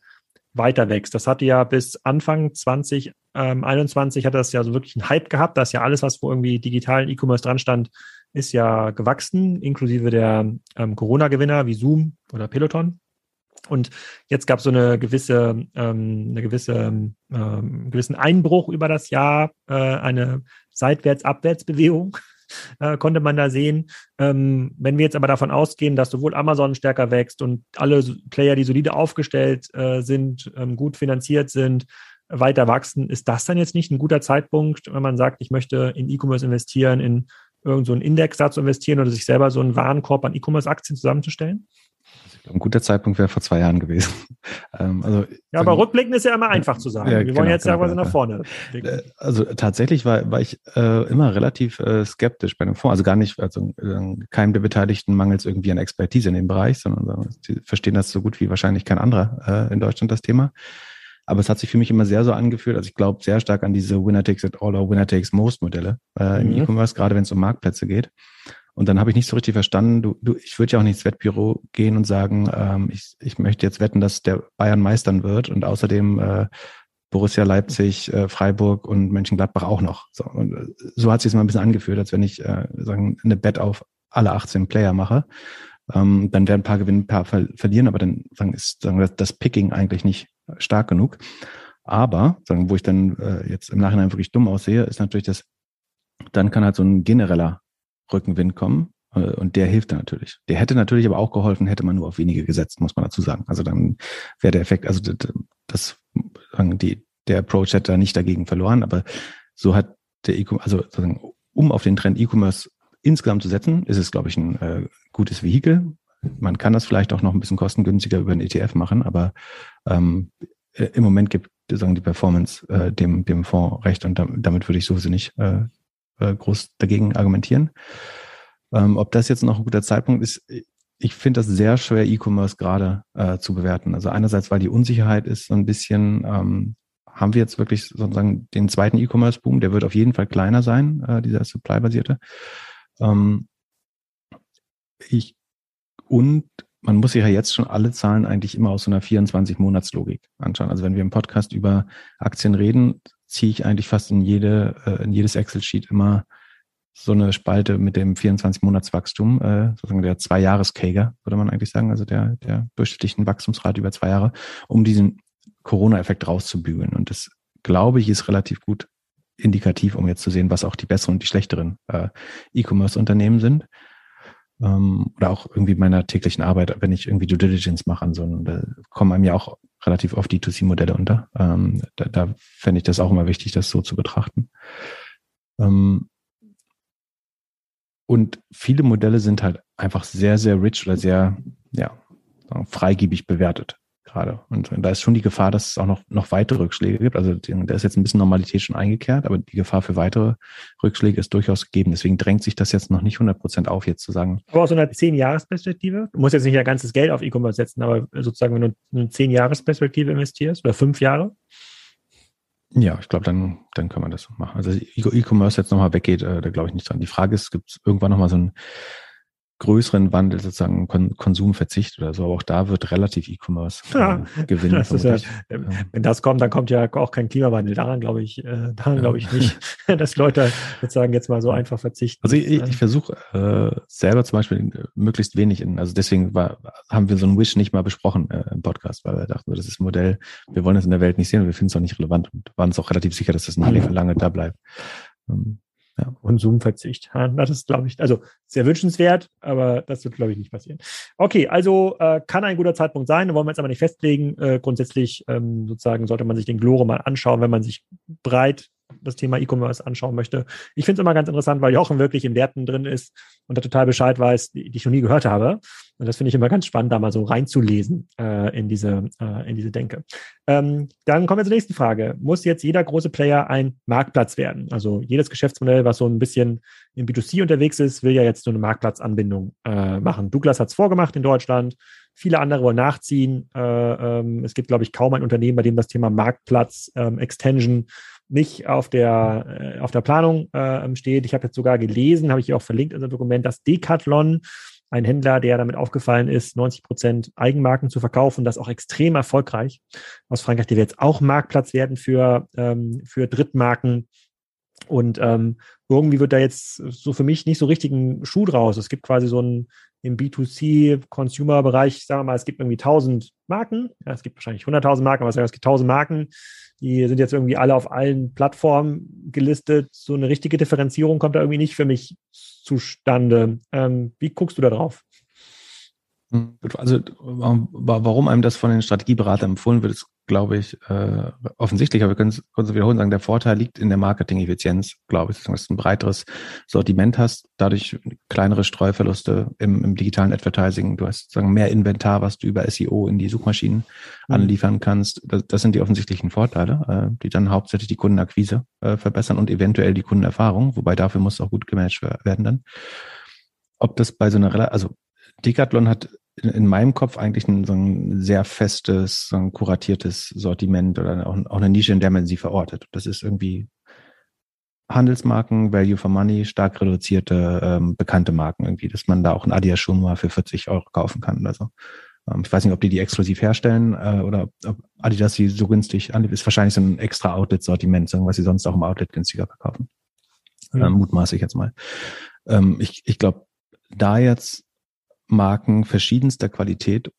Speaker 1: weiter wächst. Das hatte ja bis Anfang 2021 hat das ja so wirklich einen Hype gehabt. Da ist ja alles, was wo irgendwie digitalen E-Commerce dran stand, ist ja gewachsen, inklusive der ähm, Corona-Gewinner wie Zoom oder Peloton. Und jetzt gab es so eine gewisse, ähm, eine gewisse, ähm, gewissen Einbruch über das Jahr, äh, eine Seitwärts-Abwärts-Bewegung (laughs) äh, konnte man da sehen. Ähm, wenn wir jetzt aber davon ausgehen, dass sowohl Amazon stärker wächst und alle Player, die solide aufgestellt äh, sind, ähm, gut finanziert sind, weiter wachsen, ist das dann jetzt nicht ein guter Zeitpunkt, wenn man sagt, ich möchte in E-Commerce investieren, in irgendeinen so Index da zu investieren oder sich selber so einen Warenkorb an E-Commerce-Aktien zusammenzustellen?
Speaker 2: Ein guter Zeitpunkt wäre vor zwei Jahren gewesen. (laughs)
Speaker 1: ähm, also, ja, aber rückblicken ist ja immer einfach zu sagen. Ja, Wir genau, wollen jetzt genau, ja quasi genau, nach vorne.
Speaker 2: Äh, also tatsächlich war, war ich äh, immer relativ äh, skeptisch bei dem Fonds. Also gar nicht, also äh, keinem der Beteiligten mangels irgendwie an Expertise in dem Bereich, sondern sie verstehen das so gut wie wahrscheinlich kein anderer äh, in Deutschland das Thema. Aber es hat sich für mich immer sehr so angefühlt, also ich glaube sehr stark an diese Winner takes it all or Winner takes most Modelle äh, im mhm. E-Commerce, gerade wenn es um Marktplätze geht. Und dann habe ich nicht so richtig verstanden, du, du, ich würde ja auch nicht ins Wettbüro gehen und sagen, ähm, ich, ich möchte jetzt wetten, dass der Bayern meistern wird und außerdem äh, Borussia Leipzig, äh, Freiburg und Mönchengladbach auch noch. So, und äh, so hat sich mal ein bisschen angefühlt, als wenn ich äh, sagen, eine Bet auf alle 18 Player mache. Ähm, dann werden ein paar gewinnen, ein paar ver verlieren, aber dann sagen, ist sagen, das, das Picking eigentlich nicht stark genug. Aber, sagen, wo ich dann äh, jetzt im Nachhinein wirklich dumm aussehe, ist natürlich, dass dann kann halt so ein genereller Rückenwind kommen. Äh, und der hilft dann natürlich. Der hätte natürlich aber auch geholfen, hätte man nur auf wenige gesetzt, muss man dazu sagen. Also dann wäre der Effekt, also das, die, der Approach hätte da nicht dagegen verloren, aber so hat der E-Commerce, also sozusagen, um auf den Trend E-Commerce insgesamt zu setzen, ist es, glaube ich, ein äh, gutes Vehikel. Man kann das vielleicht auch noch ein bisschen kostengünstiger über einen ETF machen, aber ähm, äh, im Moment gibt sagen die Performance äh, dem, dem Fonds recht und damit würde ich sowieso nicht äh, äh, groß dagegen argumentieren. Ähm, ob das jetzt noch ein guter Zeitpunkt ist, ich finde das sehr schwer, E-Commerce gerade äh, zu bewerten. Also einerseits, weil die Unsicherheit ist so ein bisschen, ähm, haben wir jetzt wirklich sozusagen den zweiten E-Commerce-Boom, der wird auf jeden Fall kleiner sein, äh, dieser Supply-basierte. Ähm, ich, und man muss sich ja jetzt schon alle Zahlen eigentlich immer aus so einer 24-Monats-Logik anschauen. Also wenn wir im Podcast über Aktien reden, ziehe ich eigentlich fast in jede, äh, in jedes Excel-Sheet immer so eine Spalte mit dem 24-Monats-Wachstum, äh, sozusagen der Zwei-Jahres-Kager, würde man eigentlich sagen, also der, der durchschnittlichen Wachstumsrate über zwei Jahre, um diesen Corona-Effekt rauszubügeln. Und das, glaube ich, ist relativ gut indikativ, um jetzt zu sehen, was auch die besseren und die schlechteren äh, E-Commerce-Unternehmen sind. Ähm, oder auch irgendwie meiner täglichen Arbeit, wenn ich irgendwie Due Diligence mache an so einem, da kommen einem ja auch relativ oft D2C-Modelle unter. Ähm, da da fände ich das auch immer wichtig, das so zu betrachten. Ähm, und viele Modelle sind halt einfach sehr, sehr rich oder sehr, ja, freigebig bewertet gerade. Und, da ist schon die Gefahr, dass es auch noch, noch weitere Rückschläge gibt. Also da ist jetzt ein bisschen Normalität schon eingekehrt, aber die Gefahr für weitere Rückschläge ist durchaus gegeben. Deswegen drängt sich das jetzt noch nicht 100 Prozent auf, jetzt zu sagen.
Speaker 1: Aber aus so einer 10-Jahres-Perspektive, du musst jetzt nicht ja ganzes Geld auf E-Commerce setzen, aber sozusagen, wenn du eine 10-Jahres-Perspektive investierst oder fünf Jahre?
Speaker 2: Ja, ich glaube, dann, dann kann man das machen. Also E-Commerce jetzt nochmal weggeht, äh, da glaube ich nicht dran. Die Frage ist, gibt es irgendwann nochmal so ein größeren Wandel sozusagen Kon Konsumverzicht oder so. Aber auch da wird relativ E-Commerce äh, ja, gewinnen.
Speaker 1: Ja, äh, wenn das kommt, dann kommt ja auch kein Klimawandel. Daran glaube ich, äh, daran glaube ich nicht, (laughs) (laughs) dass Leute sozusagen jetzt mal so einfach verzichten.
Speaker 2: Also ich, ich versuche äh, selber zum Beispiel äh, möglichst wenig in, also deswegen war, haben wir so ein Wish nicht mal besprochen äh, im Podcast, weil wir dachten, das ist ein Modell, wir wollen es in der Welt nicht sehen und wir finden es auch nicht relevant und waren uns auch relativ sicher, dass das nicht mhm. lange da bleibt.
Speaker 1: Ähm, ja, Konsumverzicht. Das ist, glaube ich, also sehr wünschenswert, aber das wird, glaube ich, nicht passieren. Okay, also äh, kann ein guter Zeitpunkt sein, wollen wir jetzt aber nicht festlegen. Äh, grundsätzlich ähm, sozusagen sollte man sich den Glore mal anschauen, wenn man sich breit das Thema E-Commerce anschauen möchte. Ich finde es immer ganz interessant, weil Jochen wirklich in Werten drin ist und da total Bescheid weiß, die, die ich noch nie gehört habe. Und das finde ich immer ganz spannend, da mal so reinzulesen äh, in, diese, äh, in diese Denke. Ähm, dann kommen wir zur nächsten Frage. Muss jetzt jeder große Player ein Marktplatz werden? Also jedes Geschäftsmodell, was so ein bisschen im B2C unterwegs ist, will ja jetzt so eine Marktplatzanbindung äh, machen. Douglas hat es vorgemacht in Deutschland. Viele andere wollen nachziehen. Äh, ähm, es gibt, glaube ich, kaum ein Unternehmen, bei dem das Thema Marktplatz, ähm, Extension nicht auf der, äh, auf der Planung äh, steht. Ich habe jetzt sogar gelesen, habe ich hier auch verlinkt in unserem Dokument, dass Decathlon, ein Händler, der damit aufgefallen ist, 90 Prozent Eigenmarken zu verkaufen, das auch extrem erfolgreich aus Frankreich, die wird jetzt auch Marktplatz werden für, ähm, für Drittmarken. Und ähm, irgendwie wird da jetzt so für mich nicht so richtig ein Schuh draus. Es gibt quasi so ein im B2C-Consumer-Bereich, sagen wir mal, es gibt irgendwie 1000 Marken. Ja, es gibt wahrscheinlich 100.000 Marken, aber es gibt 1000 Marken. Die sind jetzt irgendwie alle auf allen Plattformen gelistet. So eine richtige Differenzierung kommt da irgendwie nicht für mich zustande. Ähm, wie guckst du da drauf?
Speaker 2: Also warum einem das von den Strategieberatern empfohlen wird, ist glaube ich, äh, offensichtlich, aber wir können es wiederholen sagen, der Vorteil liegt in der Marketing-Effizienz, glaube ich, dass du ein breiteres Sortiment hast, dadurch kleinere Streuverluste im, im digitalen Advertising. Du hast sagen mehr Inventar, was du über SEO in die Suchmaschinen mhm. anliefern kannst. Das, das, sind die offensichtlichen Vorteile, äh, die dann hauptsächlich die Kundenakquise äh, verbessern und eventuell die Kundenerfahrung, wobei dafür muss auch gut gemanagt werden dann. Ob das bei so einer, also Decathlon hat in meinem Kopf eigentlich ein, so ein sehr festes, so ein kuratiertes Sortiment oder auch, auch eine Nische, in der man sie verortet. Das ist irgendwie Handelsmarken, Value for Money, stark reduzierte, ähm, bekannte Marken irgendwie, dass man da auch ein Adidas Schuh mal für 40 Euro kaufen kann oder so. Ähm, ich weiß nicht, ob die die exklusiv herstellen äh, oder ob Adidas sie so günstig anbietet. Ist wahrscheinlich so ein extra Outlet-Sortiment, was sie sonst auch im Outlet günstiger verkaufen. Mhm. Ähm, mutmaße ich jetzt mal. Ähm, ich ich glaube, da jetzt Marken verschiedenster Qualität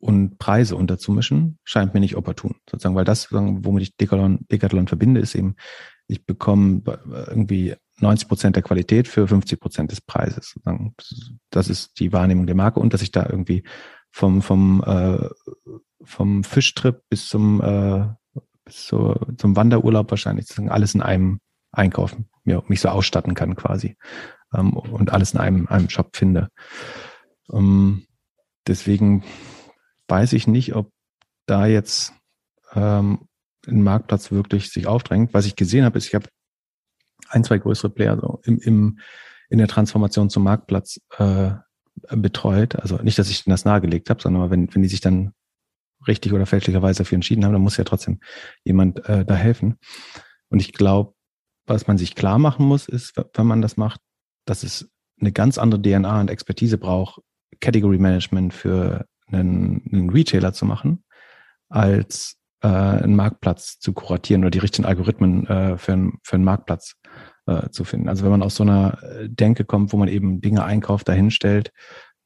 Speaker 2: und Preise unterzumischen, scheint mir nicht opportun. Sozusagen, weil das, womit ich Decathlon, Decathlon verbinde, ist eben, ich bekomme irgendwie 90 Prozent der Qualität für 50 Prozent des Preises. Das ist die Wahrnehmung der Marke und dass ich da irgendwie vom, vom, äh, vom Fischtrip bis zum, äh, bis zur, zum Wanderurlaub wahrscheinlich alles in einem einkaufen, ja, mich so ausstatten kann quasi ähm, und alles in einem, einem Shop finde. Ähm, deswegen weiß ich nicht, ob da jetzt ähm, ein Marktplatz wirklich sich aufdrängt. Was ich gesehen habe, ist, ich habe ein, zwei größere Player so im, im, in der Transformation zum Marktplatz äh, betreut. Also nicht, dass ich das nahegelegt habe, sondern wenn, wenn die sich dann richtig oder fälschlicherweise dafür entschieden haben, dann muss ja trotzdem jemand äh, da helfen. Und ich glaube, was man sich klar machen muss, ist, wenn man das macht, dass es eine ganz andere DNA und Expertise braucht, Category Management für einen, einen Retailer zu machen, als äh, einen Marktplatz zu kuratieren oder die richtigen Algorithmen äh, für, einen, für einen Marktplatz äh, zu finden. Also wenn man aus so einer äh, Denke kommt, wo man eben Dinge einkauft, dahinstellt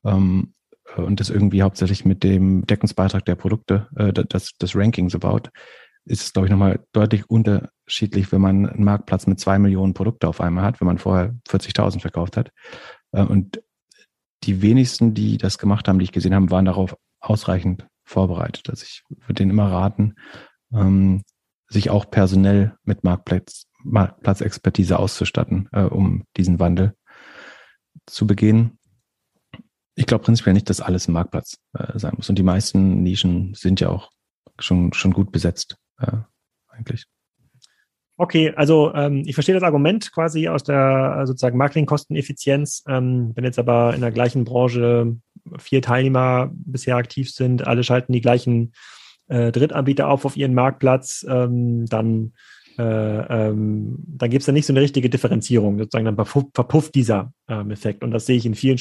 Speaker 2: ähm, und das irgendwie hauptsächlich mit dem Deckungsbeitrag der Produkte, äh, das, das so baut, ist es, glaube ich, nochmal deutlich unterschiedlich, wenn man einen Marktplatz mit zwei Millionen Produkte auf einmal hat, wenn man vorher 40.000 verkauft hat. Äh, und die wenigsten, die das gemacht haben, die ich gesehen habe, waren darauf ausreichend vorbereitet. Also ich würde denen immer raten, ähm, sich auch personell mit Marktplatz, Marktplatzexpertise auszustatten, äh, um diesen Wandel zu begehen. Ich glaube prinzipiell nicht, dass alles ein Marktplatz äh, sein muss. Und die meisten Nischen sind ja auch schon, schon gut besetzt, äh, eigentlich.
Speaker 1: Okay, also ähm, ich verstehe das Argument quasi aus der äh, sozusagen Marketingkosteneffizienz. Ähm, wenn jetzt aber in der gleichen Branche vier Teilnehmer bisher aktiv sind, alle schalten die gleichen äh, Drittanbieter auf auf ihren Marktplatz, ähm, dann äh, ähm, dann gibt es da nicht so eine richtige Differenzierung. Sozusagen dann verpufft, verpufft dieser ähm, Effekt. Und das sehe ich in vielen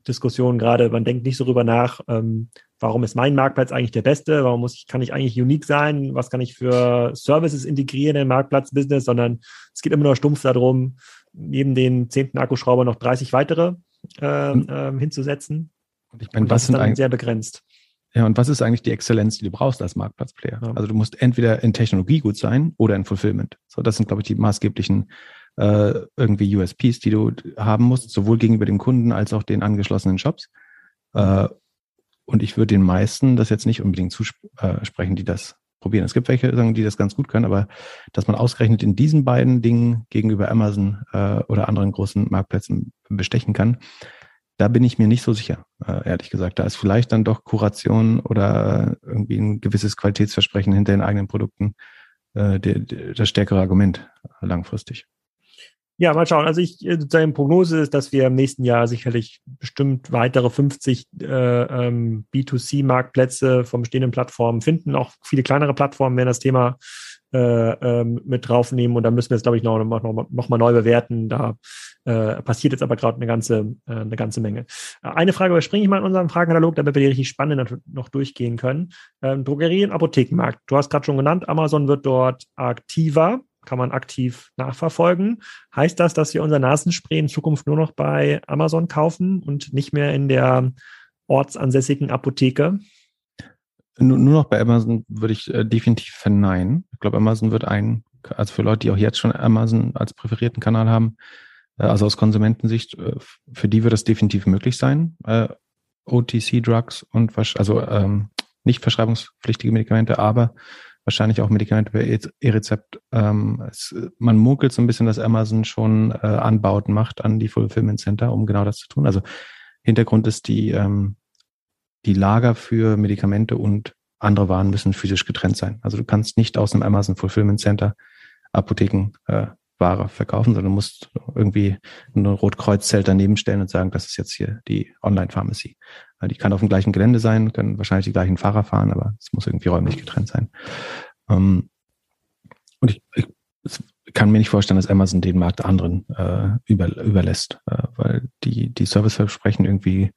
Speaker 1: Strategiediskussionen gerade. Man denkt nicht so drüber nach, ähm, warum ist mein Marktplatz eigentlich der beste, warum muss ich, kann ich eigentlich unique sein, was kann ich für Services integrieren in Marktplatzbusiness, sondern es geht immer nur stumpf darum, neben den zehnten Akkuschrauber noch 30 weitere äh, äh, hinzusetzen.
Speaker 2: Und ich meine, was sind eigentlich
Speaker 1: sehr begrenzt.
Speaker 2: Ja, und was ist eigentlich die Exzellenz, die du brauchst als Marktplatzplayer? Ja. Also du musst entweder in Technologie gut sein oder in Fulfillment. So, das sind, glaube ich, die maßgeblichen äh, irgendwie USPs, die du haben musst, sowohl gegenüber dem Kunden als auch den angeschlossenen Shops. Äh, und ich würde den meisten das jetzt nicht unbedingt zusprechen, die das probieren. Es gibt welche, die das ganz gut können, aber dass man ausgerechnet in diesen beiden Dingen gegenüber Amazon äh, oder anderen großen Marktplätzen bestechen kann, da bin ich mir nicht so sicher, äh, ehrlich gesagt. Da ist vielleicht dann doch Kuration oder irgendwie ein gewisses Qualitätsversprechen hinter den eigenen Produkten äh, der, der, das stärkere Argument langfristig.
Speaker 1: Ja, mal schauen. Also ich äh, sozusagen Prognose ist, dass wir im nächsten Jahr sicherlich bestimmt weitere 50 äh, ähm, B2C-Marktplätze vom bestehenden Plattformen finden. Auch viele kleinere Plattformen werden das Thema äh, ähm, mit draufnehmen und da müssen wir es, glaube ich, noch, noch, noch mal neu bewerten. Da äh, passiert jetzt aber gerade eine ganze, äh, eine ganze Menge. Eine Frage überspringe ich mal in unserem Fragenkatalog, damit wir die richtig spannend noch durchgehen können. Ähm, Drogerie- und Apothekenmarkt. Du hast gerade schon genannt, Amazon wird dort aktiver kann man aktiv nachverfolgen. Heißt das, dass wir unser Nasenspray in Zukunft nur noch bei Amazon kaufen und nicht mehr in der ortsansässigen Apotheke?
Speaker 2: Nur, noch bei Amazon würde ich äh, definitiv verneinen. Ich glaube, Amazon wird ein, also für Leute, die auch jetzt schon Amazon als präferierten Kanal haben, äh, also aus Konsumentensicht, äh, für die wird es definitiv möglich sein. OTC-Drugs und also ähm, nicht verschreibungspflichtige Medikamente, aber wahrscheinlich auch Medikamente per E-Rezept. Ähm, man munkelt so ein bisschen, dass Amazon schon äh, Anbauten macht an die Fulfillment Center, um genau das zu tun. Also Hintergrund ist die, ähm, die Lager für Medikamente und andere Waren müssen physisch getrennt sein. Also du kannst nicht aus einem Amazon Fulfillment Center Apotheken äh, Ware verkaufen, sondern musst irgendwie ein Rotkreuz-Zelt daneben stellen und sagen, das ist jetzt hier die Online-Pharmacy. Die kann auf dem gleichen Gelände sein, können wahrscheinlich die gleichen Fahrer fahren, aber es muss irgendwie räumlich getrennt sein. Ähm, und ich, ich kann mir nicht vorstellen, dass Amazon den Markt anderen äh, über, überlässt, äh, weil die, die Serviceversprechen irgendwie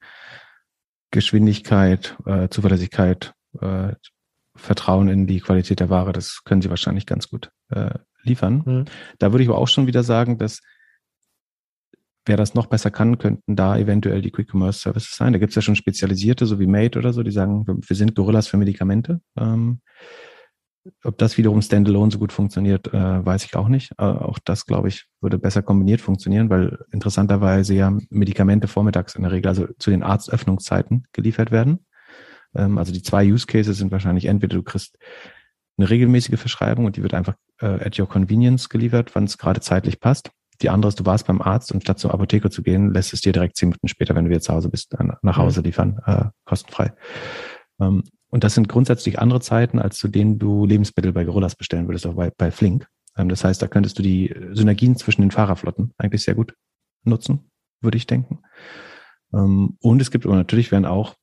Speaker 2: Geschwindigkeit, äh, Zuverlässigkeit, äh, Vertrauen in die Qualität der Ware, das können sie wahrscheinlich ganz gut äh, liefern. Mhm. Da würde ich aber auch schon wieder sagen, dass wer das noch besser kann, könnten da eventuell die Quick Commerce Services sein. Da gibt es ja schon spezialisierte, so wie Made oder so, die sagen, wir sind Gorillas für Medikamente. Ähm, ob das wiederum standalone so gut funktioniert, äh, weiß ich auch nicht. Äh, auch das, glaube ich, würde besser kombiniert funktionieren, weil interessanterweise ja Medikamente vormittags in der Regel, also zu den Arztöffnungszeiten geliefert werden. Ähm, also die zwei Use Cases sind wahrscheinlich entweder du kriegst eine regelmäßige Verschreibung und die wird einfach äh, at your convenience geliefert, wann es gerade zeitlich passt. Die andere ist, du warst beim Arzt und statt zur Apotheke zu gehen, lässt es dir direkt zehn Minuten später, wenn du wieder zu Hause bist, nach Hause mhm. liefern, äh, kostenfrei. Ähm, und das sind grundsätzlich andere Zeiten, als zu denen du Lebensmittel bei Gorillas bestellen würdest, auch bei, bei Flink. Ähm, das heißt, da könntest du die Synergien zwischen den Fahrerflotten eigentlich sehr gut nutzen, würde ich denken. Ähm, und es gibt aber natürlich werden auch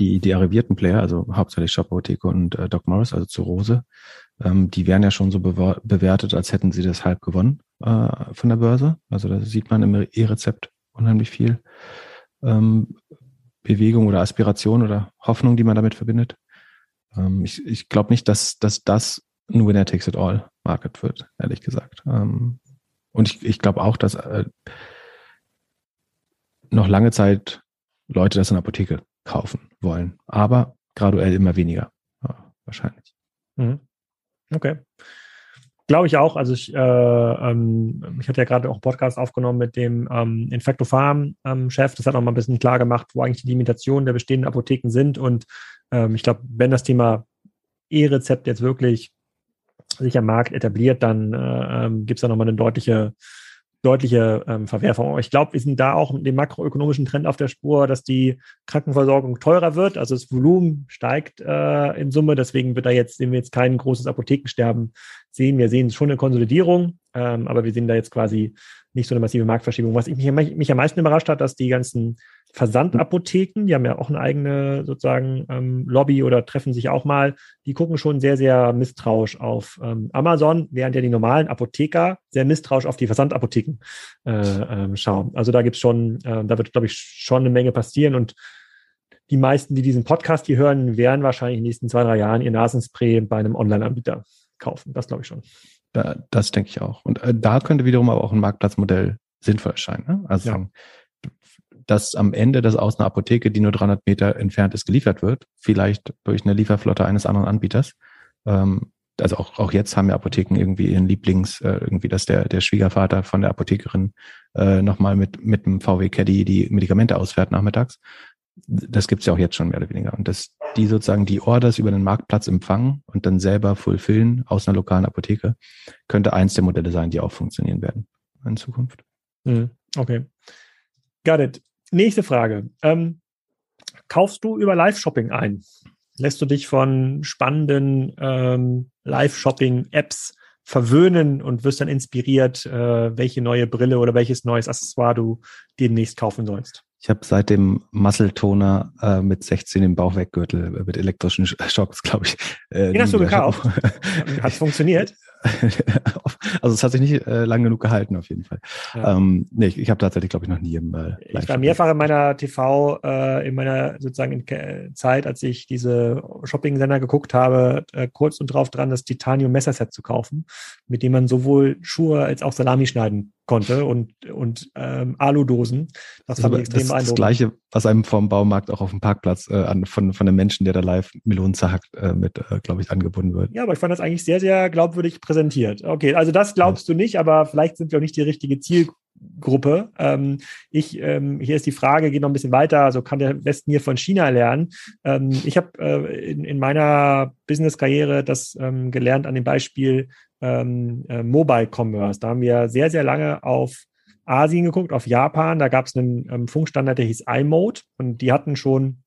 Speaker 2: die, die arrivierten Player, also hauptsächlich Shop Apotheke und äh, Doc Morris, also zu Rose, ähm, die werden ja schon so bewertet, als hätten sie das halb gewonnen äh, von der Börse. Also da sieht man im E-Rezept unheimlich viel ähm, Bewegung oder Aspiration oder Hoffnung, die man damit verbindet. Ähm, ich ich glaube nicht, dass, dass das ein Winner Takes It All Market wird, ehrlich gesagt. Ähm, und ich, ich glaube auch, dass äh, noch lange Zeit Leute das in der Apotheke kaufen wollen. Aber graduell immer weniger, ja, wahrscheinlich. Mhm.
Speaker 1: Okay. Glaube ich auch. Also ich, äh, ähm, ich hatte ja gerade auch einen Podcast aufgenommen mit dem ähm, Infecto Farm ähm, Chef. Das hat auch mal ein bisschen klar gemacht, wo eigentlich die Limitationen der bestehenden Apotheken sind. Und ähm, ich glaube, wenn das Thema E-Rezept jetzt wirklich sich am Markt etabliert, dann äh, ähm, gibt es da nochmal eine deutliche deutliche ähm, Verwerfung. Aber ich glaube, wir sind da auch mit dem makroökonomischen Trend auf der Spur, dass die Krankenversorgung teurer wird. Also das Volumen steigt äh, in Summe. Deswegen wird da jetzt, sehen wir jetzt kein großes Apothekensterben sehen. Wir sehen schon eine Konsolidierung, ähm, aber wir sehen da jetzt quasi nicht so eine massive Marktverschiebung. Was ich mich, mich am meisten überrascht hat, dass die ganzen Versandapotheken, die haben ja auch eine eigene sozusagen ähm, Lobby oder treffen sich auch mal, die gucken schon sehr, sehr misstrauisch auf ähm, Amazon, während ja die normalen Apotheker sehr misstrauisch auf die Versandapotheken äh, ähm, schauen. Also da gibt's schon, äh, da wird, glaube ich, schon eine Menge passieren und die meisten, die diesen Podcast hier hören, werden wahrscheinlich in den nächsten zwei, drei Jahren ihr Nasenspray bei einem Online-Anbieter kaufen. Das glaube ich schon.
Speaker 2: Da, das denke ich auch. Und äh, da könnte wiederum aber auch ein Marktplatzmodell sinnvoll erscheinen. Ne? Also ja dass am Ende das aus einer Apotheke, die nur 300 Meter entfernt ist, geliefert wird, vielleicht durch eine Lieferflotte eines anderen Anbieters. Ähm, also auch, auch jetzt haben ja Apotheken irgendwie ihren Lieblings, äh, irgendwie, dass der, der Schwiegervater von der Apothekerin äh, nochmal mit, mit dem VW Caddy die Medikamente ausfährt nachmittags. Das gibt's ja auch jetzt schon mehr oder weniger. Und dass die sozusagen die Orders über den Marktplatz empfangen und dann selber fulfillen aus einer lokalen Apotheke, könnte eins der Modelle sein, die auch funktionieren werden in Zukunft.
Speaker 1: Mhm. Okay. Got it. Nächste Frage. Ähm, kaufst du über Live-Shopping ein? Lässt du dich von spannenden ähm, Live-Shopping-Apps verwöhnen und wirst dann inspiriert, äh, welche neue Brille oder welches neues Accessoire du demnächst kaufen sollst?
Speaker 2: Ich habe seit dem Muscle-Toner äh, mit 16 im Bauchweggürtel äh, mit elektrischen Schocks, glaube ich.
Speaker 1: Äh, Den hast du gekauft. Hat es funktioniert? (laughs) (laughs)
Speaker 2: also es hat sich nicht äh, lang genug gehalten, auf jeden Fall. Ja. Ähm, nee, ich, ich habe tatsächlich, glaube ich, noch nie im
Speaker 1: äh, Ich war mehrfach in meiner TV, äh, in meiner sozusagen in Zeit, als ich diese Shopping-Sender geguckt habe, äh, kurz und drauf dran, das Titanium-Messerset zu kaufen, mit dem man sowohl Schuhe als auch Salami schneiden konnte und, und ähm, Aludosen.
Speaker 2: Das, fand ich extrem das, das Gleiche, was einem vom Baumarkt auch auf dem Parkplatz äh, an, von, von einem Menschen, der da live Melonen zerhackt, äh, mit, äh, glaube ich, angebunden wird.
Speaker 1: Ja, aber ich fand das eigentlich sehr, sehr glaubwürdig präsentiert. Okay, also das glaubst du nicht, aber vielleicht sind wir auch nicht die richtige Ziel, Gruppe. Ähm, ich, ähm, hier ist die Frage, geht noch ein bisschen weiter, also kann der Westen hier von China lernen? Ähm, ich habe äh, in, in meiner Business-Karriere das ähm, gelernt an dem Beispiel ähm, äh, Mobile Commerce. Da haben wir sehr, sehr lange auf Asien geguckt, auf Japan. Da gab es einen ähm, Funkstandard, der hieß iMode und die hatten schon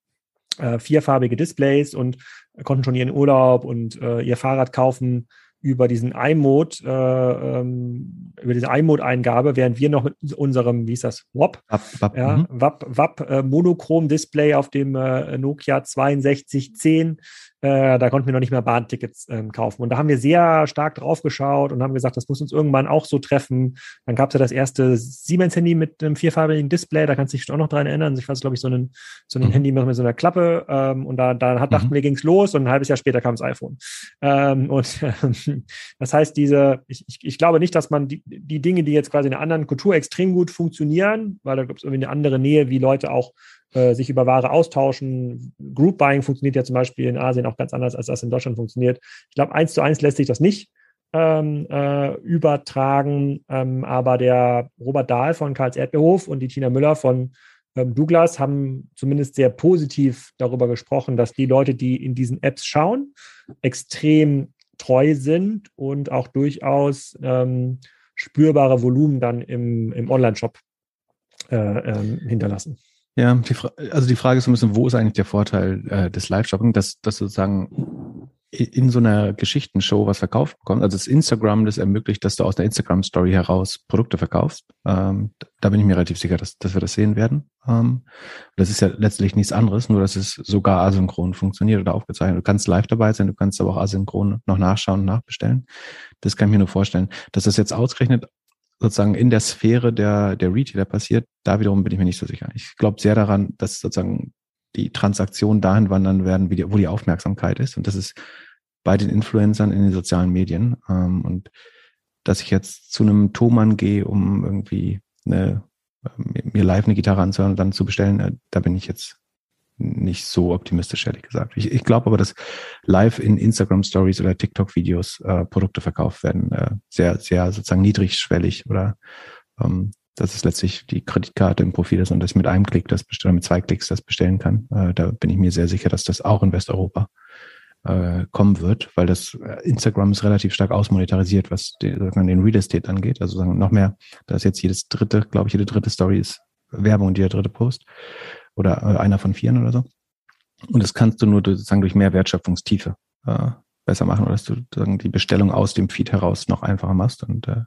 Speaker 1: äh, vierfarbige Displays und konnten schon ihren Urlaub und äh, ihr Fahrrad kaufen über diesen iMode, äh, ähm, über diese iMode-Eingabe, während wir noch mit unserem, wie ist das, WAP, WAP, WAP, ja, mhm. WAP, WAP äh, Monochrom-Display auf dem äh, Nokia 6210 äh, da konnten wir noch nicht mehr Bahntickets ähm, kaufen. Und da haben wir sehr stark drauf geschaut und haben gesagt, das muss uns irgendwann auch so treffen. Dann gab es ja das erste Siemens-Handy mit einem vierfarbigen Display, da kannst du dich auch noch dran erinnern. Ich weiß, glaube ich, so ein, so mhm. Handy mit so einer Klappe. Ähm, und da, da hat, mhm. dachten wir, ging's los und ein halbes Jahr später kam das iPhone. Ähm, und ähm, (laughs) das heißt, diese, ich, ich, ich glaube nicht, dass man die, die Dinge, die jetzt quasi in einer anderen Kultur extrem gut funktionieren, weil da gibt es irgendwie eine andere Nähe, wie Leute auch äh, sich über Ware austauschen. Group Buying funktioniert ja zum Beispiel in Asien auch ganz anders, als das in Deutschland funktioniert. Ich glaube, eins zu eins lässt sich das nicht ähm, äh, übertragen, ähm, aber der Robert Dahl von Karls Erdbeerhof und die Tina Müller von ähm, Douglas haben zumindest sehr positiv darüber gesprochen, dass die Leute, die in diesen Apps schauen, extrem treu sind und auch durchaus ähm, spürbare Volumen dann im, im Online-Shop äh, ähm, hinterlassen.
Speaker 2: Ja, die also die Frage ist ein bisschen, wo ist eigentlich der Vorteil äh, des Live-Shopping, dass, dass sozusagen in so einer Geschichtenshow was verkauft bekommt. Also das Instagram, das ermöglicht, dass du aus der Instagram-Story heraus Produkte verkaufst. Ähm, da bin ich mir relativ sicher, dass, dass wir das sehen werden. Ähm, das ist ja letztlich nichts anderes, nur dass es sogar asynchron funktioniert oder aufgezeichnet. Du kannst live dabei sein, du kannst aber auch asynchron noch nachschauen und nachbestellen. Das kann ich mir nur vorstellen. Dass das jetzt ausgerechnet sozusagen in der Sphäre der, der Retailer passiert, da wiederum bin ich mir nicht so sicher. Ich glaube sehr daran, dass sozusagen die Transaktionen dahin wandern werden, wie die, wo die Aufmerksamkeit ist. Und das ist bei den Influencern in den sozialen Medien. Ähm, und dass ich jetzt zu einem Thomann gehe, um irgendwie eine, mir live eine Gitarre anzuhören und dann zu bestellen, äh, da bin ich jetzt nicht so optimistisch, ehrlich gesagt. Ich, ich glaube aber, dass live in Instagram Stories oder TikTok Videos äh, Produkte verkauft werden, äh, sehr, sehr sozusagen niedrigschwellig oder ähm, dass es letztlich die Kreditkarte im Profil ist und dass ich mit einem Klick das bestellen, mit zwei Klicks das bestellen kann. Äh, da bin ich mir sehr sicher, dass das auch in Westeuropa äh, kommen wird, weil das äh, Instagram ist relativ stark ausmonetarisiert, was den, den Real Estate angeht. Also sagen noch mehr, da ist jetzt jedes dritte, glaube ich, jede dritte Story ist Werbung und jeder dritte Post oder äh, einer von vieren oder so. Und das kannst du nur sozusagen durch mehr Wertschöpfungstiefe äh, besser machen, oder dass du sozusagen die Bestellung aus dem Feed heraus noch einfacher machst. Und äh,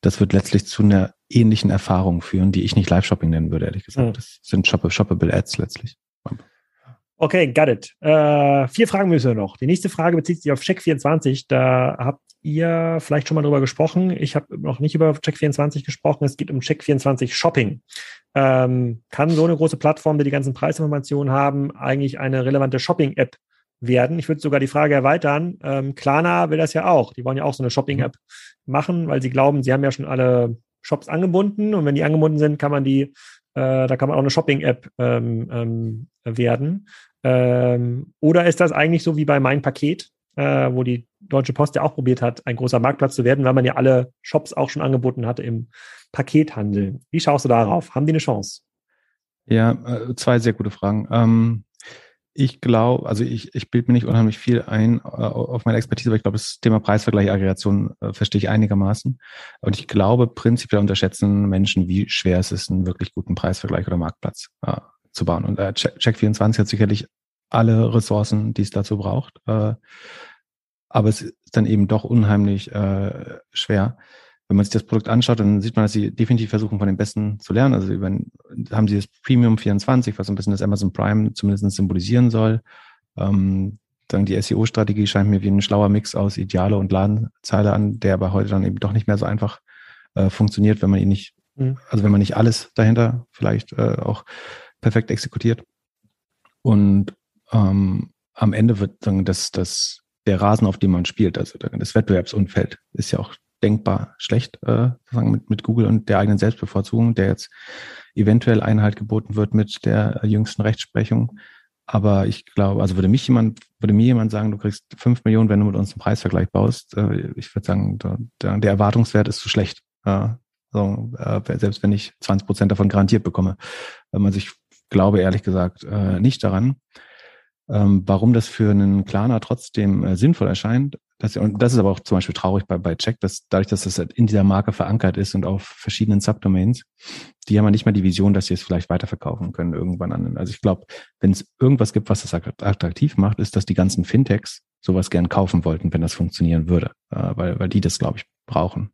Speaker 2: das wird letztlich zu einer ähnlichen Erfahrung führen, die ich nicht Live-Shopping nennen würde, ehrlich gesagt. Mhm. Das sind Shop Shoppable Ads letztlich.
Speaker 1: Okay, got it. Äh, vier Fragen müssen wir noch. Die nächste Frage bezieht sich auf Check24. Da habt ihr vielleicht schon mal drüber gesprochen. Ich habe noch nicht über Check24 gesprochen. Es geht um Check24 Shopping. Ähm, kann so eine große Plattform, die die ganzen Preisinformationen haben, eigentlich eine relevante Shopping-App werden? Ich würde sogar die Frage erweitern. Ähm, Klarna will das ja auch. Die wollen ja auch so eine Shopping-App machen, weil sie glauben, sie haben ja schon alle Shops angebunden und wenn die angebunden sind, kann man die, äh, da kann man auch eine Shopping-App ähm, ähm, werden. Ähm, oder ist das eigentlich so wie bei Mein Paket, äh, wo die Deutsche Post ja auch probiert hat, ein großer Marktplatz zu werden, weil man ja alle Shops auch schon angeboten hatte im Pakethandel. Wie schaust du darauf? Haben die eine Chance?
Speaker 2: Ja, äh, zwei sehr gute Fragen. Ähm, ich glaube, also ich, ich bilde mir nicht unheimlich viel ein äh, auf meine Expertise, aber ich glaube, das Thema Preisvergleich, Aggregation äh, verstehe ich einigermaßen. Und ich glaube, prinzipiell unterschätzen Menschen, wie schwer es ist, einen wirklich guten Preisvergleich oder Marktplatz äh, zu bauen. Und äh, Check24 hat sicherlich alle Ressourcen, die es dazu braucht. Äh, aber es ist dann eben doch unheimlich äh, schwer. Wenn man sich das Produkt anschaut, dann sieht man, dass sie definitiv versuchen, von den Besten zu lernen. Also über, haben sie das Premium 24, was so ein bisschen das Amazon Prime zumindest symbolisieren soll. Ähm, dann die SEO-Strategie scheint mir wie ein schlauer Mix aus Ideale und Ladenzeile an, der aber heute dann eben doch nicht mehr so einfach äh, funktioniert, wenn man ihn nicht, mhm. also wenn man nicht alles dahinter vielleicht äh, auch perfekt exekutiert. Und ähm, am Ende wird dann das, das der Rasen, auf dem man spielt, also das Wettbewerbsumfeld, ist ja auch denkbar schlecht, äh, mit, mit Google und der eigenen Selbstbevorzugung, der jetzt eventuell Einhalt geboten wird mit der jüngsten Rechtsprechung. Aber ich glaube, also würde mich jemand, würde mir jemand sagen, du kriegst fünf Millionen, wenn du mit uns einen Preisvergleich baust, äh, ich würde sagen, der, der Erwartungswert ist zu schlecht. Äh, äh, selbst wenn ich 20 Prozent davon garantiert bekomme. Also ich glaube ehrlich gesagt äh, nicht daran. Ähm, warum das für einen Klarner trotzdem äh, sinnvoll erscheint, das, und das ist aber auch zum Beispiel traurig bei, bei Check, dass dadurch, dass das halt in dieser Marke verankert ist und auf verschiedenen Subdomains, die haben ja nicht mal die Vision, dass sie es vielleicht weiterverkaufen können irgendwann an. Also ich glaube, wenn es irgendwas gibt, was das attraktiv macht, ist, dass die ganzen Fintechs sowas gern kaufen wollten, wenn das funktionieren würde, äh, weil, weil die das, glaube ich, brauchen,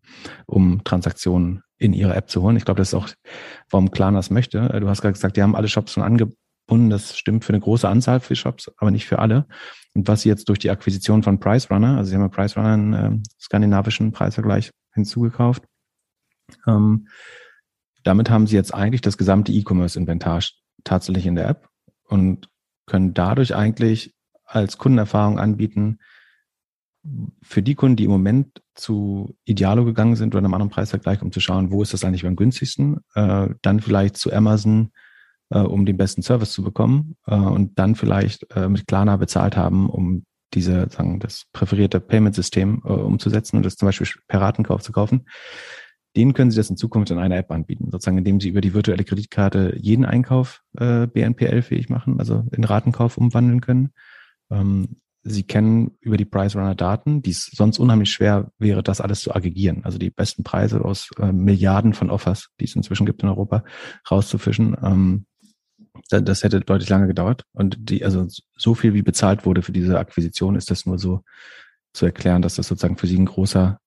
Speaker 2: um Transaktionen in ihre App zu holen. Ich glaube, das ist auch, warum Klarna das möchte. Äh, du hast gerade gesagt, die haben alle Shops schon angebunden. Das stimmt für eine große Anzahl für Shops, aber nicht für alle. Und was sie jetzt durch die Akquisition von PriceRunner, also sie haben ja PriceRunner einen äh, skandinavischen Preisvergleich hinzugekauft, ähm, damit haben sie jetzt eigentlich das gesamte E-Commerce-Inventar tatsächlich in der App und können dadurch eigentlich als Kundenerfahrung anbieten, für die Kunden, die im Moment zu Idealo gegangen sind oder einem anderen Preisvergleich, um zu schauen, wo ist das eigentlich am günstigsten, äh, dann vielleicht zu Amazon äh, um den besten Service zu bekommen äh, und dann vielleicht äh, mit Klarna bezahlt haben, um diese, sagen, das präferierte Payment-System äh, umzusetzen und das zum Beispiel per Ratenkauf zu kaufen. Denen können Sie das in Zukunft in einer App anbieten, sozusagen indem Sie über die virtuelle Kreditkarte jeden Einkauf äh, BNPL-fähig machen, also in Ratenkauf umwandeln können. Ähm, Sie kennen über die Price Runner Daten, die es sonst unheimlich schwer wäre, das alles zu aggregieren. Also die besten Preise aus äh, Milliarden von Offers, die es inzwischen gibt in Europa, rauszufischen. Ähm, das hätte deutlich lange gedauert. Und die, also so viel wie bezahlt wurde für diese Akquisition, ist das nur so zu erklären, dass das sozusagen für sie ein großer,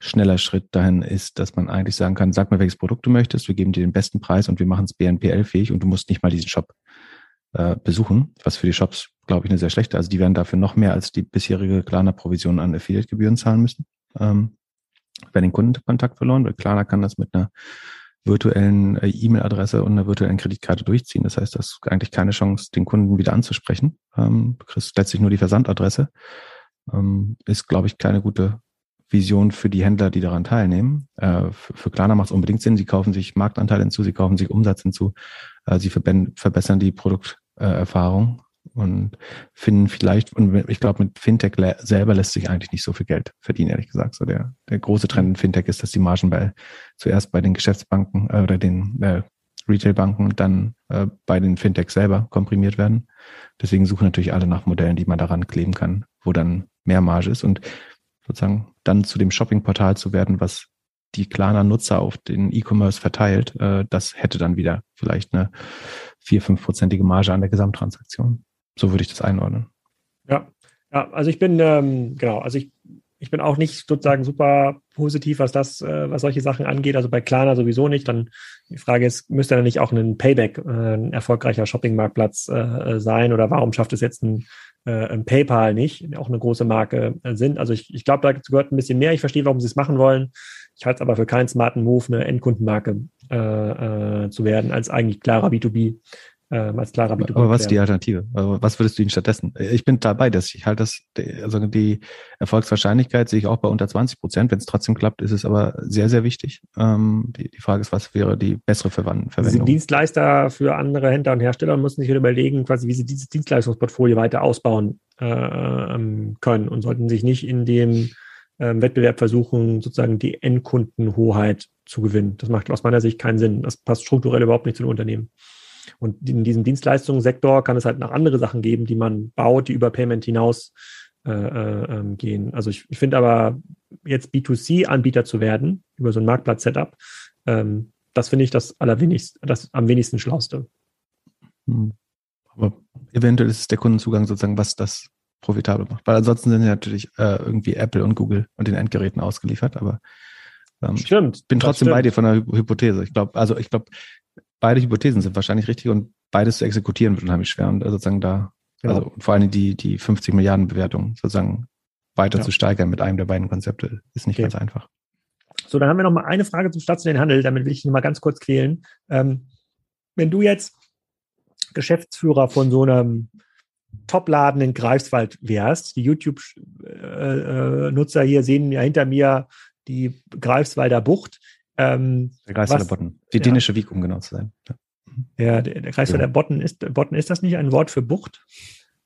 Speaker 2: schneller Schritt dahin ist, dass man eigentlich sagen kann, sag mal, welches Produkt du möchtest, wir geben dir den besten Preis und wir machen es BNPL-fähig und du musst nicht mal diesen Shop äh, besuchen, was für die Shops, glaube ich, eine sehr schlechte. Also die werden dafür noch mehr als die bisherige Klarna-Provision an Affiliate-Gebühren zahlen müssen. Ähm, werden den Kundenkontakt verloren, weil Klarna kann das mit einer virtuellen äh, E-Mail-Adresse und einer virtuellen Kreditkarte durchziehen. Das heißt, das ist eigentlich keine Chance, den Kunden wieder anzusprechen. Ähm, du kriegst letztlich nur die Versandadresse. Ähm, ist, glaube ich, keine gute Vision für die Händler, die daran teilnehmen. Äh, für, für Klarna macht es unbedingt Sinn. Sie kaufen sich Marktanteile hinzu, sie kaufen sich Umsatz hinzu, äh, sie verbessern die Produkterfahrung und finden vielleicht, und ich glaube, mit Fintech selber lässt sich eigentlich nicht so viel Geld verdienen, ehrlich gesagt. So der, der große Trend in Fintech ist, dass die Margen bei zuerst bei den Geschäftsbanken äh, oder den äh, Retailbanken dann äh, bei den Fintechs selber komprimiert werden. Deswegen suchen natürlich alle nach Modellen, die man daran kleben kann, wo dann mehr Marge ist und sozusagen dann zu dem Shoppingportal zu werden, was die Klarna Nutzer auf den E-Commerce verteilt, äh, das hätte dann wieder vielleicht eine vier, fünfprozentige Marge an der Gesamttransaktion. So würde ich das einordnen.
Speaker 1: Ja, ja, also ich bin, ähm, genau, also ich, ich bin auch nicht sozusagen super positiv, was das, äh, was solche Sachen angeht. Also bei Klarna sowieso nicht. Dann die Frage ist, müsste da nicht auch ein Payback, äh, ein erfolgreicher Shopping-Marktplatz äh, sein? Oder warum schafft es jetzt ein, äh, ein PayPal nicht, auch eine große Marke äh, sind? Also ich, ich glaube, da gehört ein bisschen mehr. Ich verstehe, warum sie es machen wollen. Ich halte es aber für keinen smarten Move, eine Endkundenmarke äh, äh, zu werden, als eigentlich klarer B2B
Speaker 2: ähm, als klarer B2B. Aber was ist die Alternative? Also was würdest du ihnen stattdessen? Ich bin dabei, dass ich halt das, also die Erfolgswahrscheinlichkeit sehe ich auch bei unter 20 Prozent. Wenn es trotzdem klappt, ist es aber sehr, sehr wichtig. Ähm, die, die Frage ist, was wäre die bessere Verwendung? Sie sind
Speaker 1: Dienstleister für andere Händler und Hersteller und müssen sich überlegen, quasi, wie sie dieses Dienstleistungsportfolio weiter ausbauen äh, können und sollten sich nicht in dem ähm, Wettbewerb versuchen, sozusagen die Endkundenhoheit zu gewinnen. Das macht aus meiner Sicht keinen Sinn. Das passt strukturell überhaupt nicht zu den Unternehmen. Und in diesem Dienstleistungssektor kann es halt noch andere Sachen geben, die man baut, die über Payment hinaus äh, äh, ähm, gehen. Also ich, ich finde aber, jetzt B2C-Anbieter zu werden, über so ein Marktplatz-Setup, ähm, das finde ich das allerwenigst, das am wenigsten Schlauste.
Speaker 2: Hm. Aber eventuell ist es der Kundenzugang sozusagen, was das profitabel macht. Weil ansonsten sind ja natürlich äh, irgendwie Apple und Google und den Endgeräten ausgeliefert, aber ähm, stimmt, bin trotzdem bei dir von der Hypothese. Ich glaube, also ich glaube, beide Hypothesen sind wahrscheinlich richtig und beides zu exekutieren wird unheimlich schwer und sozusagen da, genau. also vor allem die, die 50 Milliarden Bewertung sozusagen weiter ja. zu steigern mit einem der beiden Konzepte ist nicht okay. ganz einfach.
Speaker 1: So, dann haben wir noch mal eine Frage zum stationären Handel, damit will ich dich mal ganz kurz quälen. Ähm, wenn du jetzt Geschäftsführer von so einem Top-Laden in Greifswald wärst, die YouTube-Nutzer äh, äh, hier sehen ja hinter mir die Greifswalder Bucht.
Speaker 2: Ähm, der Greifswalder Botten. Die ja. dänische Wieg, um genau zu sein.
Speaker 1: Ja, ja der, der Greifswalder ja. Botten ist, Botten ist das nicht ein Wort für Bucht?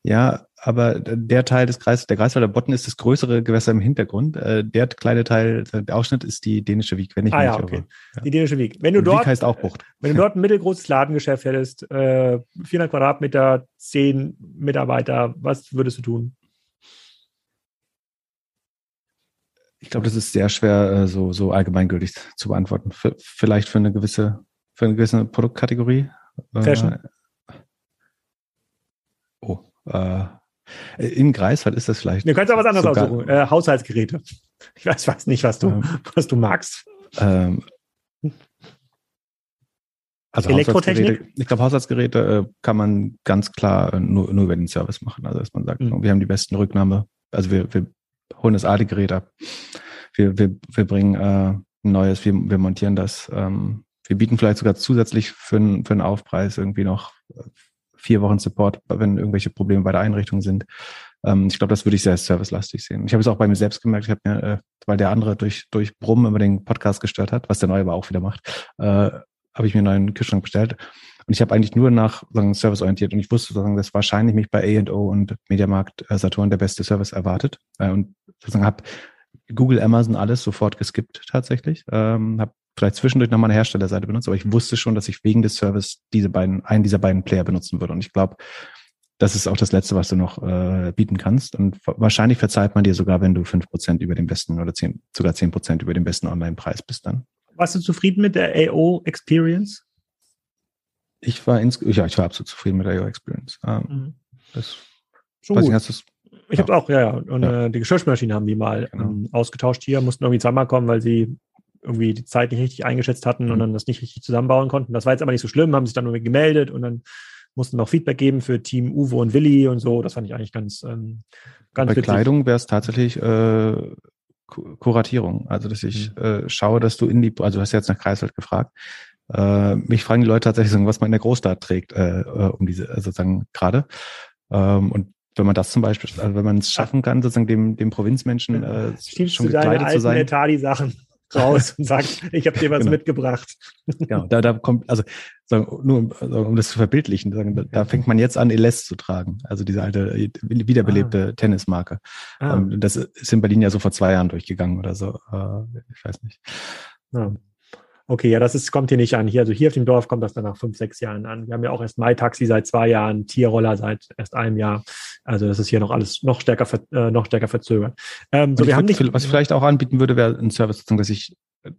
Speaker 2: Ja, aber der Teil des Kreises, der Greifswalder Botten ist das größere Gewässer im Hintergrund. Äh, der kleine Teil, der Ausschnitt ist die dänische Wieg, wenn ich
Speaker 1: ah,
Speaker 2: mich
Speaker 1: ja,
Speaker 2: nicht
Speaker 1: okay.
Speaker 2: irre. Ja.
Speaker 1: Die dänische Wieg. Wenn du
Speaker 2: Und
Speaker 1: dort,
Speaker 2: Wieg heißt auch Bucht.
Speaker 1: wenn du dort ein mittelgroßes Ladengeschäft hättest, äh, 400 Quadratmeter, 10 Mitarbeiter, was würdest du tun?
Speaker 2: Ich glaube, das ist sehr schwer, äh, so, so allgemeingültig zu beantworten. V vielleicht für eine gewisse, für eine gewisse Produktkategorie. Äh,
Speaker 1: Fashion.
Speaker 2: Oh, äh, in Greifswald ist das vielleicht.
Speaker 1: Du kannst auch was anderes aussuchen. Äh, Haushaltsgeräte. Ich weiß, weiß nicht, was du,
Speaker 2: Ja.
Speaker 1: was du magst.
Speaker 2: Ähm, also
Speaker 1: Elektrotechnik?
Speaker 2: Ich glaube, Haushaltsgeräte äh, kann man ganz klar äh, nur, nur über den Service machen. Also dass man sagt,
Speaker 1: Mhm.
Speaker 2: wir haben die besten Rücknahme, also wir, wir holen das alte Gerät ab. Wir, wir, wir bringen äh, ein neues, wir, wir montieren das. Ähm, wir bieten vielleicht sogar zusätzlich für, einen- für einen Aufpreis irgendwie noch äh, vier Wochen Support, wenn irgendwelche Probleme bei der Einrichtung sind. Ähm, ich glaube, das würde ich sehr servicelastig sehen. Ich habe es auch bei mir selbst gemerkt. Ich habe mir, äh, weil der andere durch, durch Brummen immer den Podcast gestört hat, was der neue aber auch wieder macht, äh, habe ich mir einen neuen Kühlschrank bestellt. Und ich habe eigentlich nur nach sagen, Service orientiert und ich wusste sozusagen, dass wahrscheinlich mich bei A&O und Mediamarkt äh, Saturn der beste Service erwartet. Äh, und sozusagen habe Google, Amazon alles sofort geskippt tatsächlich. Ähm, habe vielleicht zwischendurch nochmal eine Herstellerseite benutzt, aber ich wusste schon, dass ich wegen des Service diese beiden, einen dieser beiden Player benutzen würde. Und ich glaube, das ist auch das Letzte, was du noch äh, bieten kannst. Und wa- wahrscheinlich verzeiht man dir sogar, wenn du fünf Prozent über den besten oder zehn, sogar zehn Prozent über den besten Online-Preis bist dann.
Speaker 1: Warst du zufrieden mit der AO Experience?
Speaker 2: Ich war ins, ja, ich war absolut zufrieden mit der IO Experience. Ähm, das,
Speaker 1: Schon
Speaker 2: weiß
Speaker 1: gut.
Speaker 2: nicht, hast
Speaker 1: Ich habe auch, ja, ja. Und
Speaker 2: Ja.
Speaker 1: Äh, die Geschirrspülmaschine haben die mal
Speaker 2: Genau.
Speaker 1: ähm, ausgetauscht hier, mussten irgendwie zweimal kommen, weil sie irgendwie die Zeit nicht richtig eingeschätzt hatten und
Speaker 2: Mhm.
Speaker 1: dann das nicht richtig zusammenbauen konnten. Das war jetzt aber nicht so schlimm, haben sich dann irgendwie gemeldet und dann mussten noch Feedback geben für Team Uwe und Willi und so. Das fand ich eigentlich ganz, ähm, ganz
Speaker 2: bei
Speaker 1: witzig.
Speaker 2: Kleidung wäre es tatsächlich äh, Ku- Kuratierung. Also, dass ich
Speaker 1: Mhm.
Speaker 2: äh, schaue, dass du in die, also du hast jetzt nach Kreiswald gefragt. Äh, mich fragen die Leute tatsächlich, so, was man in der Großstadt trägt, äh, äh, um diese, also sozusagen gerade. Ähm, und wenn man das zum Beispiel, also wenn man es schaffen kann, sozusagen dem, dem Provinzmenschen äh,
Speaker 1: Schiebst
Speaker 2: schon gekleidet zu sein.
Speaker 1: Etadi-Sachen raus und sagst, (laughs) ich habe dir was
Speaker 2: Genau.
Speaker 1: mitgebracht.
Speaker 2: Genau, da, da kommt, also sagen, nur um, also, um das zu verbildlichen, sagen, da, da fängt man jetzt an, Eles zu tragen. Also diese alte, äh, wiederbelebte Tennismarke.
Speaker 1: Ah,
Speaker 2: Ähm, das ist in Berlin ja so vor zwei Jahren durchgegangen oder so. Äh, ich weiß nicht.
Speaker 1: ja. Okay, ja, das ist, kommt hier nicht an. Hier, also hier auf dem Dorf kommt das dann nach fünf, sechs Jahren an. Wir haben ja auch erst Mai-Taxi seit zwei Jahren, Tierroller seit erst einem Jahr. Also das ist hier noch alles noch stärker, äh, noch stärker verzögert. Ähm, so, wir haben nicht,
Speaker 2: was ich vielleicht auch anbieten würde, wäre ein Service, dass ich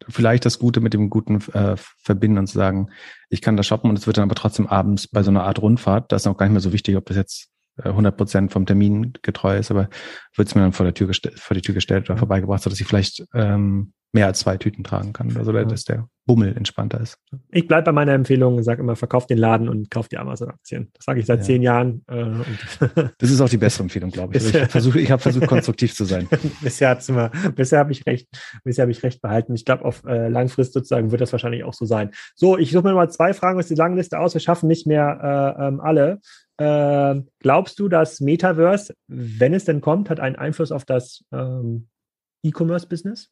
Speaker 2: vielleicht das Gute mit dem Guten äh, verbinden und zu sagen, ich kann da shoppen und es wird dann aber trotzdem abends bei so einer Art Rundfahrt, das ist auch gar nicht mehr so wichtig, ob das jetzt 100 Prozent vom Termin getreu ist, aber wird es mir dann vor der Tür gestellt, vor die Tür gestellt oder vorbeigebracht, sodass ich vielleicht ähm, mehr als zwei Tüten tragen kann, also dass der Bummel entspannter ist.
Speaker 1: ich bleibe bei meiner Empfehlung und sage immer, verkauft den Laden und kauft die Amazon-Aktien. Das sage ich seit
Speaker 2: Ja.
Speaker 1: zehn Jahren. Äh, und (laughs)
Speaker 2: Das ist auch die bessere Empfehlung, glaube ich. Also ich versuche, ich habe versucht, konstruktiv zu sein. (laughs)
Speaker 1: bisher immer, bisher habe ich recht, bisher habe ich recht behalten. Ich glaube, auf äh, Langfrist sozusagen wird das wahrscheinlich auch so sein. So, ich suche mir mal zwei Fragen aus der langen Liste aus. Wir schaffen nicht mehr äh, ähm, alle. Äh, glaubst du, dass Metaverse, wenn es denn kommt, hat einen Einfluss auf das ähm, E-Commerce-Business?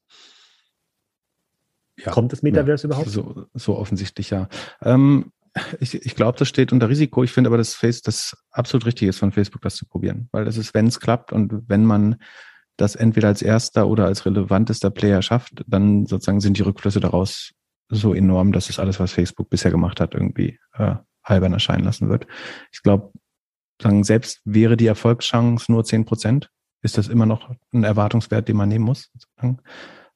Speaker 2: Ja.
Speaker 1: Kommt das Metaverse überhaupt?
Speaker 2: So, so offensichtlich ja. Ähm, ich ich glaube, das steht unter Risiko. Ich finde aber, dass Face das absolut richtig ist von Facebook, das zu probieren. Weil das ist, wenn es klappt und wenn man das entweder als erster oder als relevantester Player schafft, dann sozusagen sind die Rückflüsse daraus so enorm, dass es alles, was Facebook bisher gemacht hat, irgendwie äh, albern erscheinen lassen wird. Ich glaube, sagen, selbst wäre die Erfolgschance nur zehn Prozent, ist das immer noch ein Erwartungswert, den man nehmen muss.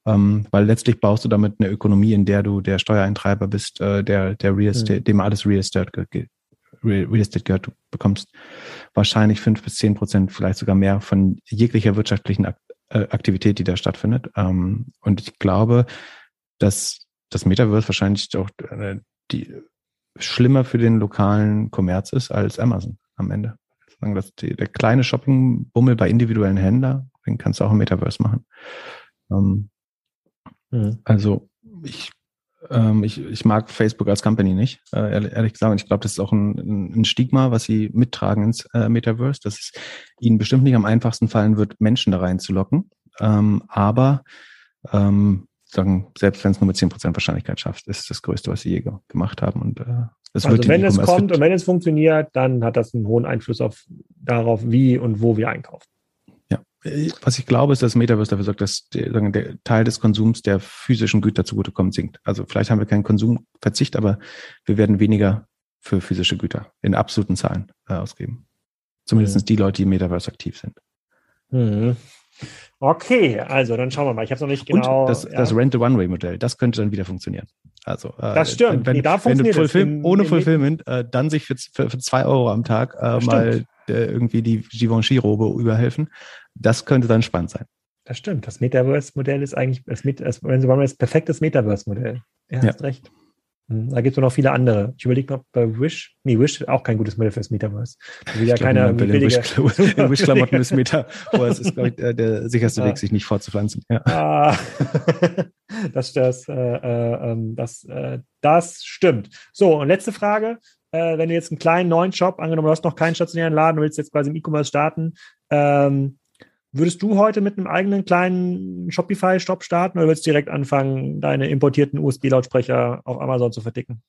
Speaker 2: Ähm, weil letztlich baust du damit eine Ökonomie, in der du der Steuereintreiber bist, äh, der, der Real Estate, dem alles Real Estate, ge Real Estate gehört. Du bekommst wahrscheinlich fünf bis zehn Prozent, vielleicht sogar mehr von jeglicher wirtschaftlichen Ak äh, Aktivität, die da stattfindet. Ähm, und ich glaube, dass das Metaverse wahrscheinlich auch äh, die schlimmer für den lokalen Kommerz ist als Amazon am Ende. Sagen, dass die, der kleine Shopping-Bummel bei individuellen Händlern, den kannst du auch im Metaverse machen. Ähm,
Speaker 1: Mhm.
Speaker 2: also ich, ähm, ich, ich mag Facebook als Company nicht, äh, ehrlich, ehrlich gesagt. Und ich glaube, das ist auch ein, ein ein Stigma, was sie mittragen ins äh, Metaverse, dass es ihnen bestimmt nicht am einfachsten fallen wird, Menschen da reinzulocken. Ähm, aber ähm, sagen, selbst wenn es nur mit 10% Wahrscheinlichkeit schafft, ist das Größte, was sie je ge gemacht haben. Und äh,
Speaker 1: Also
Speaker 2: wird
Speaker 1: wenn es kommt und wenn es funktioniert, dann hat das einen hohen Einfluss auf darauf, wie und wo wir einkaufen.
Speaker 2: Ja, was ich glaube, ist, dass Metaverse dafür sorgt, dass der, der Teil des Konsums der physischen Güter zugutekommt sinkt. Also vielleicht haben wir keinen Konsumverzicht, aber wir werden weniger für physische Güter in absoluten Zahlen äh, ausgeben. Zumindest mhm. die Leute, die im Metaverse aktiv sind.
Speaker 1: Mhm. Okay, also dann schauen wir mal. Ich habe es noch nicht genau.
Speaker 2: Und das, ja. das Rent-to-One-Way-Modell, das könnte dann wieder funktionieren. Also,
Speaker 1: äh, das stimmt.
Speaker 2: Wenn, nee, da wenn du Fulfill, ohne Fulfillment äh, dann sich für, für, für zwei Euro am Tag äh, mal äh, irgendwie die Givenchy-Robe überhelfen, das könnte dann spannend sein.
Speaker 1: Das stimmt. Das Metaverse-Modell ist eigentlich das, das, das perfektes Metaverse-Modell. Er ja. hast recht. Hm, da gibt es noch viele andere. Ich überlege noch bei Wish. Nee, Wish auch kein gutes Modell fürs Metaverse. Da will ja keiner.
Speaker 2: In Wish-Klamotten (laughs) ist Meta, aber es ist, glaube ich, der, der sicherste Weg, sich nicht fortzupflanzen. Ja. Ah, (laughs)
Speaker 1: das, das, äh, äh, ähm, das, äh, das stimmt. So, und letzte Frage. Äh, wenn du jetzt einen kleinen neuen Shop, angenommen, du hast noch keinen stationären Laden, du willst jetzt quasi im E-Commerce starten, ähm, Würdest du heute mit einem eigenen kleinen Shopify-Shop starten oder würdest du direkt anfangen, deine importierten USB-Lautsprecher auf Amazon zu verticken?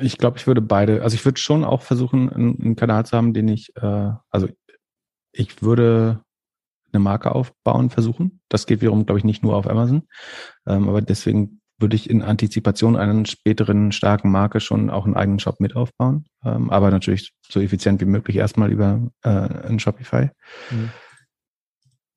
Speaker 2: Ich glaube, ich würde beide, also ich würde schon auch versuchen, einen, einen Kanal zu haben, den ich, äh, also ich würde eine Marke aufbauen versuchen. Das geht wiederum, glaube ich, nicht nur auf Amazon. Ähm, aber deswegen würde ich in Antizipation einer späteren starken Marke schon auch einen eigenen Shop mit aufbauen. Ähm, aber natürlich so effizient wie möglich erstmal über äh, ein Shopify. Mhm.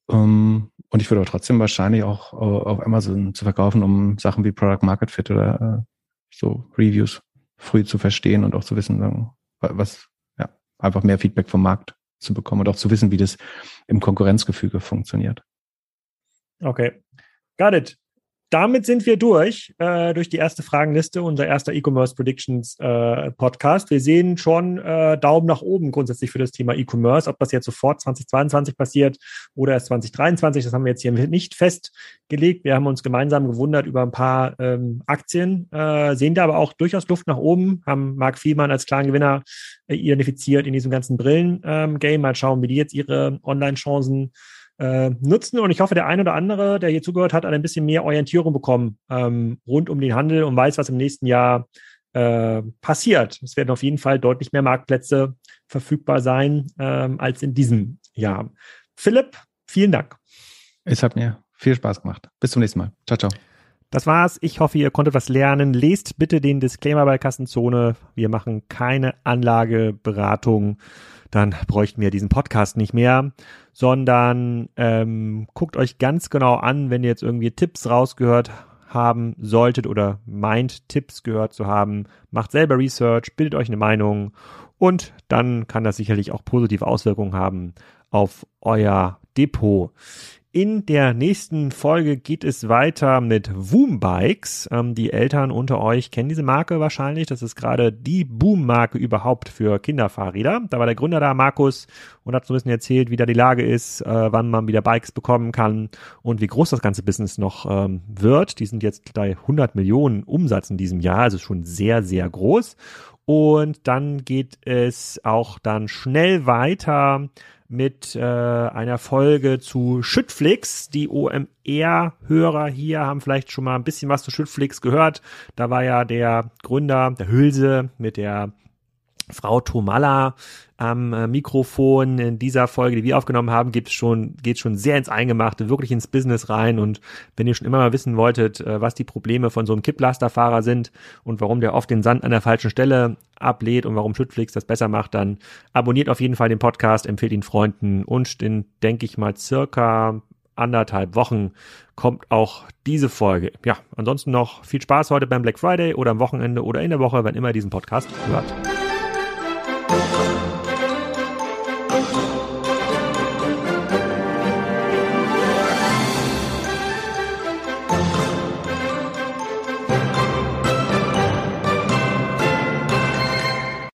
Speaker 2: Um, ähm, und ich würde aber trotzdem wahrscheinlich auch uh, auf Amazon zu verkaufen, um Sachen wie Product Market Fit oder uh, so Reviews früh zu verstehen und auch zu wissen, was, ja, einfach mehr Feedback vom Markt zu bekommen und auch zu wissen, wie das im Konkurrenzgefüge funktioniert.
Speaker 1: Okay. Got it damit sind wir durch, äh, durch die erste Fragenliste, unser erster E-Commerce Predictions äh, Podcast. Wir sehen schon äh, Daumen nach oben grundsätzlich für das Thema E-Commerce. Ob das jetzt sofort 2022 passiert oder erst 2023, das haben wir jetzt hier nicht festgelegt. Wir haben uns gemeinsam gewundert über ein paar ähm, Aktien, äh, sehen da aber auch durchaus Luft nach oben, haben Mark Fiemann als klaren Gewinner äh, identifiziert in diesem ganzen Brillen-Game. Ähm, Mal schauen, wie die jetzt ihre Online-Chancen äh, nutzen. Und ich hoffe, der ein oder andere, der hier zugehört hat, hat ein bisschen mehr Orientierung bekommen ähm, rund um den Handel und weiß, was im nächsten Jahr äh, passiert. Es werden auf jeden Fall deutlich mehr Marktplätze verfügbar sein ähm, als in diesem Jahr. Philipp, vielen Dank.
Speaker 2: Es hat mir viel Spaß gemacht. Bis zum nächsten Mal. Ciao, ciao.
Speaker 1: Das war's. Ich hoffe, ihr konntet was lernen. Lest bitte den Disclaimer bei Kassenzone. Wir machen keine Anlageberatung dann bräuchten wir diesen Podcast nicht mehr, sondern ähm, guckt euch ganz genau an, wenn ihr jetzt irgendwie Tipps rausgehört haben solltet oder meint, Tipps gehört zu haben, macht selber Research, bildet euch eine Meinung und dann kann das sicherlich auch positive Auswirkungen haben auf euer Depot. In der nächsten Folge geht es weiter mit Bikes. Ähm, die Eltern unter euch kennen diese Marke wahrscheinlich. Das ist gerade die Boom-Marke überhaupt für Kinderfahrräder. Da war der Gründer da, Markus, und hat so ein bisschen erzählt, wie da die Lage ist, äh, wann man wieder Bikes bekommen kann und wie groß das ganze Business noch ähm, wird. Die sind jetzt bei 100 Millionen Umsatz in diesem Jahr, also schon sehr, sehr groß. Und dann geht es auch dann schnell weiter mit äh, einer Folge zu Schüttflix. Die OMR-Hörer hier haben vielleicht schon mal ein bisschen was zu Schüttflix gehört. Da war ja der Gründer, der Hülse, mit der Frau Tomalla am äh, Mikrofon in dieser Folge, die wir aufgenommen haben, geht schon, geht schon sehr ins Eingemachte, wirklich ins Business rein. Und wenn ihr schon immer mal wissen wolltet, äh, was die Probleme von so einem Kipplasterfahrer sind und warum der oft den Sand an der falschen Stelle ablädt und warum Schüttflix das besser macht, dann abonniert auf jeden Fall den Podcast, empfehlt ihn Freunden und in, denke ich mal, circa anderthalb Wochen kommt auch diese Folge. Ja, ansonsten noch viel Spaß heute beim Black Friday oder am Wochenende oder in der Woche, wenn immer ihr diesen Podcast hört.